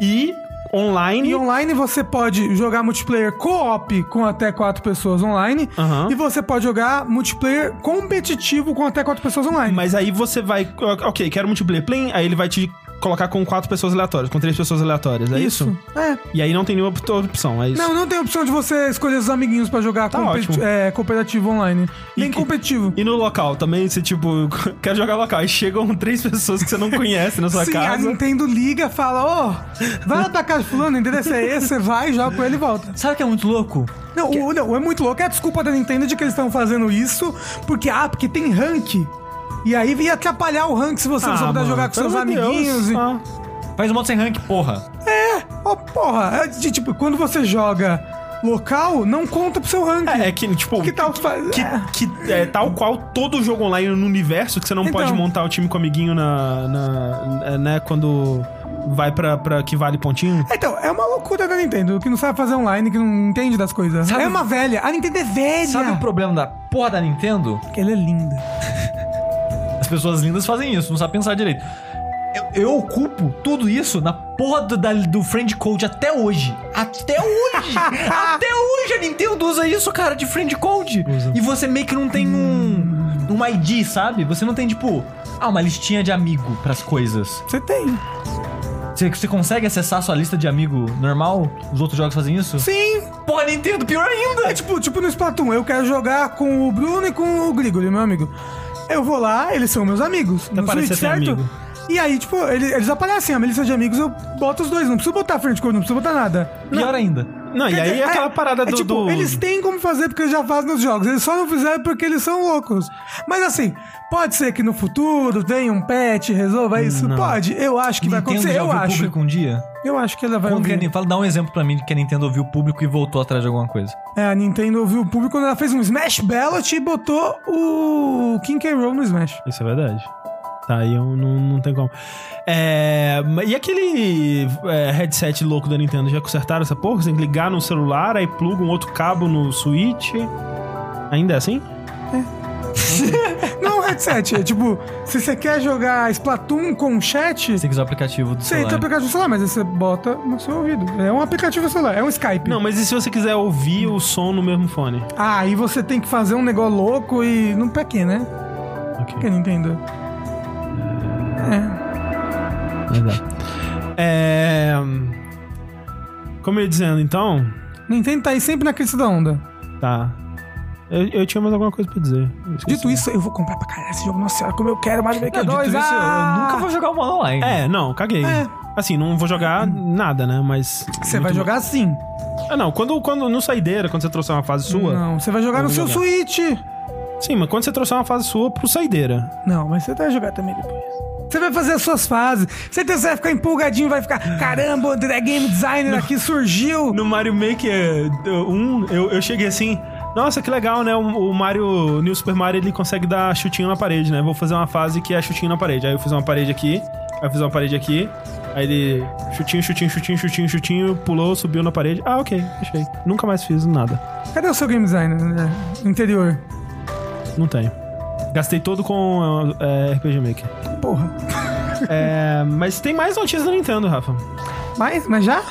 E online. E online você pode jogar multiplayer co-op com até quatro pessoas online. Aham. E você pode jogar multiplayer competitivo com até quatro pessoas online. Mas aí você vai. Ok, quero multiplayer play. Aí ele vai te colocar com quatro pessoas aleatórias, com três pessoas aleatórias, é isso? É. E aí não tem nenhuma outra opção, é isso? Não, não tem opção de você escolher os amiguinhos pra jogar Tá competi- ótimo. é, cooperativo online. E Nem que- competitivo. E no local também, você tipo, quer jogar local. Aí chegam três pessoas que você não conhece na sua Sim, a casa. Nintendo liga, fala, ó, vai lá pra casa de fulano, o endereço é esse, você vai, joga com ele e volta. Sabe o que é muito louco? Não, o, não, é muito louco, é a desculpa da Nintendo de que eles estão fazendo isso, porque, ah, porque tem rank. E aí ia atrapalhar o rank se você não Ah, souber mano, jogar com seus amiguinhos. e- Ah. Faz um modo sem rank, porra. Ó, porra, é de, tipo, quando você joga local, não conta pro seu rank. É, é que, tipo. Que tal Que, é. que é tal qual todo jogo online no universo, que você não Então. pode montar o time com amiguinho na. na- né, quando vai pra, pra que vale pontinho. Então, é uma loucura da Nintendo, que não sabe fazer online, que não entende das coisas. Sabe- É uma velha. A Nintendo é velha. Sabe o problema da porra da Nintendo? Que ela é linda. As pessoas lindas fazem isso, não sabem pensar direito. Eu, eu ocupo tudo isso na porra do, da- do friend code até hoje. Até hoje! até hoje a Nintendo usa isso, cara, de friend code. E você meio que não tem um, um ID, sabe? Você não tem, tipo, ah, uma listinha de amigo pras coisas. Você tem. Você, você consegue acessar sua lista de amigo normal? Os outros jogos fazem isso? Sim! Porra, Nintendo, pior ainda! É tipo, tipo no Splatoon, eu quero jogar com o Bruno e com o Grigori, meu amigo. Eu vou lá, eles são meus amigos. No parece Switch, certo? amigo. E aí, tipo, eles, eles aparecem, a minha lista de amigos, eu boto os dois, não preciso botar frente cor, não preciso botar nada. Pior ainda. Não, e Quer aí dizer, é aquela parada é do, tipo, do- eles têm como fazer porque eles já fazem nos jogos. Eles só não fizeram porque eles são loucos. Mas assim, pode ser que no futuro tenha um patch, resolva isso? Não. Pode. Eu acho que vai Nintendo acontecer. já Eu acho. público um dia? Eu acho que ela vai Quando ouvir. Fala, dá um exemplo pra mim de que a Nintendo ouviu o público e voltou atrás de alguma coisa. É, a Nintendo ouviu o público quando ela fez um Smash Ballot e botou o King K. Rool no Smash. Isso é verdade. Tá, aí eu não, não tem como. É, e aquele é, headset louco da Nintendo? Já consertaram essa porra? Você tem que ligar no celular, aí pluga um outro cabo no Switch. Ainda é assim? Não é um headset, é tipo, se você quer jogar Splatoon com chat, Você tem que usar o aplicativo do você entra no celular. aplicativo celular, mas aí você bota no seu ouvido. É um aplicativo celular, é um Skype. Não, mas e se você quiser ouvir o som no mesmo fone? Ah, aí você tem que fazer um negócio louco e. Não pra quê, né? Ok. Que Nintendo. É. Verdade. É. Como eu ia dizendo, então. Nintendo tá aí sempre na crista da onda. Tá. Eu, eu tinha mais alguma coisa pra dizer. Dito isso, eu vou comprar pra caralho esse jogo. Nossa senhora, como eu quero Mario Maker Não, 2. dito isso, ah! eu nunca vou jogar o modo online. É, não, caguei. É. Assim, não vou jogar nada, né? Mas. Você vai jogar assim. Ah, não. Quando, quando no saideira, quando você trouxer uma fase sua. Não, você vai jogar no seu jogar. Switch. Sim, mas quando você trouxer uma fase sua pro saideira. Não, mas você vai jogar também depois. Você vai fazer as suas fases. Certeza você vai ficar empolgadinho, vai ficar. Caramba, o André Game Designer aqui surgiu. No Mario Maker 1, eu, eu cheguei assim. Nossa, que legal, né? O, o Mario, New Super Mario, ele consegue dar chutinho na parede, né? Vou fazer uma fase que é chutinho na parede. Aí eu fiz uma parede aqui, aí eu fiz uma parede aqui. Aí ele chutinho, chutinho, chutinho, chutinho, chutinho, pulou, subiu na parede. Ah, ok, fechei. Nunca mais fiz nada. Cadê o seu game designer, André? Interior. Não tenho. Gastei todo com é, RPG Maker. Porra. É, mas tem mais notícias da Nintendo, Rafa. Mas, mas já?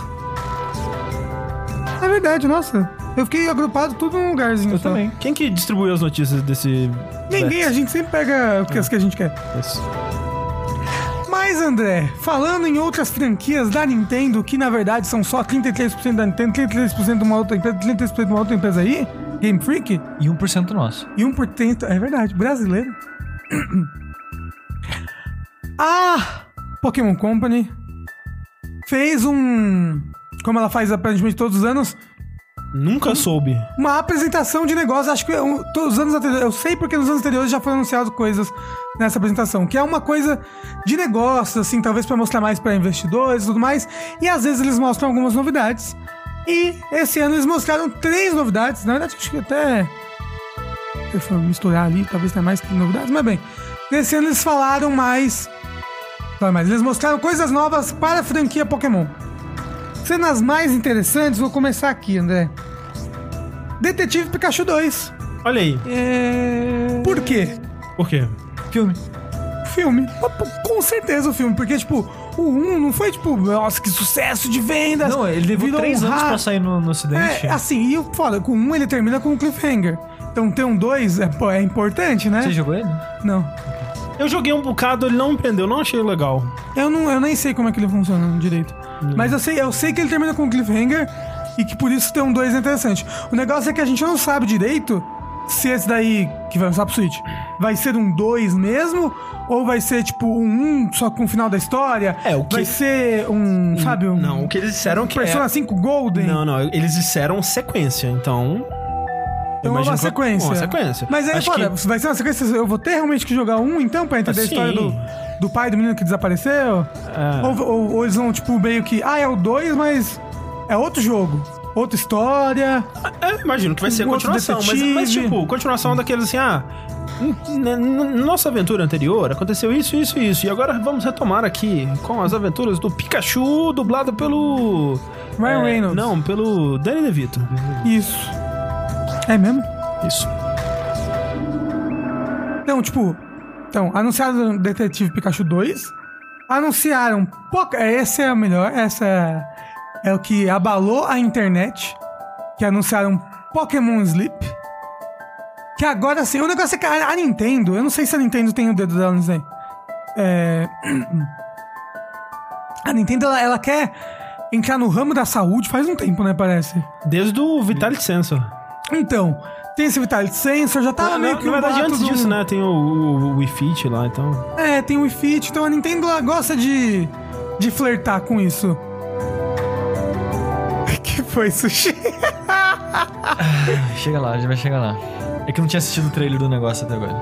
É verdade, nossa. Eu fiquei agrupado tudo num lugarzinho. Eu só. também. Quem que distribuiu as notícias desse. Ninguém, a gente sempre pega as que a gente quer. Isso. Mas, André, falando em outras franquias da Nintendo, que na verdade são só 33% da Nintendo, 33% de uma outra empresa, 33% de uma outra empresa aí, Game Freak, E 1% nosso. e 1%, é verdade, brasileiro. A Pokémon Company fez um, como ela faz aparentemente todos os anos, Nunca soube. uma apresentação de negócio. Acho que é um- todos os anos anteriores. Eu sei porque nos anos anteriores já foram anunciadas coisas nessa apresentação, que é uma coisa de negócio, assim, talvez para mostrar mais para investidores e tudo mais. E às vezes eles mostram algumas novidades. E esse ano eles mostraram três novidades. Na verdade, acho que até. Se eu for misturar ali, talvez tenha mais novidades, mas bem. Nesse ano eles falaram mais. Falaram mais. Eles mostraram coisas novas para a franquia Pokémon. Cenas mais interessantes, vou começar aqui, André. Detetive Pikachu 2. Olha aí. É... Por quê? Por quê? Filme. Filme. Com certeza o filme, porque, tipo, o 1 não foi, tipo, nossa, que sucesso de vendas. Não, ele levou virou 3 um anos ra- pra sair no, no ocidente. É, assim, e foda, com um ele termina com um cliffhanger. Então ter um 2 é, é importante, né? Você jogou ele? Não. Eu joguei um bocado, ele não me prendeu, não achei legal. Eu, não. eu nem sei como é que ele funciona direito. Mas eu sei, eu sei que ele termina com um cliffhanger e que por isso ter um 2 é interessante. O negócio é que a gente não sabe direito se esse daí, que vai lançar pro Switch, vai ser um 2 mesmo, ou vai ser tipo um 1 só com o final da história. É, o que- Vai ser um, sabe, um... Não, o que eles disseram que Persona é... 5 Golden. Não, não, eles disseram sequência, então... eu Então é uma sequência. Uma sequência. Mas aí, foda, que- vai ser uma sequência. Eu vou ter realmente que jogar um, então, pra entender Ah, a história do, do pai do menino que desapareceu? É. Ou, ou- ou eles vão, tipo, meio que. Ah, é o 2, mas é outro jogo. Outra história. É, eu imagino que vai ser Um continuação, mas, mas tipo, continuação daqueles assim, ah... Na, na nossa aventura anterior aconteceu isso, isso e isso. E agora vamos retomar aqui com as aventuras do Pikachu, dublado pelo. Ryan é, Reynolds. Não, pelo Danny DeVito. Isso. É mesmo? Isso. Então, tipo. Então, anunciaram Detetive Pikachu 2. Anunciaram. É, Esse é o melhor. Essa é, é o que abalou a internet. Que anunciaram Pokémon Sleep. Que agora sim. O negócio é que a, a Nintendo. Eu não sei se a Nintendo tem o dedo dela nisso aí. É. A Nintendo, ela, ela quer entrar no ramo da saúde faz um tempo, né, parece. Desde o Vitality Sensor. Então, tem esse Vitality Sensor, já tava na, meio que na um verdade, antes do- disso, né? Tem o, o, o Wii Fit lá, então. É, tem o Wii Fit, então a Nintendo ela gosta de, de flertar com isso. Foi, Sushi? Chega lá, a gente vai chegar lá. É que eu não tinha assistido o trailer do negócio até agora.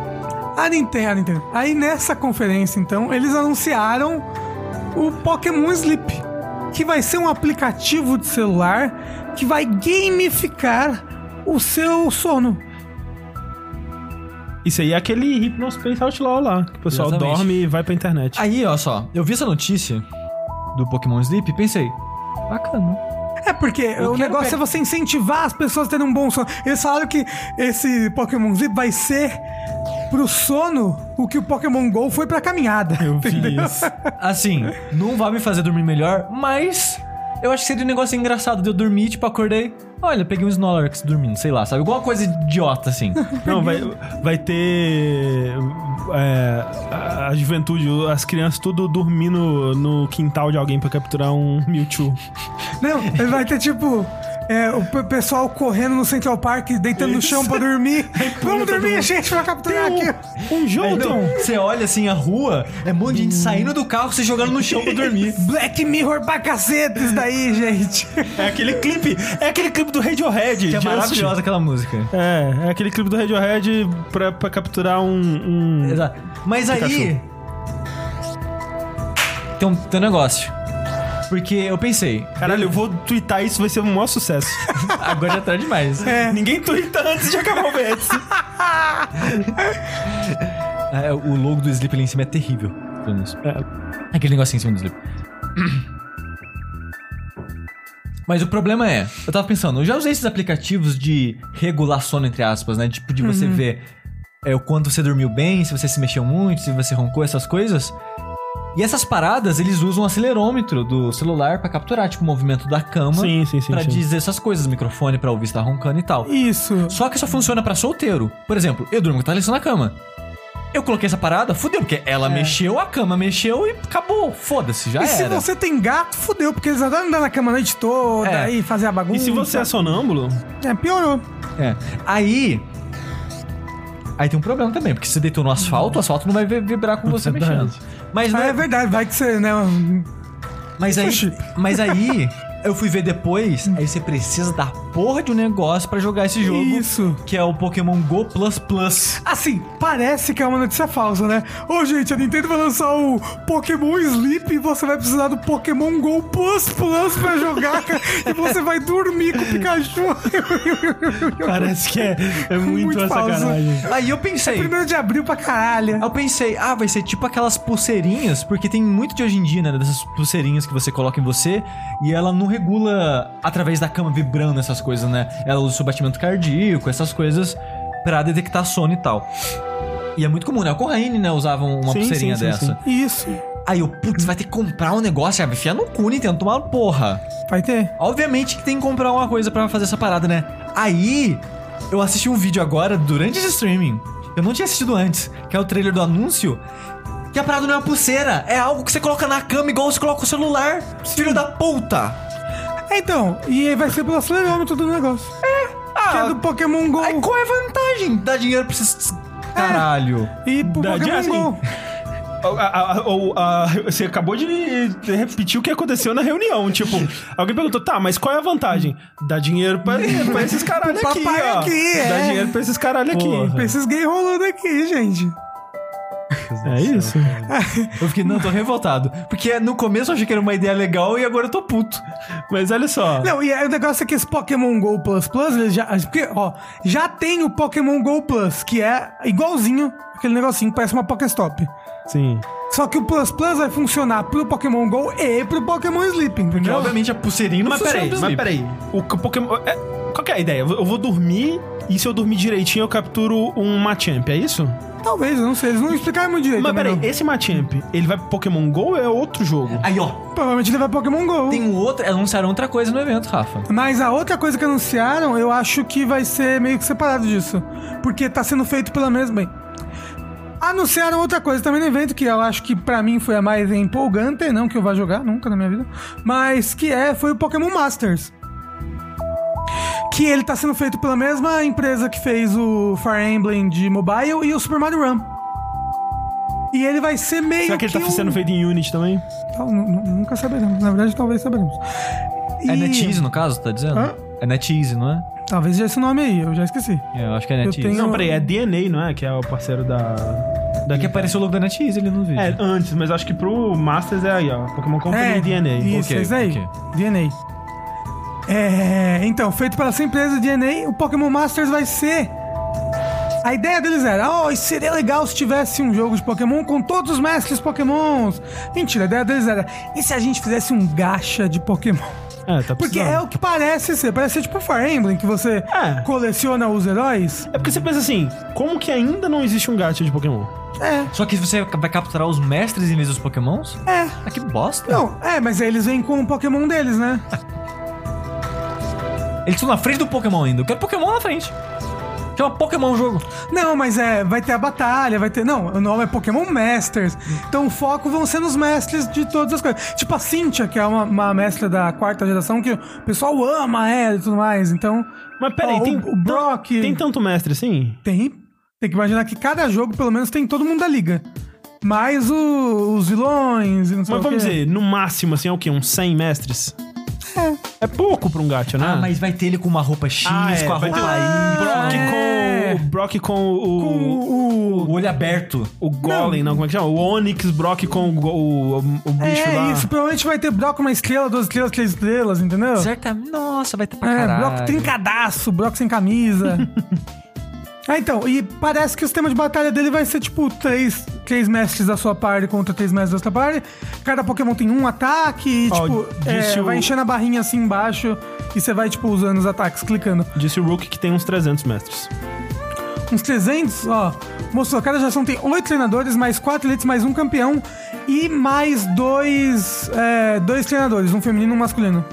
A Nintendo, a Nintendo. Aí nessa conferência, então, eles anunciaram o Pokémon Sleep, que vai ser um aplicativo de celular que vai gamificar o seu sono. Isso aí é aquele Hypnospace Outlaw lá, que o pessoal Exatamente. dorme e vai pra internet. Aí, ó só, eu vi essa notícia do Pokémon Sleep e pensei, bacana. É porque o quero negócio pe- é você incentivar as pessoas a terem um bom sono. Eles falaram que esse Pokémon Sleep vai ser pro sono o que o Pokémon GO foi pra caminhada. Eu vi isso. Assim, não vai me fazer dormir melhor, mas eu acho que seria um negócio engraçado de eu dormir, tipo, acordei. Olha, peguei um Snorlax dormindo, sei lá, sabe? Alguma coisa idiota assim. Não, vai, vai ter. é, a, a juventude, as crianças tudo dormindo no quintal de alguém pra capturar um Mewtwo. Não, ele vai ter tipo. É, o pe- pessoal correndo no Central Park, deitando no Isso. chão pra dormir. Vamos tá dormir, gente, pra capturar Tem aqui. um, um Jolteon. não, você olha assim a rua, é um monte de gente saindo do carro, se jogando no chão pra dormir. Black Mirror pra cacete isso daí, gente. É aquele clipe. É aquele clipe do Radiohead. Que é maravilhosa aquela música. É, é aquele clipe do Radiohead pra, pra capturar um. um... Exato. Mas aí. Tem um, tem um negócio. Porque eu pensei, Caralho, eu vou twittar isso, vai ser um maior sucesso. agora já tá demais. É. Ninguém twitta antes de acabar o vértice. É, o logo do Sleep ali em cima é terrível. falando isso. Aquele negocinho em cima do Sleep. Mas o problema é, eu tava pensando, eu já usei esses aplicativos de regular sono, entre aspas, né? Tipo, de você ver é, o quanto você dormiu bem, se você se mexeu muito, se você roncou, essas coisas. E essas paradas, eles usam o acelerômetro do celular pra capturar, tipo, o movimento da cama. Sim, sim, sim, Pra sim. dizer essas coisas, microfone pra ouvir se tá roncando e tal. Isso. Só que só funciona pra solteiro. Por exemplo, eu durmo com a Thalissa na cama. Eu coloquei essa parada, fudeu, porque ela mexeu, a cama mexeu e acabou. Foda-se, já É. e se era. você tem gato, fudeu, porque eles adoram andar na cama a noite toda É. e fazer a bagunça. E se você é sonâmbulo, É, piorou. É. Aí. Aí tem um problema também, porque se você deitou no asfalto, o asfalto não vai vi- vibrar com você Verdade. mexendo. Mas, Ah, né, é verdade, vai que você, né? mas aí. Mas aí. Eu fui ver depois, aí você precisa da porra de um negócio pra jogar esse jogo. Isso. Que é o Pokémon Go Plus Plus. Assim, parece que é uma notícia falsa, né? Ô, gente, a Nintendo vai lançar o Pokémon Sleep e você vai precisar do Pokémon Go Plus Plus pra jogar, cara, e você vai dormir com o Pikachu. parece que é, é muito, Muito sacanagem. Aí eu pensei. Primeiro de abril pra caralho. Eu pensei, ah, vai ser tipo aquelas pulseirinhas, porque tem muito de hoje em dia, né? Dessas pulseirinhas que você coloca em você e ela não regula através da cama vibrando essas coisas, né? Ela usa o seu batimento cardíaco, essas coisas pra detectar sono e tal. E é muito comum, né? O Corraine, né, usava uma Sim, pulseirinha sim, sim, dessa. Isso. Aí eu, putz, vai ter que comprar um negócio, ah, enfiar no cu, Nintendo, tomar uma porra. Vai ter. Obviamente que tem que comprar uma coisa pra fazer essa parada, né? Aí, eu assisti um vídeo agora durante esse streaming. Eu não tinha assistido antes, que é o trailer do anúncio. Que a parada não é uma pulseira, é algo que você coloca na cama igual você coloca o celular. Filho da puta! Então, e aí vai ser pelo acelerômetro do negócio. É. Que é do Pokémon Go. Aí qual é a vantagem? Dar dinheiro pra esses. Caralho. E pro Pokémon assim, Go. A- a- a- o- a- você acabou de repetir o que aconteceu na reunião. Tipo, alguém perguntou, tá, mas qual é a vantagem? Dá dinheiro pra, pra esses caralho aqui, ó. aqui, é. Dá dinheiro pra esses caralho aqui. Porra. Pra esses gays rolando aqui, gente. É isso. Eu fiquei, não, tô revoltado. Porque no começo eu achei que era uma ideia legal e agora eu tô puto. Mas olha só. Não, e aí o negócio é que esse Pokémon Go Plus Plus, ele já, porque, ó, já tem o Pokémon Go Plus, que é igualzinho aquele negocinho que parece uma Pokéstop. Sim. Só que o Plus Plus vai funcionar pro Pokémon Go e pro Pokémon Sleep, Porque entendeu? obviamente a pulseirinha não Mas funciona peraí, pro mas sleep. peraí. O o Pokémon. é, qual que é a ideia? Eu vou dormir e se eu dormir direitinho eu capturo um Machamp, é isso? Talvez, eu não sei, eles não explicaram muito direito. Mas também, peraí, não. esse Machamp, ele vai pro Pokémon GO ou é outro jogo? Aí, ó, Provavelmente ele vai pro Pokémon Go. tem um outro. Anunciaram outra coisa no evento, Rafa. Mas a outra coisa que anunciaram, eu acho que vai ser meio que separado disso. Porque tá sendo feito pela mesma. Bem, Anunciaram outra coisa também no evento, que eu acho que pra mim foi a mais empolgante, não que eu vá jogar nunca na minha vida, mas que é, foi o Pokémon Masters. Que ele tá sendo feito pela mesma empresa que fez o Fire Emblem de mobile e o Super Mario Run. E ele vai ser meio Será que ele tá um- sendo feito em Unity também? Tal, nu- nu- Nunca saberemos. Na verdade, talvez saberemos. É E- NetEase, no caso, tá dizendo? Hã? É NetEase, não é? Talvez já esse nome aí, eu já esqueci. É, eu acho que é NetEase. tenho- Não, peraí, é DNA, não é? Que é o parceiro da. da É que apareceu o logo da NetEase ali no vídeo. É, antes, mas acho que pro Masters é aí, ó. Pokémon Company e DNA. Isso, Ok, é isso aí. ok. DNA. É, então, feito pela essa empresa DNA, o Pokémon Masters vai ser. A ideia deles era, oh, seria legal se tivesse um jogo de Pokémon com todos os mestres Pokémons. Mentira, a ideia deles era, e se a gente fizesse um gacha de Pokémon? É, tá Porque é o que parece ser, parece ser tipo Fire Emblem, que você É. coleciona os heróis. É porque você pensa assim, como que ainda não existe um gacha de Pokémon? É, Só que você vai capturar os mestres em vez dos pokémons? é. Ah, que bosta. Não, é, mas aí eles vêm com o Pokémon deles, né? Eles estão na frente do Pokémon ainda. Eu quero Pokémon na frente. Chama Pokémon o jogo. Não, mas é, vai ter a batalha, vai ter. Não, o nome é Pokémon Masters. Então o foco vão ser nos mestres de todas as coisas. Tipo a Cynthia, que é uma, uma mestra da quarta geração, que o pessoal ama ela e tudo mais. Então. Mas peraí, ó, tem, o, o Brock. tem tanto mestre assim? Tem. Tem que imaginar que cada jogo, pelo menos, tem todo mundo da liga. Mais o- os vilões e não sei Mas o vamos quê. dizer, no máximo, assim, é o quê? Uns 100 mestres? É. pouco pra um gacha, né? Ah, mas vai ter ele com uma roupa X, Ah, é, com a roupa Y. Brock É. com o Brock com o, Com o. O olho aberto. o Golem, não. como é que chama? O Onix Brock com o, o, o bicho É lá. isso, provavelmente vai ter Brock uma estrela, duas estrelas, três estrelas, entendeu? Certamente. Nossa, vai ter pra É, caralho. Brock trincadaço, Brock sem camisa. ah, então, e parece que o sistema de batalha dele vai ser tipo três, três mestres da sua party contra três mestres da outra party. Cada Pokémon tem um ataque e, Ó, tipo, é, o- vai enchendo a barrinha assim embaixo e você vai, tipo, usando os ataques, clicando. Disse o Rook que tem uns 300 mestres. Uns 300, ó. Mostrou, cada geração tem oito treinadores, mais quatro elites, mais um campeão e mais dois, é, dois treinadores, um feminino e um masculino.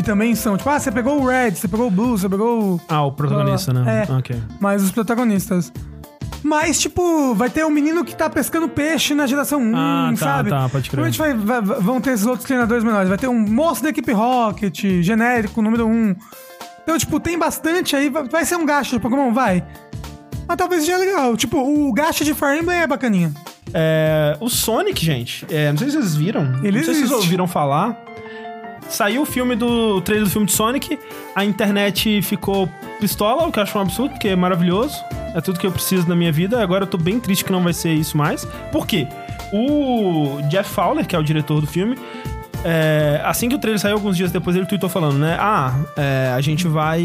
Que também são, tipo, ah, você pegou o Red, você pegou o Blue, você pegou o... Ah, o protagonista, né? É. Ok. mais os protagonistas. Mas, tipo, vai ter um menino que tá pescando peixe na geração 1, Ah, tá, sabe? tá, pode crer. Provavelmente vai, vai- vão ter esses outros treinadores menores. Vai ter um moço da equipe Rocket, genérico, número 1. Então, tipo, tem bastante aí. Vai ser um gacha de Pokémon? Vai. Mas talvez seja legal. Tipo, o gacha de Fire Emblem é bacaninha. É, o Sonic, gente, é, não sei se vocês viram. Ele não sei se vocês ouviram falar. Saiu o filme do o trailer do filme de Sonic, a internet ficou pistola, o que eu acho um absurdo, porque é maravilhoso. É tudo que eu preciso na minha vida. Agora eu tô bem triste que não vai ser isso mais. Por quê? O Jeff Fowler, que é o diretor do filme, é, assim que o trailer saiu, alguns dias depois, ele tweetou falando, né? Ah, é, a gente vai.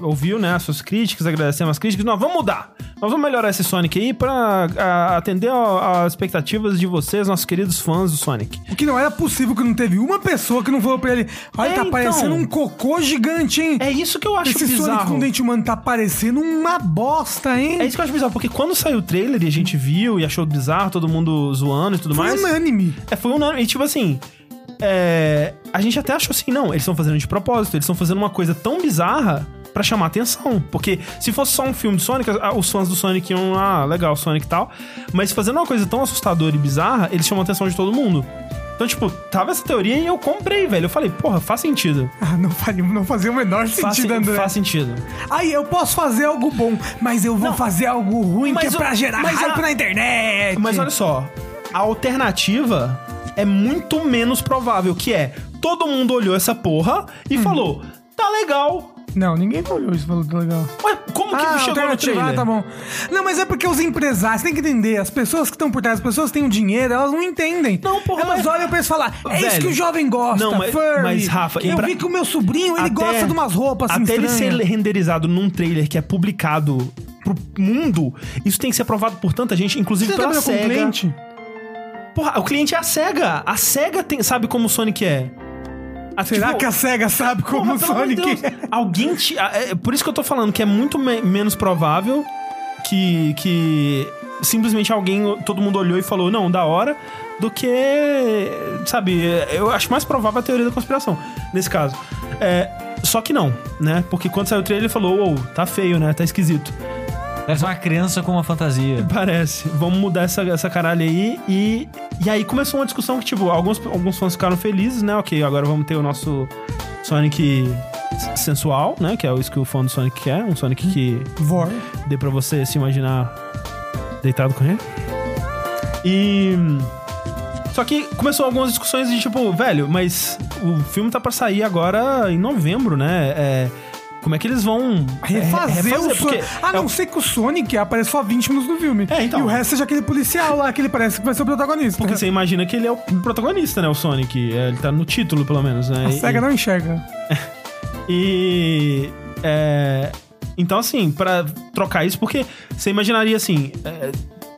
Ouviu, né? As suas críticas, agradecemos as críticas. Nós vamos mudar. Nós vamos melhorar esse Sonic aí pra a, atender as expectativas de vocês, nossos queridos fãs do Sonic. O que não era possível que não teve uma pessoa que não falou pra ele: Olha, É, tá então. parecendo um cocô gigante, hein? É isso que eu acho Esse Sonic bizarro. com dente humano tá parecendo uma bosta, hein? É isso que eu acho bizarro, porque quando saiu o trailer e a gente viu e achou bizarro, todo mundo zoando e tudo Foi mais. unânime. É, foi unânime. E tipo assim. É, a gente até achou assim, não, eles estão fazendo de propósito, eles estão fazendo uma coisa tão bizarra pra chamar atenção. Porque se fosse só um filme do Sonic, os fãs do Sonic iam, ah, legal, Sonic e tal. Mas fazendo uma coisa tão assustadora e bizarra, eles chamam a atenção de todo mundo. Então, tipo, tava essa teoria e eu comprei, velho. Eu falei, porra, faz sentido. Ah, não, faria, não fazia o menor Faz, sentido, André. faz sentido. Aí eu posso fazer algo bom, mas eu vou fazer algo ruim que é o- pra gerar mas hype a- na internet. Mas olha só, a alternativa é muito menos provável, que é todo mundo olhou essa porra e Uhum. falou, tá legal. Não, ninguém olhou isso e falou que legal. Ué, como que Ah, chegou no trailer? ah, tá bom. Não, mas é porque os empresários, tem que entender, as pessoas que estão por trás, as pessoas que têm o dinheiro, elas não entendem. Não, porra, Elas mas- olham pra eles e falam, é isso Velho, que o jovem gosta, não, mas- furry. mas, Rafa, eu pra- vi que o meu sobrinho, ele Até- gosta de umas roupas assim Até ele ser estranhas. renderizado num trailer que é publicado pro mundo, isso tem que ser aprovado por tanta gente, inclusive Você pela trabalhou com SEGA. cliente? Porra, o cliente é a SEGA. A SEGA tem, sabe como o Sonic é. A- Será tipo, que a SEGA sabe como Porra, o Sonic Deus. é? Alguém te. É, por isso que eu tô falando que é muito me- menos provável que, que simplesmente alguém, todo mundo olhou e falou, não, da hora, do que. Sabe, eu acho mais provável a teoria da conspiração, nesse caso. É, só que não, né? Porque quando saiu o trailer ele falou, ô, tá feio, né? Tá esquisito. Parece uma criança com uma fantasia. Parece. Vamos mudar essa, essa caralho aí. E, e aí começou uma discussão que, tipo, alguns, alguns fãs ficaram felizes, né? Ok, agora vamos ter o nosso Sonic sensual, né? Que é isso que o fã do Sonic quer. Um Sonic que Vor. dê pra você se imaginar deitado com ele. E. Só que começou algumas discussões de tipo, velho, mas o filme tá pra sair agora em novembro, né? É, como é que eles vão Refazer, é, o Sonic. A não é, ser que o Sonic apareça só 20 minutos no filme. É, então. E o resto seja aquele policial lá que ele parece que vai ser o protagonista. Porque você imagina que ele é o protagonista, né? O Sonic. É, Ele tá no título, pelo menos, né? A E- SEGA não enxerga. E. É, então, assim, pra trocar isso, porque você imaginaria assim. é,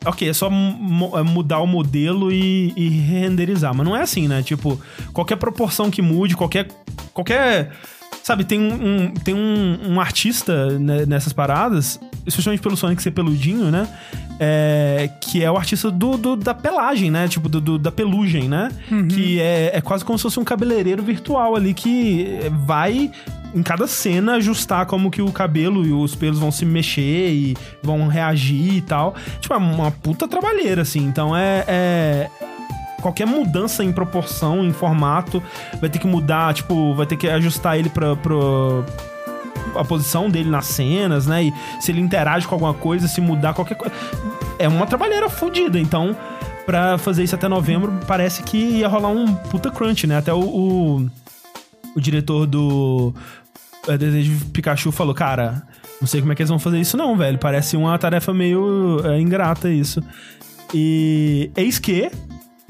ok, é só é mudar o modelo e, e renderizar. Mas não é assim, né? Tipo, qualquer proporção que mude, qualquer. qualquer sabe, tem um, um- tem um, um artista né, nessas paradas, especialmente pelo Sonic ser peludinho, né? É, que é o artista do, do- da pelagem, né? Tipo, do, do- da pelugem, né? Que é, é quase como se fosse um cabeleireiro virtual ali que vai em cada cena ajustar como que o cabelo e os pelos vão se mexer e vão reagir e tal. Tipo, é uma puta trabalheira, assim. Então é- é qualquer mudança em proporção, em formato, vai ter que mudar, tipo, vai ter que ajustar ele pra, pro- a posição dele nas cenas, né? E se ele interage com alguma coisa, se mudar qualquer coisa. É uma trabalheira fodida, então. Pra fazer isso até novembro, parece que ia rolar um puta crunch, né? Até o, o, o diretor do é, Desejo Pikachu falou, cara, não sei como é que eles vão fazer isso não, velho. Parece uma tarefa meio é, ingrata isso. E eis que,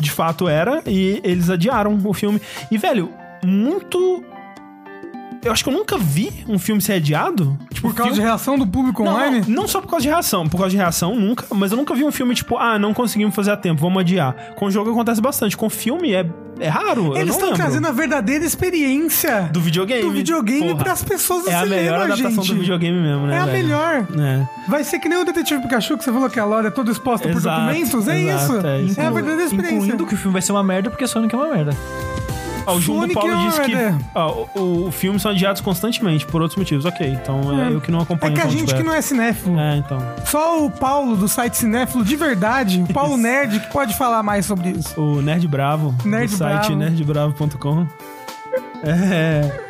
de fato era, e eles adiaram o filme. E, velho, muito. Eu acho que eu nunca vi um filme ser adiado. Tipo, Por causa filme... de reação do público Não, online? não, não só por causa de reação, por causa de reação nunca, mas eu nunca vi um filme tipo, ah, não conseguimos fazer a tempo, vamos adiar. Com jogo acontece bastante, com filme é, é raro. Eles estão trazendo a verdadeira experiência do videogame. do videogame Porra. pras pessoas do É a cinema, melhor adaptação gente. do videogame mesmo, né? É a velho? melhor. É. Vai ser que nem o Detetive Pikachu, que você falou que a lore é toda exposta por Exato, documentos. É exato, isso. é isso. É a verdadeira experiência. Incluindo que o filme vai ser uma merda porque Sonic é uma merda. Ó, o João do Paulo é disse que ó, o, o filme são adiados constantemente, por outros motivos. Ok, então é, eu que não É acompanho que a gente que não é cinéfilo. É, então. Só o Paulo do site Cinéfilo de verdade, o Paulo Nerd, que pode falar mais sobre isso. O Nerd Bravo, Nerd do site Bravo. nerdbravo.com. É.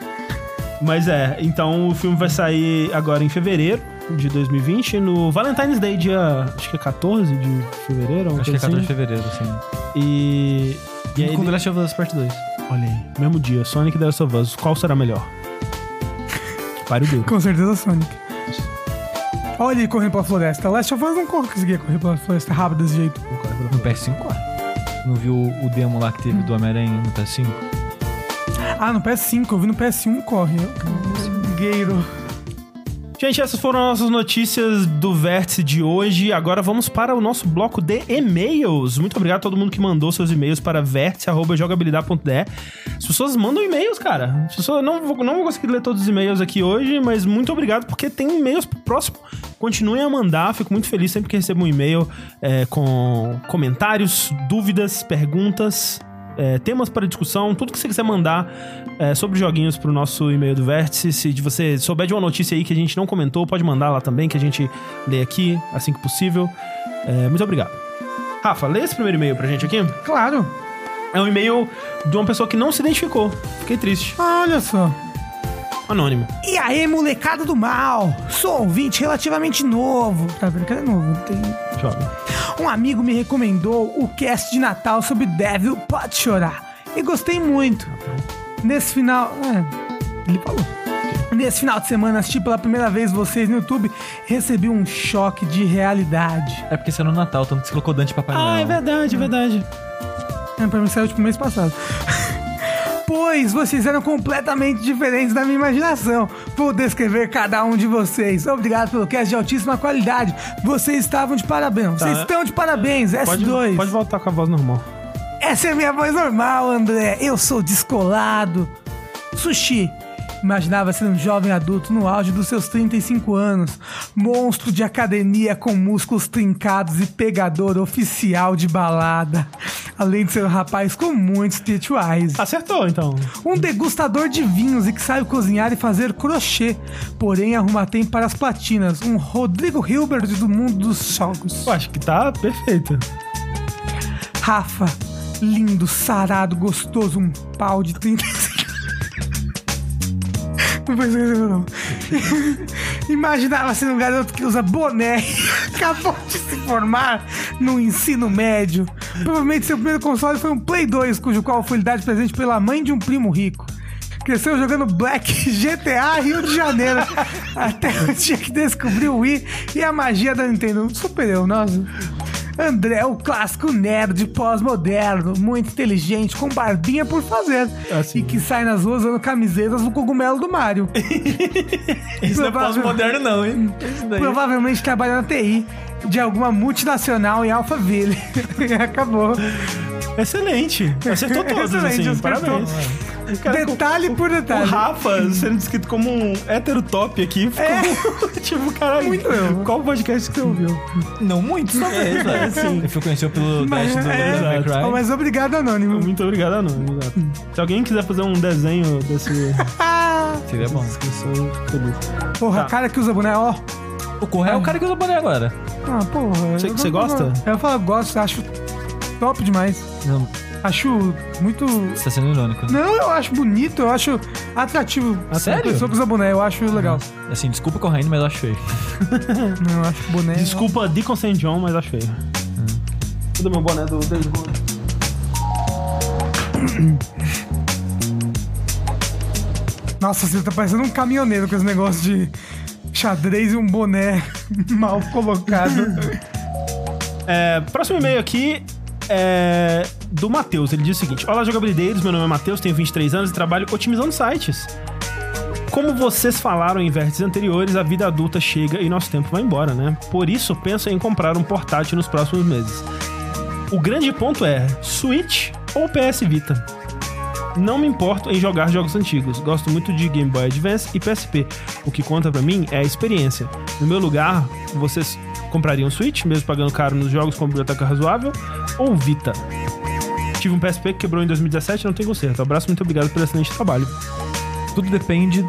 Mas é, então o filme vai sair agora em fevereiro de 2020, no Valentine's Day, dia. Acho que é 14 de fevereiro. Acho que é coisa 14 de assim. fevereiro, assim. E. E aí, com The ele- Last of Us Part 2. Olha aí, mesmo dia, Sonic e The Last of Us, qual será melhor? Pare o dedo. Com certeza, Sonic. Olha ele correndo pela floresta. Last of Us não conseguia correr pela floresta rápido desse jeito. No PS5, corre. Não viu o demo lá que teve do Homem-Aranha no PS5? Ah, no PS5, eu vi no PS1 corre. Gueiro. Gente, essas foram as nossas notícias do Vértice de hoje. Agora vamos para o nosso bloco de e-mails. Muito obrigado a todo mundo que mandou seus e-mails para vértice.jogabilidade.de. As pessoas mandam e-mails, cara. As pessoas, não, vou, não vou conseguir ler todos os e-mails aqui hoje, mas muito obrigado porque tem e-mails pro próximo. Continuem a mandar, fico muito feliz sempre que recebo um e-mail é, com comentários, dúvidas, perguntas. É, temas para discussão, tudo que você quiser mandar é, sobre joguinhos pro nosso e-mail do Vértice. Se de você souber de uma notícia aí que a gente não comentou, pode mandar lá também, que a gente lê aqui assim que possível. É, muito obrigado. Rafa, lê esse primeiro e-mail pra gente aqui. Claro. É um e-mail de uma pessoa que não se identificou. Fiquei triste. Olha só. Anônimo. E aí, molecada do mal? Sou um ouvinte relativamente novo. Tá vendo que ele é novo? não Tem... Joga. Um amigo me recomendou o cast de Natal sobre Devil Pode Chorar. E gostei muito. Nesse final. É, ele falou. Nesse final de semana, assisti pela primeira vez vocês no YouTube recebi um choque de realidade. É porque isso é no Natal, tanto que você colocou Dante Papai Noel. Ah, é verdade, é verdade. É, pra mim saiu tipo mês passado. Pois vocês eram completamente diferentes da minha imaginação. Vou descrever cada um de vocês. Obrigado pelo cast de altíssima qualidade. Vocês estavam de parabéns. Vocês estão de parabéns. Pode, S2. pode voltar com a voz normal. Essa é a minha voz normal, André. Eu sou descolado. Sushi, Imaginava ser um jovem adulto no auge dos seus 35 anos, monstro de academia com músculos trincados e pegador oficial de balada. Além de ser um rapaz com muitos rituais. Acertou, então. Um degustador de vinhos e que sabe cozinhar e fazer crochê, porém arruma tempo para as platinas. Um Rodrigo Hilbert do mundo dos jogos. Eu acho que tá perfeito. Rafa, lindo, sarado, gostoso, um pau de 35. Não foi isso que você falou, não. Imaginava ser um garoto que usa boné acabou de se formar no ensino médio. Provavelmente seu primeiro console foi um Play 2, cujo qual foi lhe dado de presente pela mãe de um primo rico. Cresceu jogando Black GTA Rio de Janeiro. Até o dia que descobriu o Wii e a magia da Nintendo. Superou, nossa. André, o clássico nerd pós-moderno, muito inteligente, com barbinha por fazer. Assim. E que sai nas ruas usando camisetas do cogumelo do Mario. Isso não é pós-moderno, não, hein? Isso daí. Provavelmente trabalha na TI de alguma multinacional em Alphaville. Acabou. Excelente. Acertou todos, Excelente, assim. acertou. Parabéns. Cara, Detalhe por O detalhe. Rafa sendo descrito como um hétero top aqui. Ficou tipo, caralho. Muito eu. Qual podcast que você ouviu? Não muito, talvez, É, né? sim. Ele foi conhecido pelo Mas, Dash do é, Cry. Mas obrigado, Anônimo. Muito obrigado, Anônimo. Se alguém quiser fazer um desenho desse Ah, Seria bom. eu porra, Tá. cara que usa boné, ó. O Correio é o cara que usa boné agora. Ah, porra. Você- eu- você eu- gosta? Eu falo, gosto, acho top demais. Não, Acho muito. você tá sendo irônico. né? Não, eu acho bonito, eu acho atrativo. Ah, sério? Pessoa que usa boné, eu acho legal. Assim, desculpa Correio, mas eu acho feio. Não, eu acho boné. Desculpa, Deacon St. John, mas acho feio. Cadê meu boné do David Bowie? Nossa, você tá parecendo um caminhoneiro com esse negócio de xadrez e um boné mal colocado. É, próximo e-mail aqui é do Matheus. Ele diz o seguinte: Olá, jogabilideiros. Meu nome é Matheus, tenho 23 anos e trabalho otimizando sites. Como vocês falaram em vértices anteriores, a vida adulta chega e nosso tempo vai embora, né? Por isso, penso em comprar um portátil nos próximos meses. O grande ponto é Switch ou PS Vita. Não me importo em jogar jogos antigos. Gosto muito de Game Boy Advance e PSP. O que conta pra mim é a experiência. No meu lugar, vocês comprariam Switch, mesmo pagando caro nos jogos com biblioteca razoável, ou Vita? Tive um PSP que quebrou em 2017 e não tem conserto. Abraço, muito obrigado pelo excelente trabalho. Tudo depende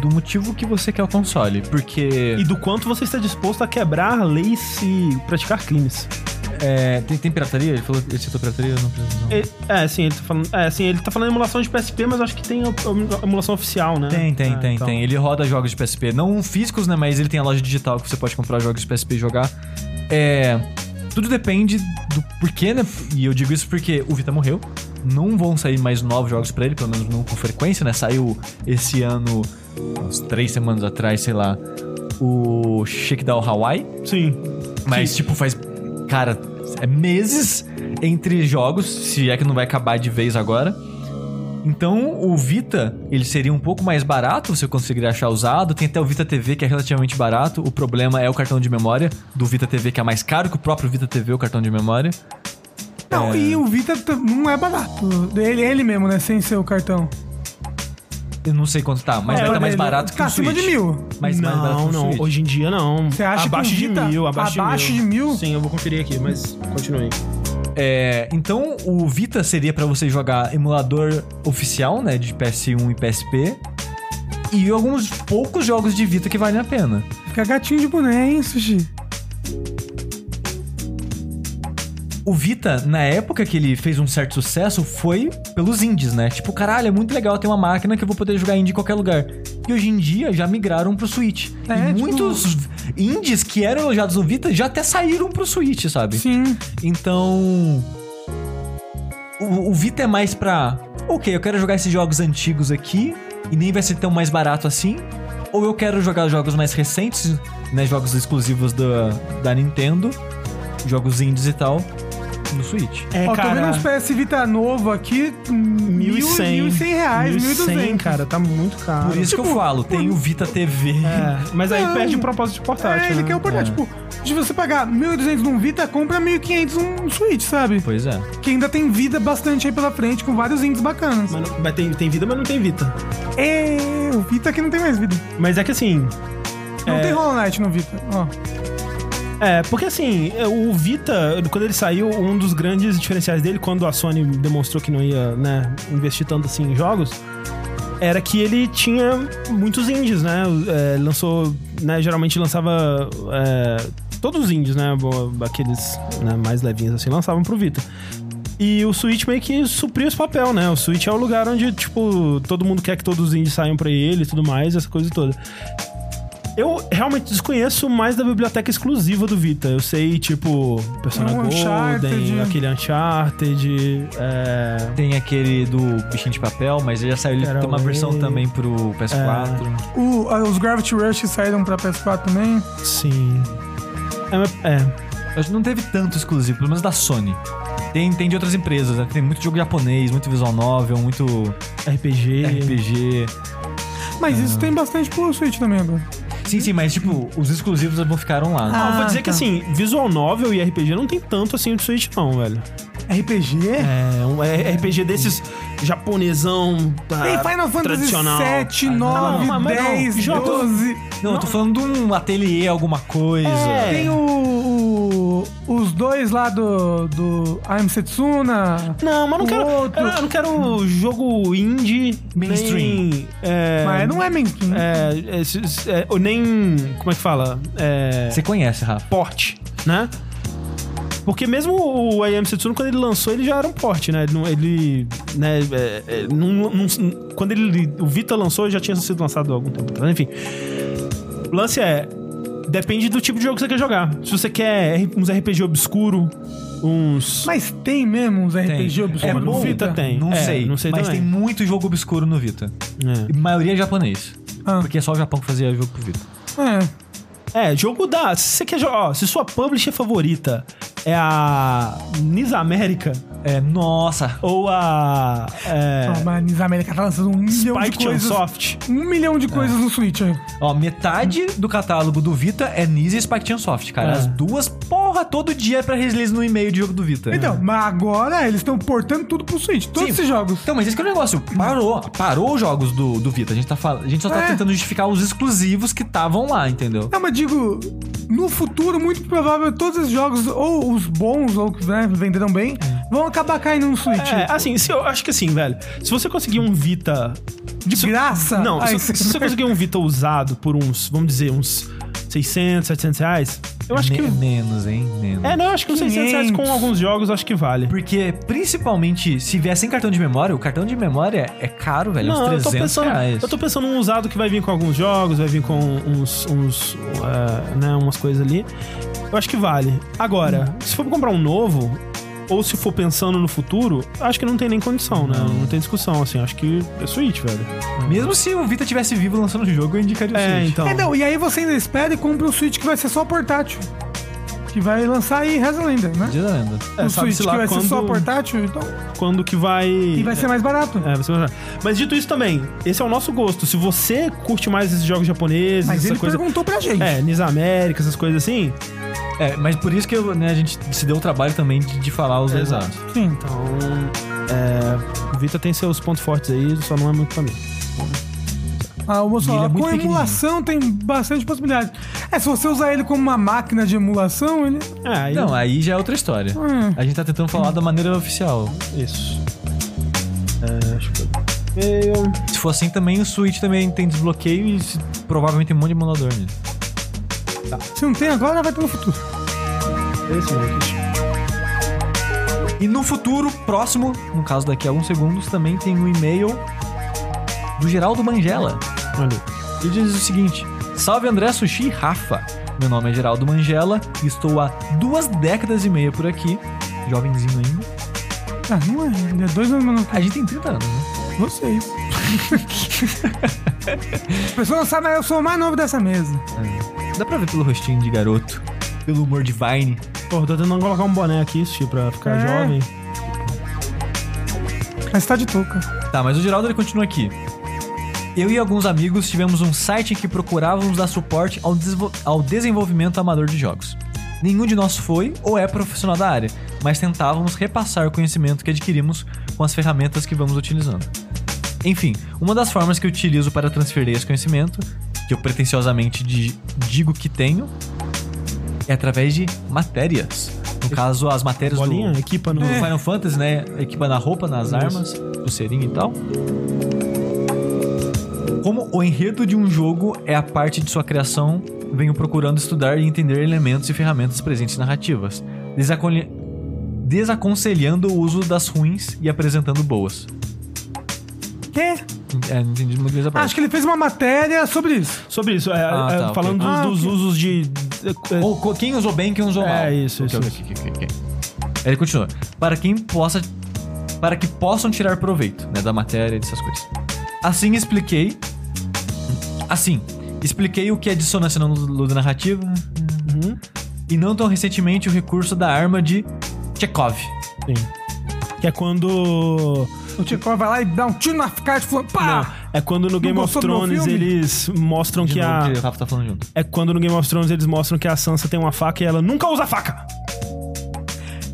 do motivo que você quer o console. Porque E do quanto você está disposto a quebrar leis e praticar crimes. é, tem, tem pirataria? Ele falou ele citou pirataria? Não, não. Ele- é, sim, ele tá falando. É, sim, ele tá falando emulação de PSP, mas acho que tem emulação oficial, né? Tem, tem, É, tem, então. tem. Ele roda jogos de PSP. Não físicos, né? Mas ele tem a loja digital que você pode comprar jogos de PSP e jogar. É. Tudo depende do porquê, né? E eu digo isso porque o Vita morreu. Não vão sair mais novos jogos pra ele, pelo menos não com frequência, né? Saiu esse ano, uns três semanas atrás, sei lá, o Shakedown Hawaii. Sim. Mas, Sim. tipo, faz. Cara, é meses entre jogos, se é que não vai acabar de vez agora. Então, o Vita, ele seria um pouco mais barato, você conseguiria achar usado. Tem até o Vita TV, que é relativamente barato. O problema é o cartão de memória do Vita TV, que é mais caro que o próprio Vita TV, o cartão de memória. Não, e o Vita não é barato. Ele, ele mesmo, né? Sem ser o cartão. Eu não sei quanto tá, mas É, vai estar mais barato que tá o acima Switch. de mil. Mas mais barato não, que o não. Switch. Hoje em dia não. Você acha que abaixo o de Vita- mil, abaixo, abaixo de, de mil. mil? Sim, eu vou conferir aqui, mas continue. É, então o Vita seria pra você jogar emulador oficial, né, de PS1 e PSP. E alguns poucos jogos de Vita que valem a pena. Fica gatinho de boné, hein, Sushi? O Vita, na época que ele fez um certo sucesso, foi pelos indies, né? Tipo, caralho, é muito legal ter uma máquina que eu vou poder jogar indie em qualquer lugar. E hoje em dia já migraram pro Switch. É, e tipo- muitos indies que eram elogiados no Vita já até saíram pro Switch, sabe? Sim. Então. O, o Vita é mais pra. Ok, eu quero jogar esses jogos antigos aqui e nem vai ser tão mais barato assim. Ou eu quero jogar jogos mais recentes, né? Jogos exclusivos da, da Nintendo, jogos indies e tal. No Switch. É, Ó, tô vendo uns PS Vita novo aqui, 1.100. 1.100 reais, 1.200. cara, tá muito caro. Por isso que eu falo, tem o Vita TV. É, mas aí Não. perde o propósito de portátil, É, ele né? quer o portátil. Tipo, de você pagar 1.200 num Vita, compra 1.500 num Switch, sabe? Pois é. Que ainda tem vida bastante aí pela frente, com vários indies bacanas. Mas, não- mas tem, tem vida, mas não tem Vita. É, o Vita aqui não tem mais vida. Mas é que assim... Não É. tem Hollow Knight no Vita, ó. É, porque assim, o Vita, quando ele saiu, um dos grandes diferenciais dele, quando a Sony demonstrou que não ia, né, investir tanto assim em jogos, era que ele tinha muitos indies, né? É, lançou, né, geralmente lançava é, todos os indies, né? Aqueles né, mais levinhos assim, lançavam pro Vita. E o Switch meio que supriu esse papel, né? O Switch é o lugar onde, tipo, todo mundo quer que todos os indies saiam pra ele e tudo mais, essa coisa toda. Eu realmente desconheço mais da biblioteca exclusiva do Vita. Eu sei, tipo, Persona Um Golden, Uncharted. aquele Uncharted, é... Tem aquele do bichinho de papel, mas ele já saiu, ele tem uma o- versão também pro PS4. O- ah, os Gravity Rush saíram pra PS4 também. Sim. É, é. Acho que não teve tanto exclusivo, pelo menos da Sony. Tem, tem de outras empresas, né? Tem muito jogo japonês, muito visual novel, muito RPG. RPG. Mas isso tem bastante pro Switch também agora. Sim, sim, mas tipo, os exclusivos não ficaram lá. Ah, eu vou Ah, dizer que tá. assim, visual novel e RPG não tem tanto assim no Switch, não, velho. RPG? É, um é RPG desses japonesão. tá, Tem Final Fantasy tradicional. 7, Ah, 9, não, mas não, 10, jogo- 12. Não, eu tô falando de um ateliê, alguma coisa. É. Tem o, o- os dois lá do, do I'm Setsuna. Não, mas não quero. outro. Eu não quero jogo indie. Mainstream. Nem, é, Mas não é mainstream. É, é, ou nem. Como é que fala? É. Você conhece, Rafa? porte, né? Porque mesmo o Am Setsuna, quando ele lançou, ele já era um porte, né? Ele, né, é, é, não- não- quando ele, o Vita lançou, já tinha sido lançado há algum tempo atrás. Enfim, o lance é, depende do tipo de jogo que você quer jogar. Se você quer uns RPG obscuro, uns... Mas tem mesmo uns RPG Tem. obscuros É no bom? Vita? Tem. Não É, sei, não sei mas também. tem muito jogo obscuro no Vita. É. E maioria é japonês. Ah. Porque é só o Japão que fazia jogo pro Vita. É. É, jogo da. Se você quer jogar. Ó, se sua publisher favorita é a Nis América É, nossa. ou a. É, Ah, mas a América tá lançando um milhão de Spike coisas. Chunsoft. Um milhão de coisas no Switch aí. Ó, metade do catálogo do Vita é Nise e Spike Chunsoft, cara. É. As duas, porra, todo dia é pra release no e-mail de jogo do Vita. Então, mas agora eles estão portando tudo pro Switch. Todos Sim. esses jogos. Então, mas esse que é o negócio. Parou. Parou os jogos do, do Vita. A gente, tá fal... a gente só tá É. tentando justificar os exclusivos que estavam lá, entendeu? Não, mas digo, no futuro, muito provável, todos esses jogos, ou os bons, ou que né, venderam bem, vão acabar caindo no Switch. É, assim, se eu acho que assim, velho. Se você conseguir um Vita. De se- graça? Não, Aí se, você- se você conseguir um Vita usado por uns, vamos dizer, uns 600, 700 reais, eu acho que. Me- Menos, hein? Menos. É, não, eu acho que uns 600 reais com 500. alguns jogos, acho que vale. Porque, principalmente, se vier sem cartão de memória, o cartão de memória é caro, velho. Não, uns eu tô 300 pensando, reais. eu tô pensando num usado que vai vir com alguns jogos, vai vir com uns, uns é, né, umas coisas ali. Eu acho que vale. Agora, se for comprar um novo, ou se for pensando no futuro, acho que não tem nem condição, né? Não tem discussão, assim. Acho que é Switch, velho. Mesmo se o Vita tivesse vivo lançando o jogo, eu indicaria o É, Switch. então. É, não, e aí você ainda espera e compra um Switch que vai ser só portátil. Que vai lançar aí Reza Lenda, né? Diz a lenda. É, sabe-se Switch lá que vai quando- ser só portátil, então. Quando que vai... E vai ser mais barato. É, vai ser mais barato. Mas dito isso também, esse é o nosso gosto. Se você curte mais esses jogos japoneses, Mas essa ele coisa... perguntou pra gente. É, Nis América, essas coisas assim. É, mas por isso que eu, né, a gente se deu o trabalho também de, de falar os dois Exato. lados. Sim. Então, é, o Vita tem seus pontos fortes aí, só não é muito pra mim. Ah, o é com emulação tem bastante possibilidade. É, se você usar ele como uma máquina de emulação, ele. Aí Não, aí já é outra história. Hum. A gente tá tentando falar da maneira oficial. Isso. É, acho que eu... Se for assim, também o Switch também tem desbloqueio e provavelmente tem um monte de emulador nele. Se não tem agora, vai ter no futuro. Esse mesmo. E no futuro próximo, no caso daqui a alguns segundos, também tem um e-mail do Geraldo Mangela. Olha. Ele diz o seguinte: Salve André Sushi e Rafa. Meu nome é Geraldo Mangela e estou há duas décadas e meia por aqui, jovenzinho ainda. Ah, não é. Ele é dois anos que A gente tem 30 anos, né? vocês. A pessoa não sabe, mas eu sou o mais novo dessa mesa. Dá pra ver pelo rostinho de garoto, pelo humor de Vine. Pô, tô tentando colocar um boné aqui, Sushi, pra ficar É. jovem. Mas tá de touca. Tá, mas o Geraldo ele continua aqui. Eu e alguns amigos tivemos um site em que procurávamos dar suporte ao, ao desenvolvimento amador de jogos. Nenhum de nós foi ou é profissional da área, mas tentávamos repassar o conhecimento que adquirimos com as ferramentas que vamos utilizando. Enfim, uma das formas que eu utilizo para transferir esse conhecimento, que eu pretensiosamente di- digo que tenho, é através de matérias. No caso, as matérias Bolinha, do, equipa no. do Final Fantasy, né? Equipa na roupa, nas armas, pulseirinha e tal. Como o enredo de um jogo é a parte de sua criação, venho procurando estudar e entender elementos e ferramentas presentes em narrativas, desaconhe- desaconselhando o uso das ruins e apresentando boas. Quê? É, não entendi muito bem essa parte. Acho que ele fez uma matéria sobre isso. Sobre isso, é, Ah, é, tá, ok. falando dos, Ah, dos ok. usos de. é, Ou co- quem usou bem, quem usou É, mal. isso, Ok, isso, ok, ok, ok, ok. Ele continua. Para quem possa. Para que possam tirar proveito, né? Da matéria e dessas coisas. Assim expliquei. Assim, expliquei o que é dissonância narrativa. Uhum. E não tão recentemente o recurso da arma de Chekhov. Sim. Que é quando. O Tchekov vai lá e dá um tiro na carta falando, Não, pá! é quando no Game of Thrones eles mostram De que novo, a. que o Rafa tá falando junto. É quando no Game of Thrones eles mostram que a Sansa tem uma faca e ela nunca usa faca.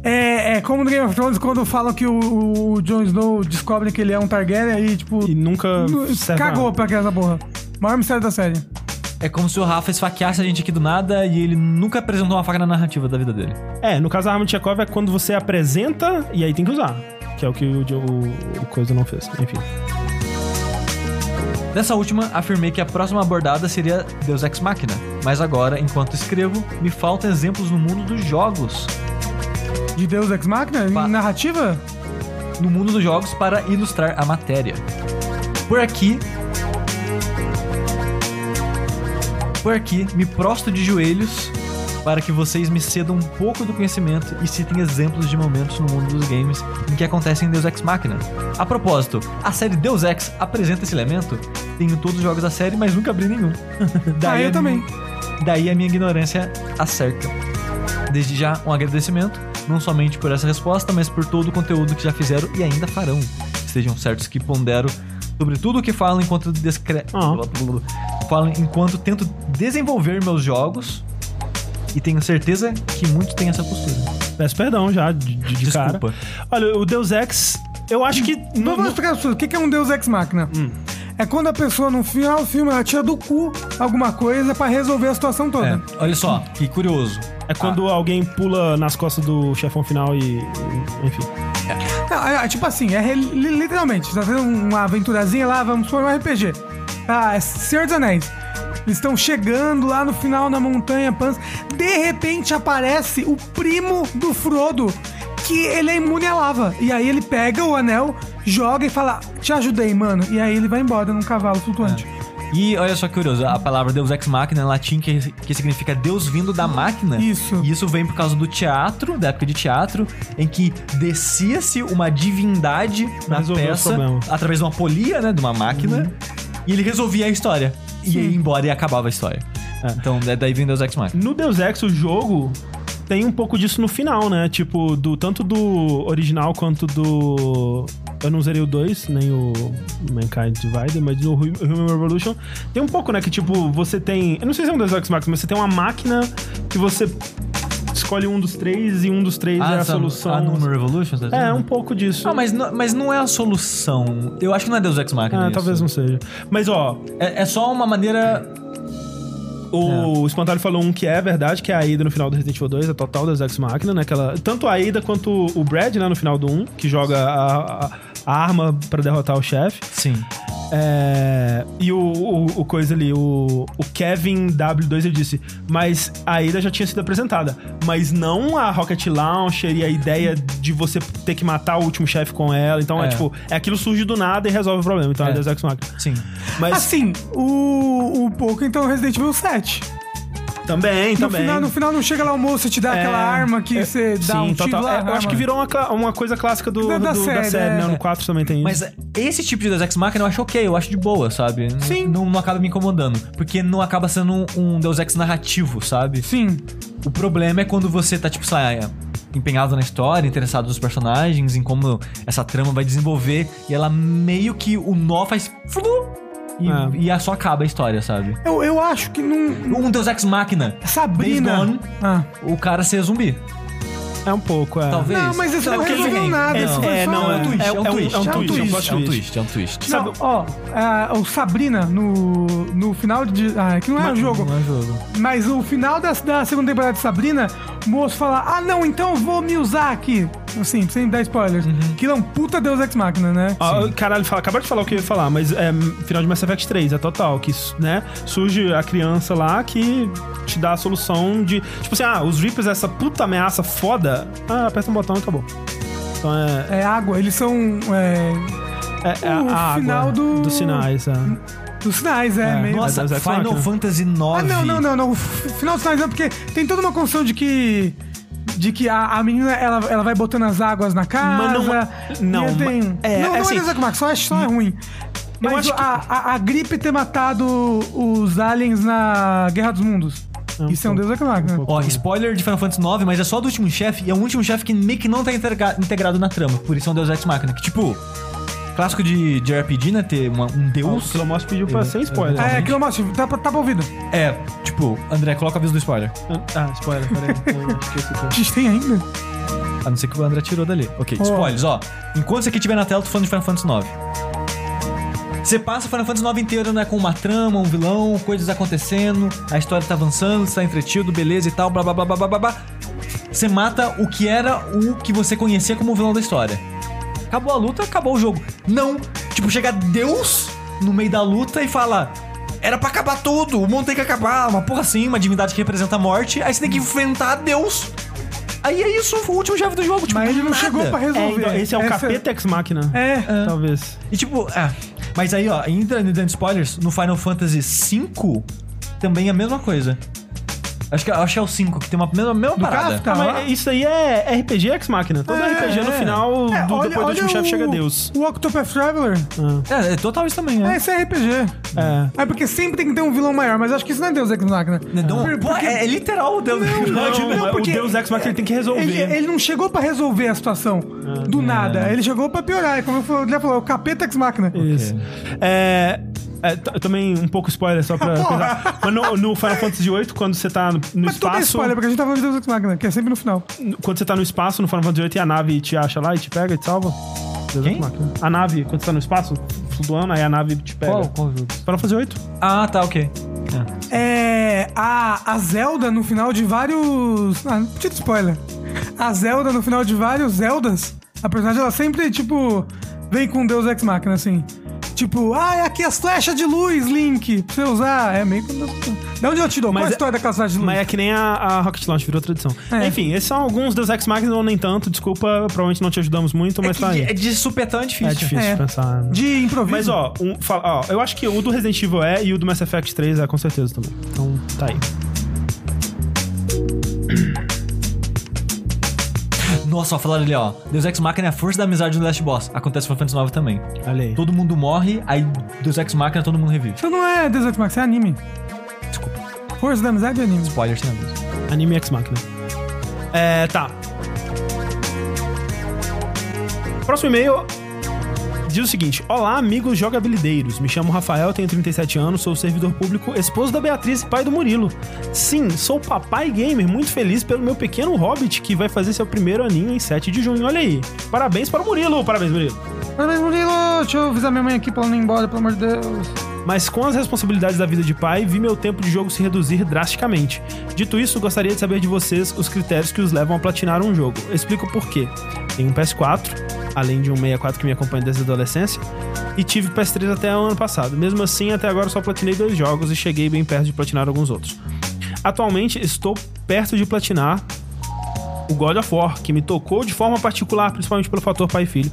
É, é como no Game of Thrones, quando falam que o, o Jon Snow descobre que ele é um Targaryen e, tipo, E nunca. cagou pra aquela porra. Maior mistério da série. É como se o Rafa esfaqueasse a gente aqui do nada e ele nunca apresentou uma faca na narrativa da vida dele. É, no caso a arma de Chekhov é quando você apresenta e aí tem que usar. Que é o que o, o, o Coisa não fez. Enfim. Nessa última, afirmei que a próxima abordada seria Deus Ex Machina, mas agora, enquanto escrevo, me faltam exemplos no mundo dos jogos. De Deus Ex Machina? Pa- Em narrativa? No mundo dos jogos para ilustrar a matéria. Por aqui. Por aqui, me prosto de joelhos para que vocês me cedam um pouco do conhecimento e citem exemplos de momentos no mundo dos games em que acontecem em Deus Ex Machina. A propósito, a série Deus Ex apresenta esse elemento? Tenho todos os jogos da série, mas nunca abri nenhum. Ah, eu a também. Daí a minha ignorância acerta. Desde já, um agradecimento, não somente por essa resposta, mas por todo o conteúdo que já fizeram e ainda farão. Estejam certos que pondero sobre tudo o que falam enquanto descre... Ah. falam enquanto tento desenvolver meus jogos e tenho certeza que muitos têm essa postura. Peço perdão já, de, de de cara. Desculpa. Olha, o Deus Ex, eu acho que. Não no- vou explicar as pessoas. O que que é um Deus Ex Machina? Hum. É quando a pessoa, no final do filme, ela tira do cu alguma coisa pra resolver a situação toda. É, olha só, que curioso. É quando alguém pula nas costas do chefão final e. e- enfim. Não, é, é tipo assim, é literalmente, tá tendo uma aventurazinha lá, vamos supor um RPG. Ah, é Senhor dos Anéis. Eles estão chegando lá no final da montanha Pans. De repente aparece o primo do Frodo, que ele é imune à lava. E aí ele pega o anel, joga e fala: Te ajudei, mano. E aí ele vai embora num cavalo flutuante. E olha só que curioso, a palavra Deus Ex Machina em latim que, que significa Deus vindo da máquina. Isso. E isso vem por causa do teatro, da época de teatro, em que descia-se uma divindade na resolver os peça através de uma polia, né, de uma máquina, e ele resolvia a história. E ia embora e acabava a história. Então, é daí vem Deus Ex Machina. No Deus Ex, o jogo tem um pouco disso no final, né? Tipo, do tanto do original quanto do. Eu não zerei o 2, nem o Mankind Divided, mas no Hu- Human Revolution tem um pouco, né? Que tipo, você tem. Eu não sei se é um Deus Ex Machina, mas você tem uma máquina que você escolhe um dos três e um dos três é a solução. A Numa Revolution, tá É, um pouco disso. Ah, mas não, mas não é a solução. Eu acho que não é Deus Ex Machina. Ah, isso. talvez não seja. Mas ó, É, é só uma maneira. O Espantalho falou um que é verdade, que é a Aida no final do Resident Evil 2, a total Deus Ex Machina, né? Aquela, tanto a Aida quanto o Brad, né, no final do 1, que joga a, a- a arma pra derrotar o chefe. Sim. É, e o, o, o coisa ali, o, o Kevin W2, ele disse, mas a Aida já tinha sido apresentada, mas não a Rocket Launcher e a ideia de você ter que matar o último chefe com ela. Então é. É. tipo, é aquilo surge do nada e resolve o problema. Então é, É. Deus Ex Machina. Sim. Mas Assim, o, o pouco então Resident Evil 7. Também, No também. final, no final não chega lá o moço e te dá É, aquela arma que é, você dá Sim, um tiro total. lá. É, eu acho que virou uma, uma coisa clássica do, Da- da, da do, da série, série, é. né? No 4 também tem isso. Mas esse tipo de Deus Ex Machina eu acho ok, eu acho de boa, sabe? Sim. Não, não acaba me incomodando. Porque não acaba sendo um, um Deus Ex narrativo, sabe? Sim. O problema é quando você tá, tipo, lá, empenhado na história, interessado nos personagens, em como essa trama vai desenvolver, e ela meio que o nó faz. E, É. e a- só acaba a história, sabe? Eu, eu acho que não. Um Deus Ex Machina. Sabrina. Gone, Ah. o cara ser zumbi. É um pouco, é. Talvez. Não, mas isso É não resolveu nada. Esse- isso foi é, só não, um é- twist. é- É um é um- twist, é um é um twist, é um é um twist. é um. Não, ó, o Sabrina no, no final de. Ah, é que não é o jogo. Não é jogo. Mas o final da, da segunda temporada de Sabrina, o moço fala: Ah, não, então eu vou me usar aqui. Assim, sem dar spoilers. Que é um puta Deus Ex Machina, né? Ah, caralho, fala, acabaram de falar o que eu ia falar, mas é final de Mass Effect 3, é total. Que, né, surge a criança lá que te dá a solução de. Tipo assim, ah, os Reapers, essa puta ameaça foda. Ah, aperta um botão e acabou. Então é. É água, eles são. É, É, é O a água final do- dos sinais. É. dos sinais, é, É, meio. Nossa, Ex Final Machina. Fantasy IX. Ah, não, não, não, não. O final dos sinais não, porque tem toda uma construção de que. De que a, a menina ela, ela vai botando as águas na casa. Mas não- não, e tem, mas- é, não, não é é assim- Deus Ex Machina, só é, só é ruim. Mas acho o- a, a, a gripe ter matado os aliens na Guerra dos Mundos. Um Isso é um Deus Ex Machina. pouco. Ó, spoiler de Final Fantasy IX, mas é só do último chefe, e é um último chefe que meio que não tá integra- integrado na trama. Por isso é um Deus Ex Machina. Que, tipo, clássico de, de RPG, né? Ter uma- um O deus. Kilomos pediu pra sem spoiler. É, aquilo mostra, tá, tá pra ouvido. É, tipo, André, coloca o aviso do spoiler. Ah, spoiler, peraí. A gente tem ainda? A não ser que o André tirou dali. Ok, Ó. spoilers, ó. Enquanto isso aqui estiver na tela, eu tô falando de Final Fantasy IX. Você passa o Final Fantasy IX inteiro, né? Com uma trama, um vilão, coisas acontecendo, a história tá avançando, você tá entretido, beleza e tal, blá blá blá blá blá blá. blá. Você mata o que era o que você conhecia como o vilão da história. Acabou a luta, acabou o jogo. Não, tipo, chega Deus no meio da luta e fala. Era pra acabar tudo, o mundo tem que acabar, uma porra assim, uma divindade que representa a morte, aí você tem que enfrentar Deus. Aí é isso, o último chefe do jogo, tipo, Mas ele não nada. chegou pra É, resolver. então, esse é o Essa- capeta ex máquina. É. Talvez. E tipo, é. Mas aí, ó, ainda dando spoilers, no Final Fantasy V também é a mesma coisa. Acho que, acho que é o 5, que tem uma mesma, mesma parada. Kafka? Ah, mas isso aí é RPG ex máquina. Todo É, RPG no é. final, É, do, olha- depois do último chefe chega Deus. O Octopath Traveler. É, é total isso também, É, é. esse é RPG. É. É porque sempre tem que ter um vilão maior, mas acho que isso não é Deus Ex Machina. Não, pô, porque é, é literal o Deus Não, não, porque- o Deus Ex Machina ele tem que resolver. Ele, ele não chegou pra resolver a situação do nada. Ele chegou pra piorar. É como eu já falou, o capeta Ex Machina. Isso. É, é, também um pouco spoiler só pra pensar. Mas no, no Final Fantasy VIII, quando você tá no, no Mas tudo é espaço. spoiler, porque a gente tá falando de Deus Ex Machina, que é sempre no final. Quando você tá no espaço, no Final Fantasy VIII, e a nave te acha lá e te pega e te salva. Deus Quem? Ex Machina. A nave, quando você tá no espaço, flutuando, aí a nave te pega. Qual, qual jogo? Final Fantasy VIII. Ah, tá, ok. É. A, a Zelda no final de vários. Ah, ter spoiler. A Zelda no final de vários Zeldas, a personagem ela sempre, tipo, vem com Deus Ex Machina, assim. Tipo, ah, é aqui as flechas de luz, Link, pra você usar. É meio que. Da onde ela tirou? Qual Mas a é- história daquelas flechas de luz? Mas é que nem a, a Rocket Launch, virou tradição. É. Enfim, esses são alguns Deus Ex Machina, ou nem tanto. Desculpa, provavelmente não te ajudamos muito, mas é, tá aí. de, é de supetão é difícil. É difícil É. de pensar. né? De improviso. Mas ó, um, fala- ó, eu acho que o do Resident Evil é e o do Mass Effect 3 é com certeza também. Então tá aí. Nossa, ó, falaram ali, ó. Deus Ex Machina é a força da amizade do Last Boss. Acontece no Final Fantasy IX também. Olha aí. Todo mundo morre, aí Deus Ex Machina todo mundo revive. Isso não é Deus Ex Machina, isso é anime. Desculpa. Força da amizade é anime. Spoiler sem aviso. Anime Ex Machina. É, tá. Próximo e-mail diz o seguinte: Olá, amigos jogabilideiros. Me chamo Rafael, tenho 37 anos, sou servidor público, esposo da Beatriz e pai do Murilo. Sim, sou papai gamer, muito feliz pelo meu pequeno hobbit que vai fazer seu primeiro aninho em 7 de junho. Olha aí. Parabéns para o Murilo. Parabéns, Murilo. Parabéns, Murilo! Deixa eu avisar minha mãe aqui pra ela não ir embora, pelo amor de Deus. Mas com as responsabilidades da vida de pai, vi meu tempo de jogo se reduzir drasticamente. Dito isso, gostaria de saber de vocês os critérios que os levam a platinar um jogo. Explico por quê. Tenho um PS4, além de um 64 que me acompanha desde a adolescência, e tive PS3 até o ano passado. Mesmo assim, até agora só platinei dois jogos e cheguei bem perto de platinar alguns outros. Atualmente estou perto de platinar o God of War, que me tocou de forma particular, principalmente pelo fator pai e filho.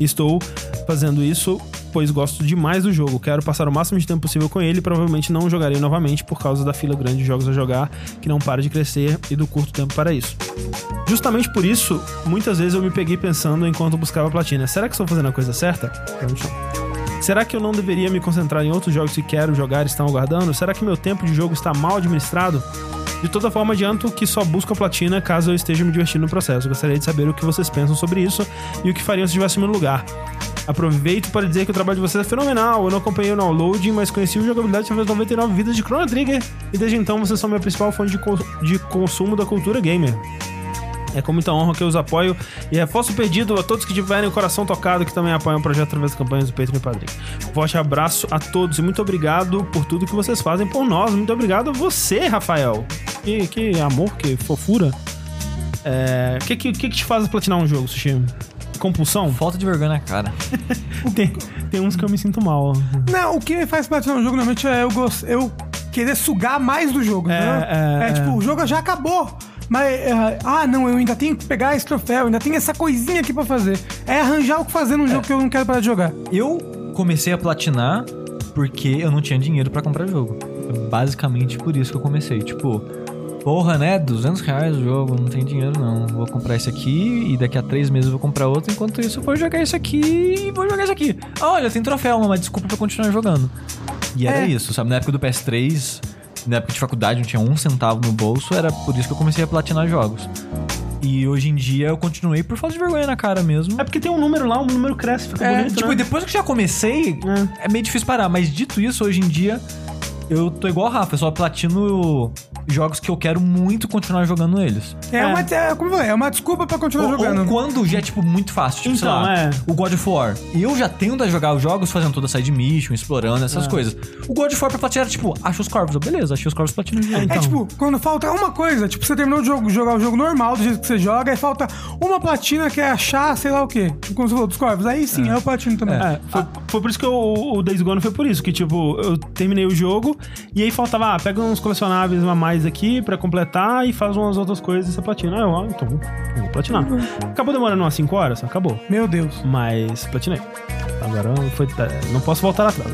Estou fazendo isso pois gosto demais do jogo. Quero passar o máximo de tempo possível com ele e provavelmente não jogarei novamente por causa da fila grande de jogos a jogar, que não para de crescer e do curto tempo para isso. Justamente por isso, muitas vezes eu me peguei pensando enquanto buscava platina: será que estou fazendo a coisa certa? Será que eu não deveria me concentrar em outros jogos que quero jogar e estão aguardando? Será que meu tempo de jogo está mal administrado? De toda forma, adianto que só busco a platina caso eu esteja me divertindo no processo. Gostaria de saber o que vocês pensam sobre isso e o que fariam se estivesse no meu lugar. Aproveito para dizer que o trabalho de vocês é fenomenal. Eu não acompanhei o download, mas conheci o jogabilidade através de 99 vidas de Chrono Trigger. E desde então vocês são minha principal fonte de, cons- de consumo da cultura gamer. É com muita honra que eu os apoio e reforço o pedido a todos que tiverem o coração tocado que também apoiam o projeto através das campanhas do Patreon e Padrim. Forte abraço a todos e muito obrigado por tudo que vocês fazem por nós. Muito obrigado a você, Rafael. Que, que amor, que fofura. É, O que, que, que que te faz platinar um jogo, Sushi? Compulsão? Falta de vergonha na cara. Tem, tem uns que eu me sinto mal. Não, o que me faz platinar um jogo normalmente é eu, gost... eu querer sugar mais do jogo, É, entendeu? é, é. tipo, o jogo já acabou. Mas, é, ah, não, eu ainda tenho que pegar esse troféu, ainda tem essa coisinha aqui pra fazer. É arranjar o que fazer num jogo que eu não quero parar de jogar. Eu comecei a platinar porque eu não tinha dinheiro pra comprar jogo. É basicamente por isso que eu comecei. Tipo, porra, né? 200 reais o jogo, não tem dinheiro não. Vou comprar esse aqui e daqui a três meses eu vou comprar outro. Enquanto isso, eu vou jogar esse aqui e vou jogar esse aqui. Ah, olha, tem troféu, uma desculpa pra continuar jogando. E era É. isso, sabe? Na época do PS3, na época de faculdade, não tinha um centavo no bolso. Era por isso que eu comecei a platinar jogos. E hoje em dia eu continuei por falta de vergonha na cara mesmo. É porque tem um número lá, um número cresce, fica É, bonito, tipo, né? depois que já comecei, é. meio difícil parar. Mas dito isso, hoje em dia, eu tô igual a Rafa. Eu só platino jogos que eu quero muito continuar jogando eles. É, É. Uma, é, como eu falei, é uma desculpa pra continuar Ou, jogando. ou quando já é, tipo, muito fácil. Tipo, sei Então, lá, é. o God of War. E eu já tendo a jogar os jogos fazendo toda a side mission, explorando essas coisas. O God of War pra platinar era, tipo, acha os corvos. Eu, beleza, achei os corvos platino o jogo. É tipo, quando falta uma coisa, tipo, você terminou de jogo, jogar o jogo normal, do jeito que você joga, e falta uma platina que é achar, sei lá o quê. Tipo, como você falou, dos corvos. Aí sim, eu platino também. É, foi, foi por isso que eu- o Days Gone foi por isso, que tipo, eu terminei o jogo e aí faltava, ah, pega uns colecionáveis a mais aqui pra completar e faz umas outras coisas e você platina. Ah, eu, ah, então, vou platinar. Acabou demorando umas 5 horas? Acabou. Meu Deus. Mas platinei. Agora foi, não posso voltar atrás.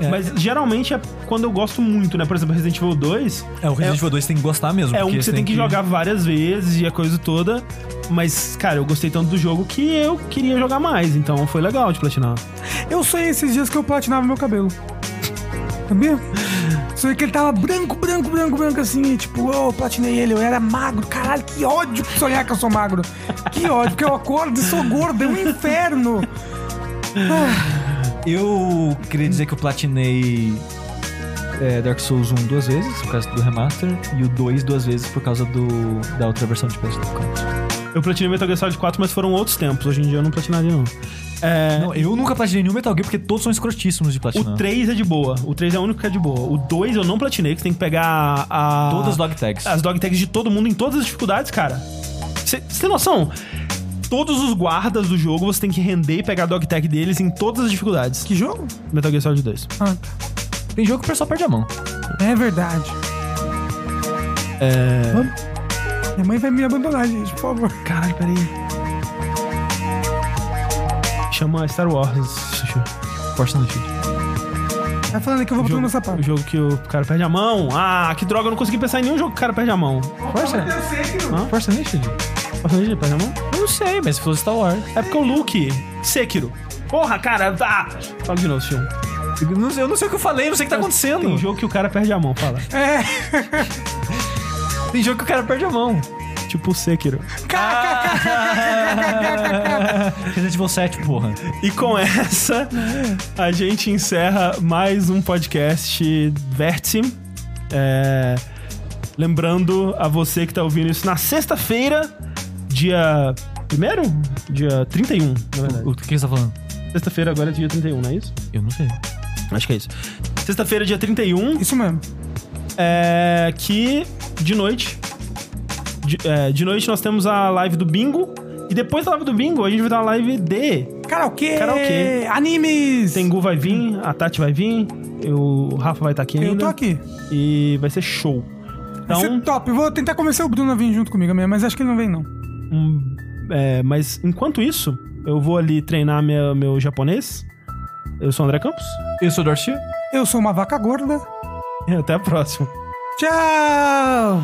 É. Mas geralmente é quando eu gosto muito, né? Por exemplo, Resident Evil 2 É, o Resident Evil 2 tem que gostar mesmo. é um que você tem que jogar várias vezes e a coisa toda. Mas, cara, eu gostei tanto do jogo que eu queria jogar mais. Então foi legal de platinar. Eu sonhei esses dias que eu platinava meu cabelo. Sabia? Sonhei que ele tava branco, branco, branco, branco assim. Tipo, eu platinei ele, eu era magro. Caralho, que ódio sonhar que eu sou magro. Que ódio, porque eu acordo e sou gordo, é um inferno. Eu queria dizer que eu platinei é, Dark Souls 1 duas vezes, por causa do remaster, e o 2 duas vezes por causa do, da outra versão de PS4. Eu platinei Metal Gear Solid 4, mas foram outros tempos. Hoje em dia eu não platinaria, não. É, Não, eu nunca platinei nenhum Metal Gear porque todos são escrotíssimos de platinar. o 3 é de boa. O 3 é o único que é de boa. O 2 eu não platinei, que você tem que pegar a... Todas as dog tags. as dog tags de todo mundo em todas as dificuldades, cara. Você tem noção? Todos os guardas do jogo você tem que render e pegar a dog tag deles em todas as dificuldades. Que jogo? Metal Gear Solid 2. Ah, tá. Tem jogo que o pessoal perde a mão. É verdade. É... Minha mãe vai me abandonar, gente, por favor. Caralho, peraí. Chama Star Wars. Força no Shield. Tá falando que eu vou O botar no jogo, sapato. o jogo que o cara perde a mão. Ah, que droga, eu não consegui pensar em nenhum jogo que o cara perde a mão. Força? Hã? Força Initiative? Posso ele perde a mão? Eu não sei, mas se fosse Star Wars. É porque o Luke, Sekiro. Porra, cara, ah! Fala de novo, Xion. Eu não, sei, eu não sei o que eu falei, não sei o que tá acontecendo. Tem jogo que o cara perde a mão, fala. É. Tem jogo que o cara perde a mão. Tipo o Sekiro. Resident Evil 7, porra. E com essa, a gente encerra mais um podcast Vértice. É, Lembrando a você que tá ouvindo isso na sexta-feira, dia. Primeiro? Dia 31, na verdade. O que você tá falando? Sexta-feira agora é dia 31, não é isso? Eu não sei. Acho que é isso. Sexta-feira, dia 31, Isso mesmo. é, que de noite. De, é, de noite nós temos a live do bingo. E depois da live do bingo, a gente vai dar uma live de. Karaokê. Karaokê. Animes. Tengu vai vir, a Tati vai vir, eu- o Rafa vai estar aqui ainda. Eu tô aqui. E vai ser show. Vai ser Então, top. Eu vou tentar convencer o Bruno a vir junto comigo mesmo, mas acho que ele não vem, não. um, é, mas enquanto isso, eu vou ali treinar minha- meu japonês. Eu sou o André Campos. Eu sou o Darcy. Eu sou uma vaca gorda. E até a próxima. Tchau!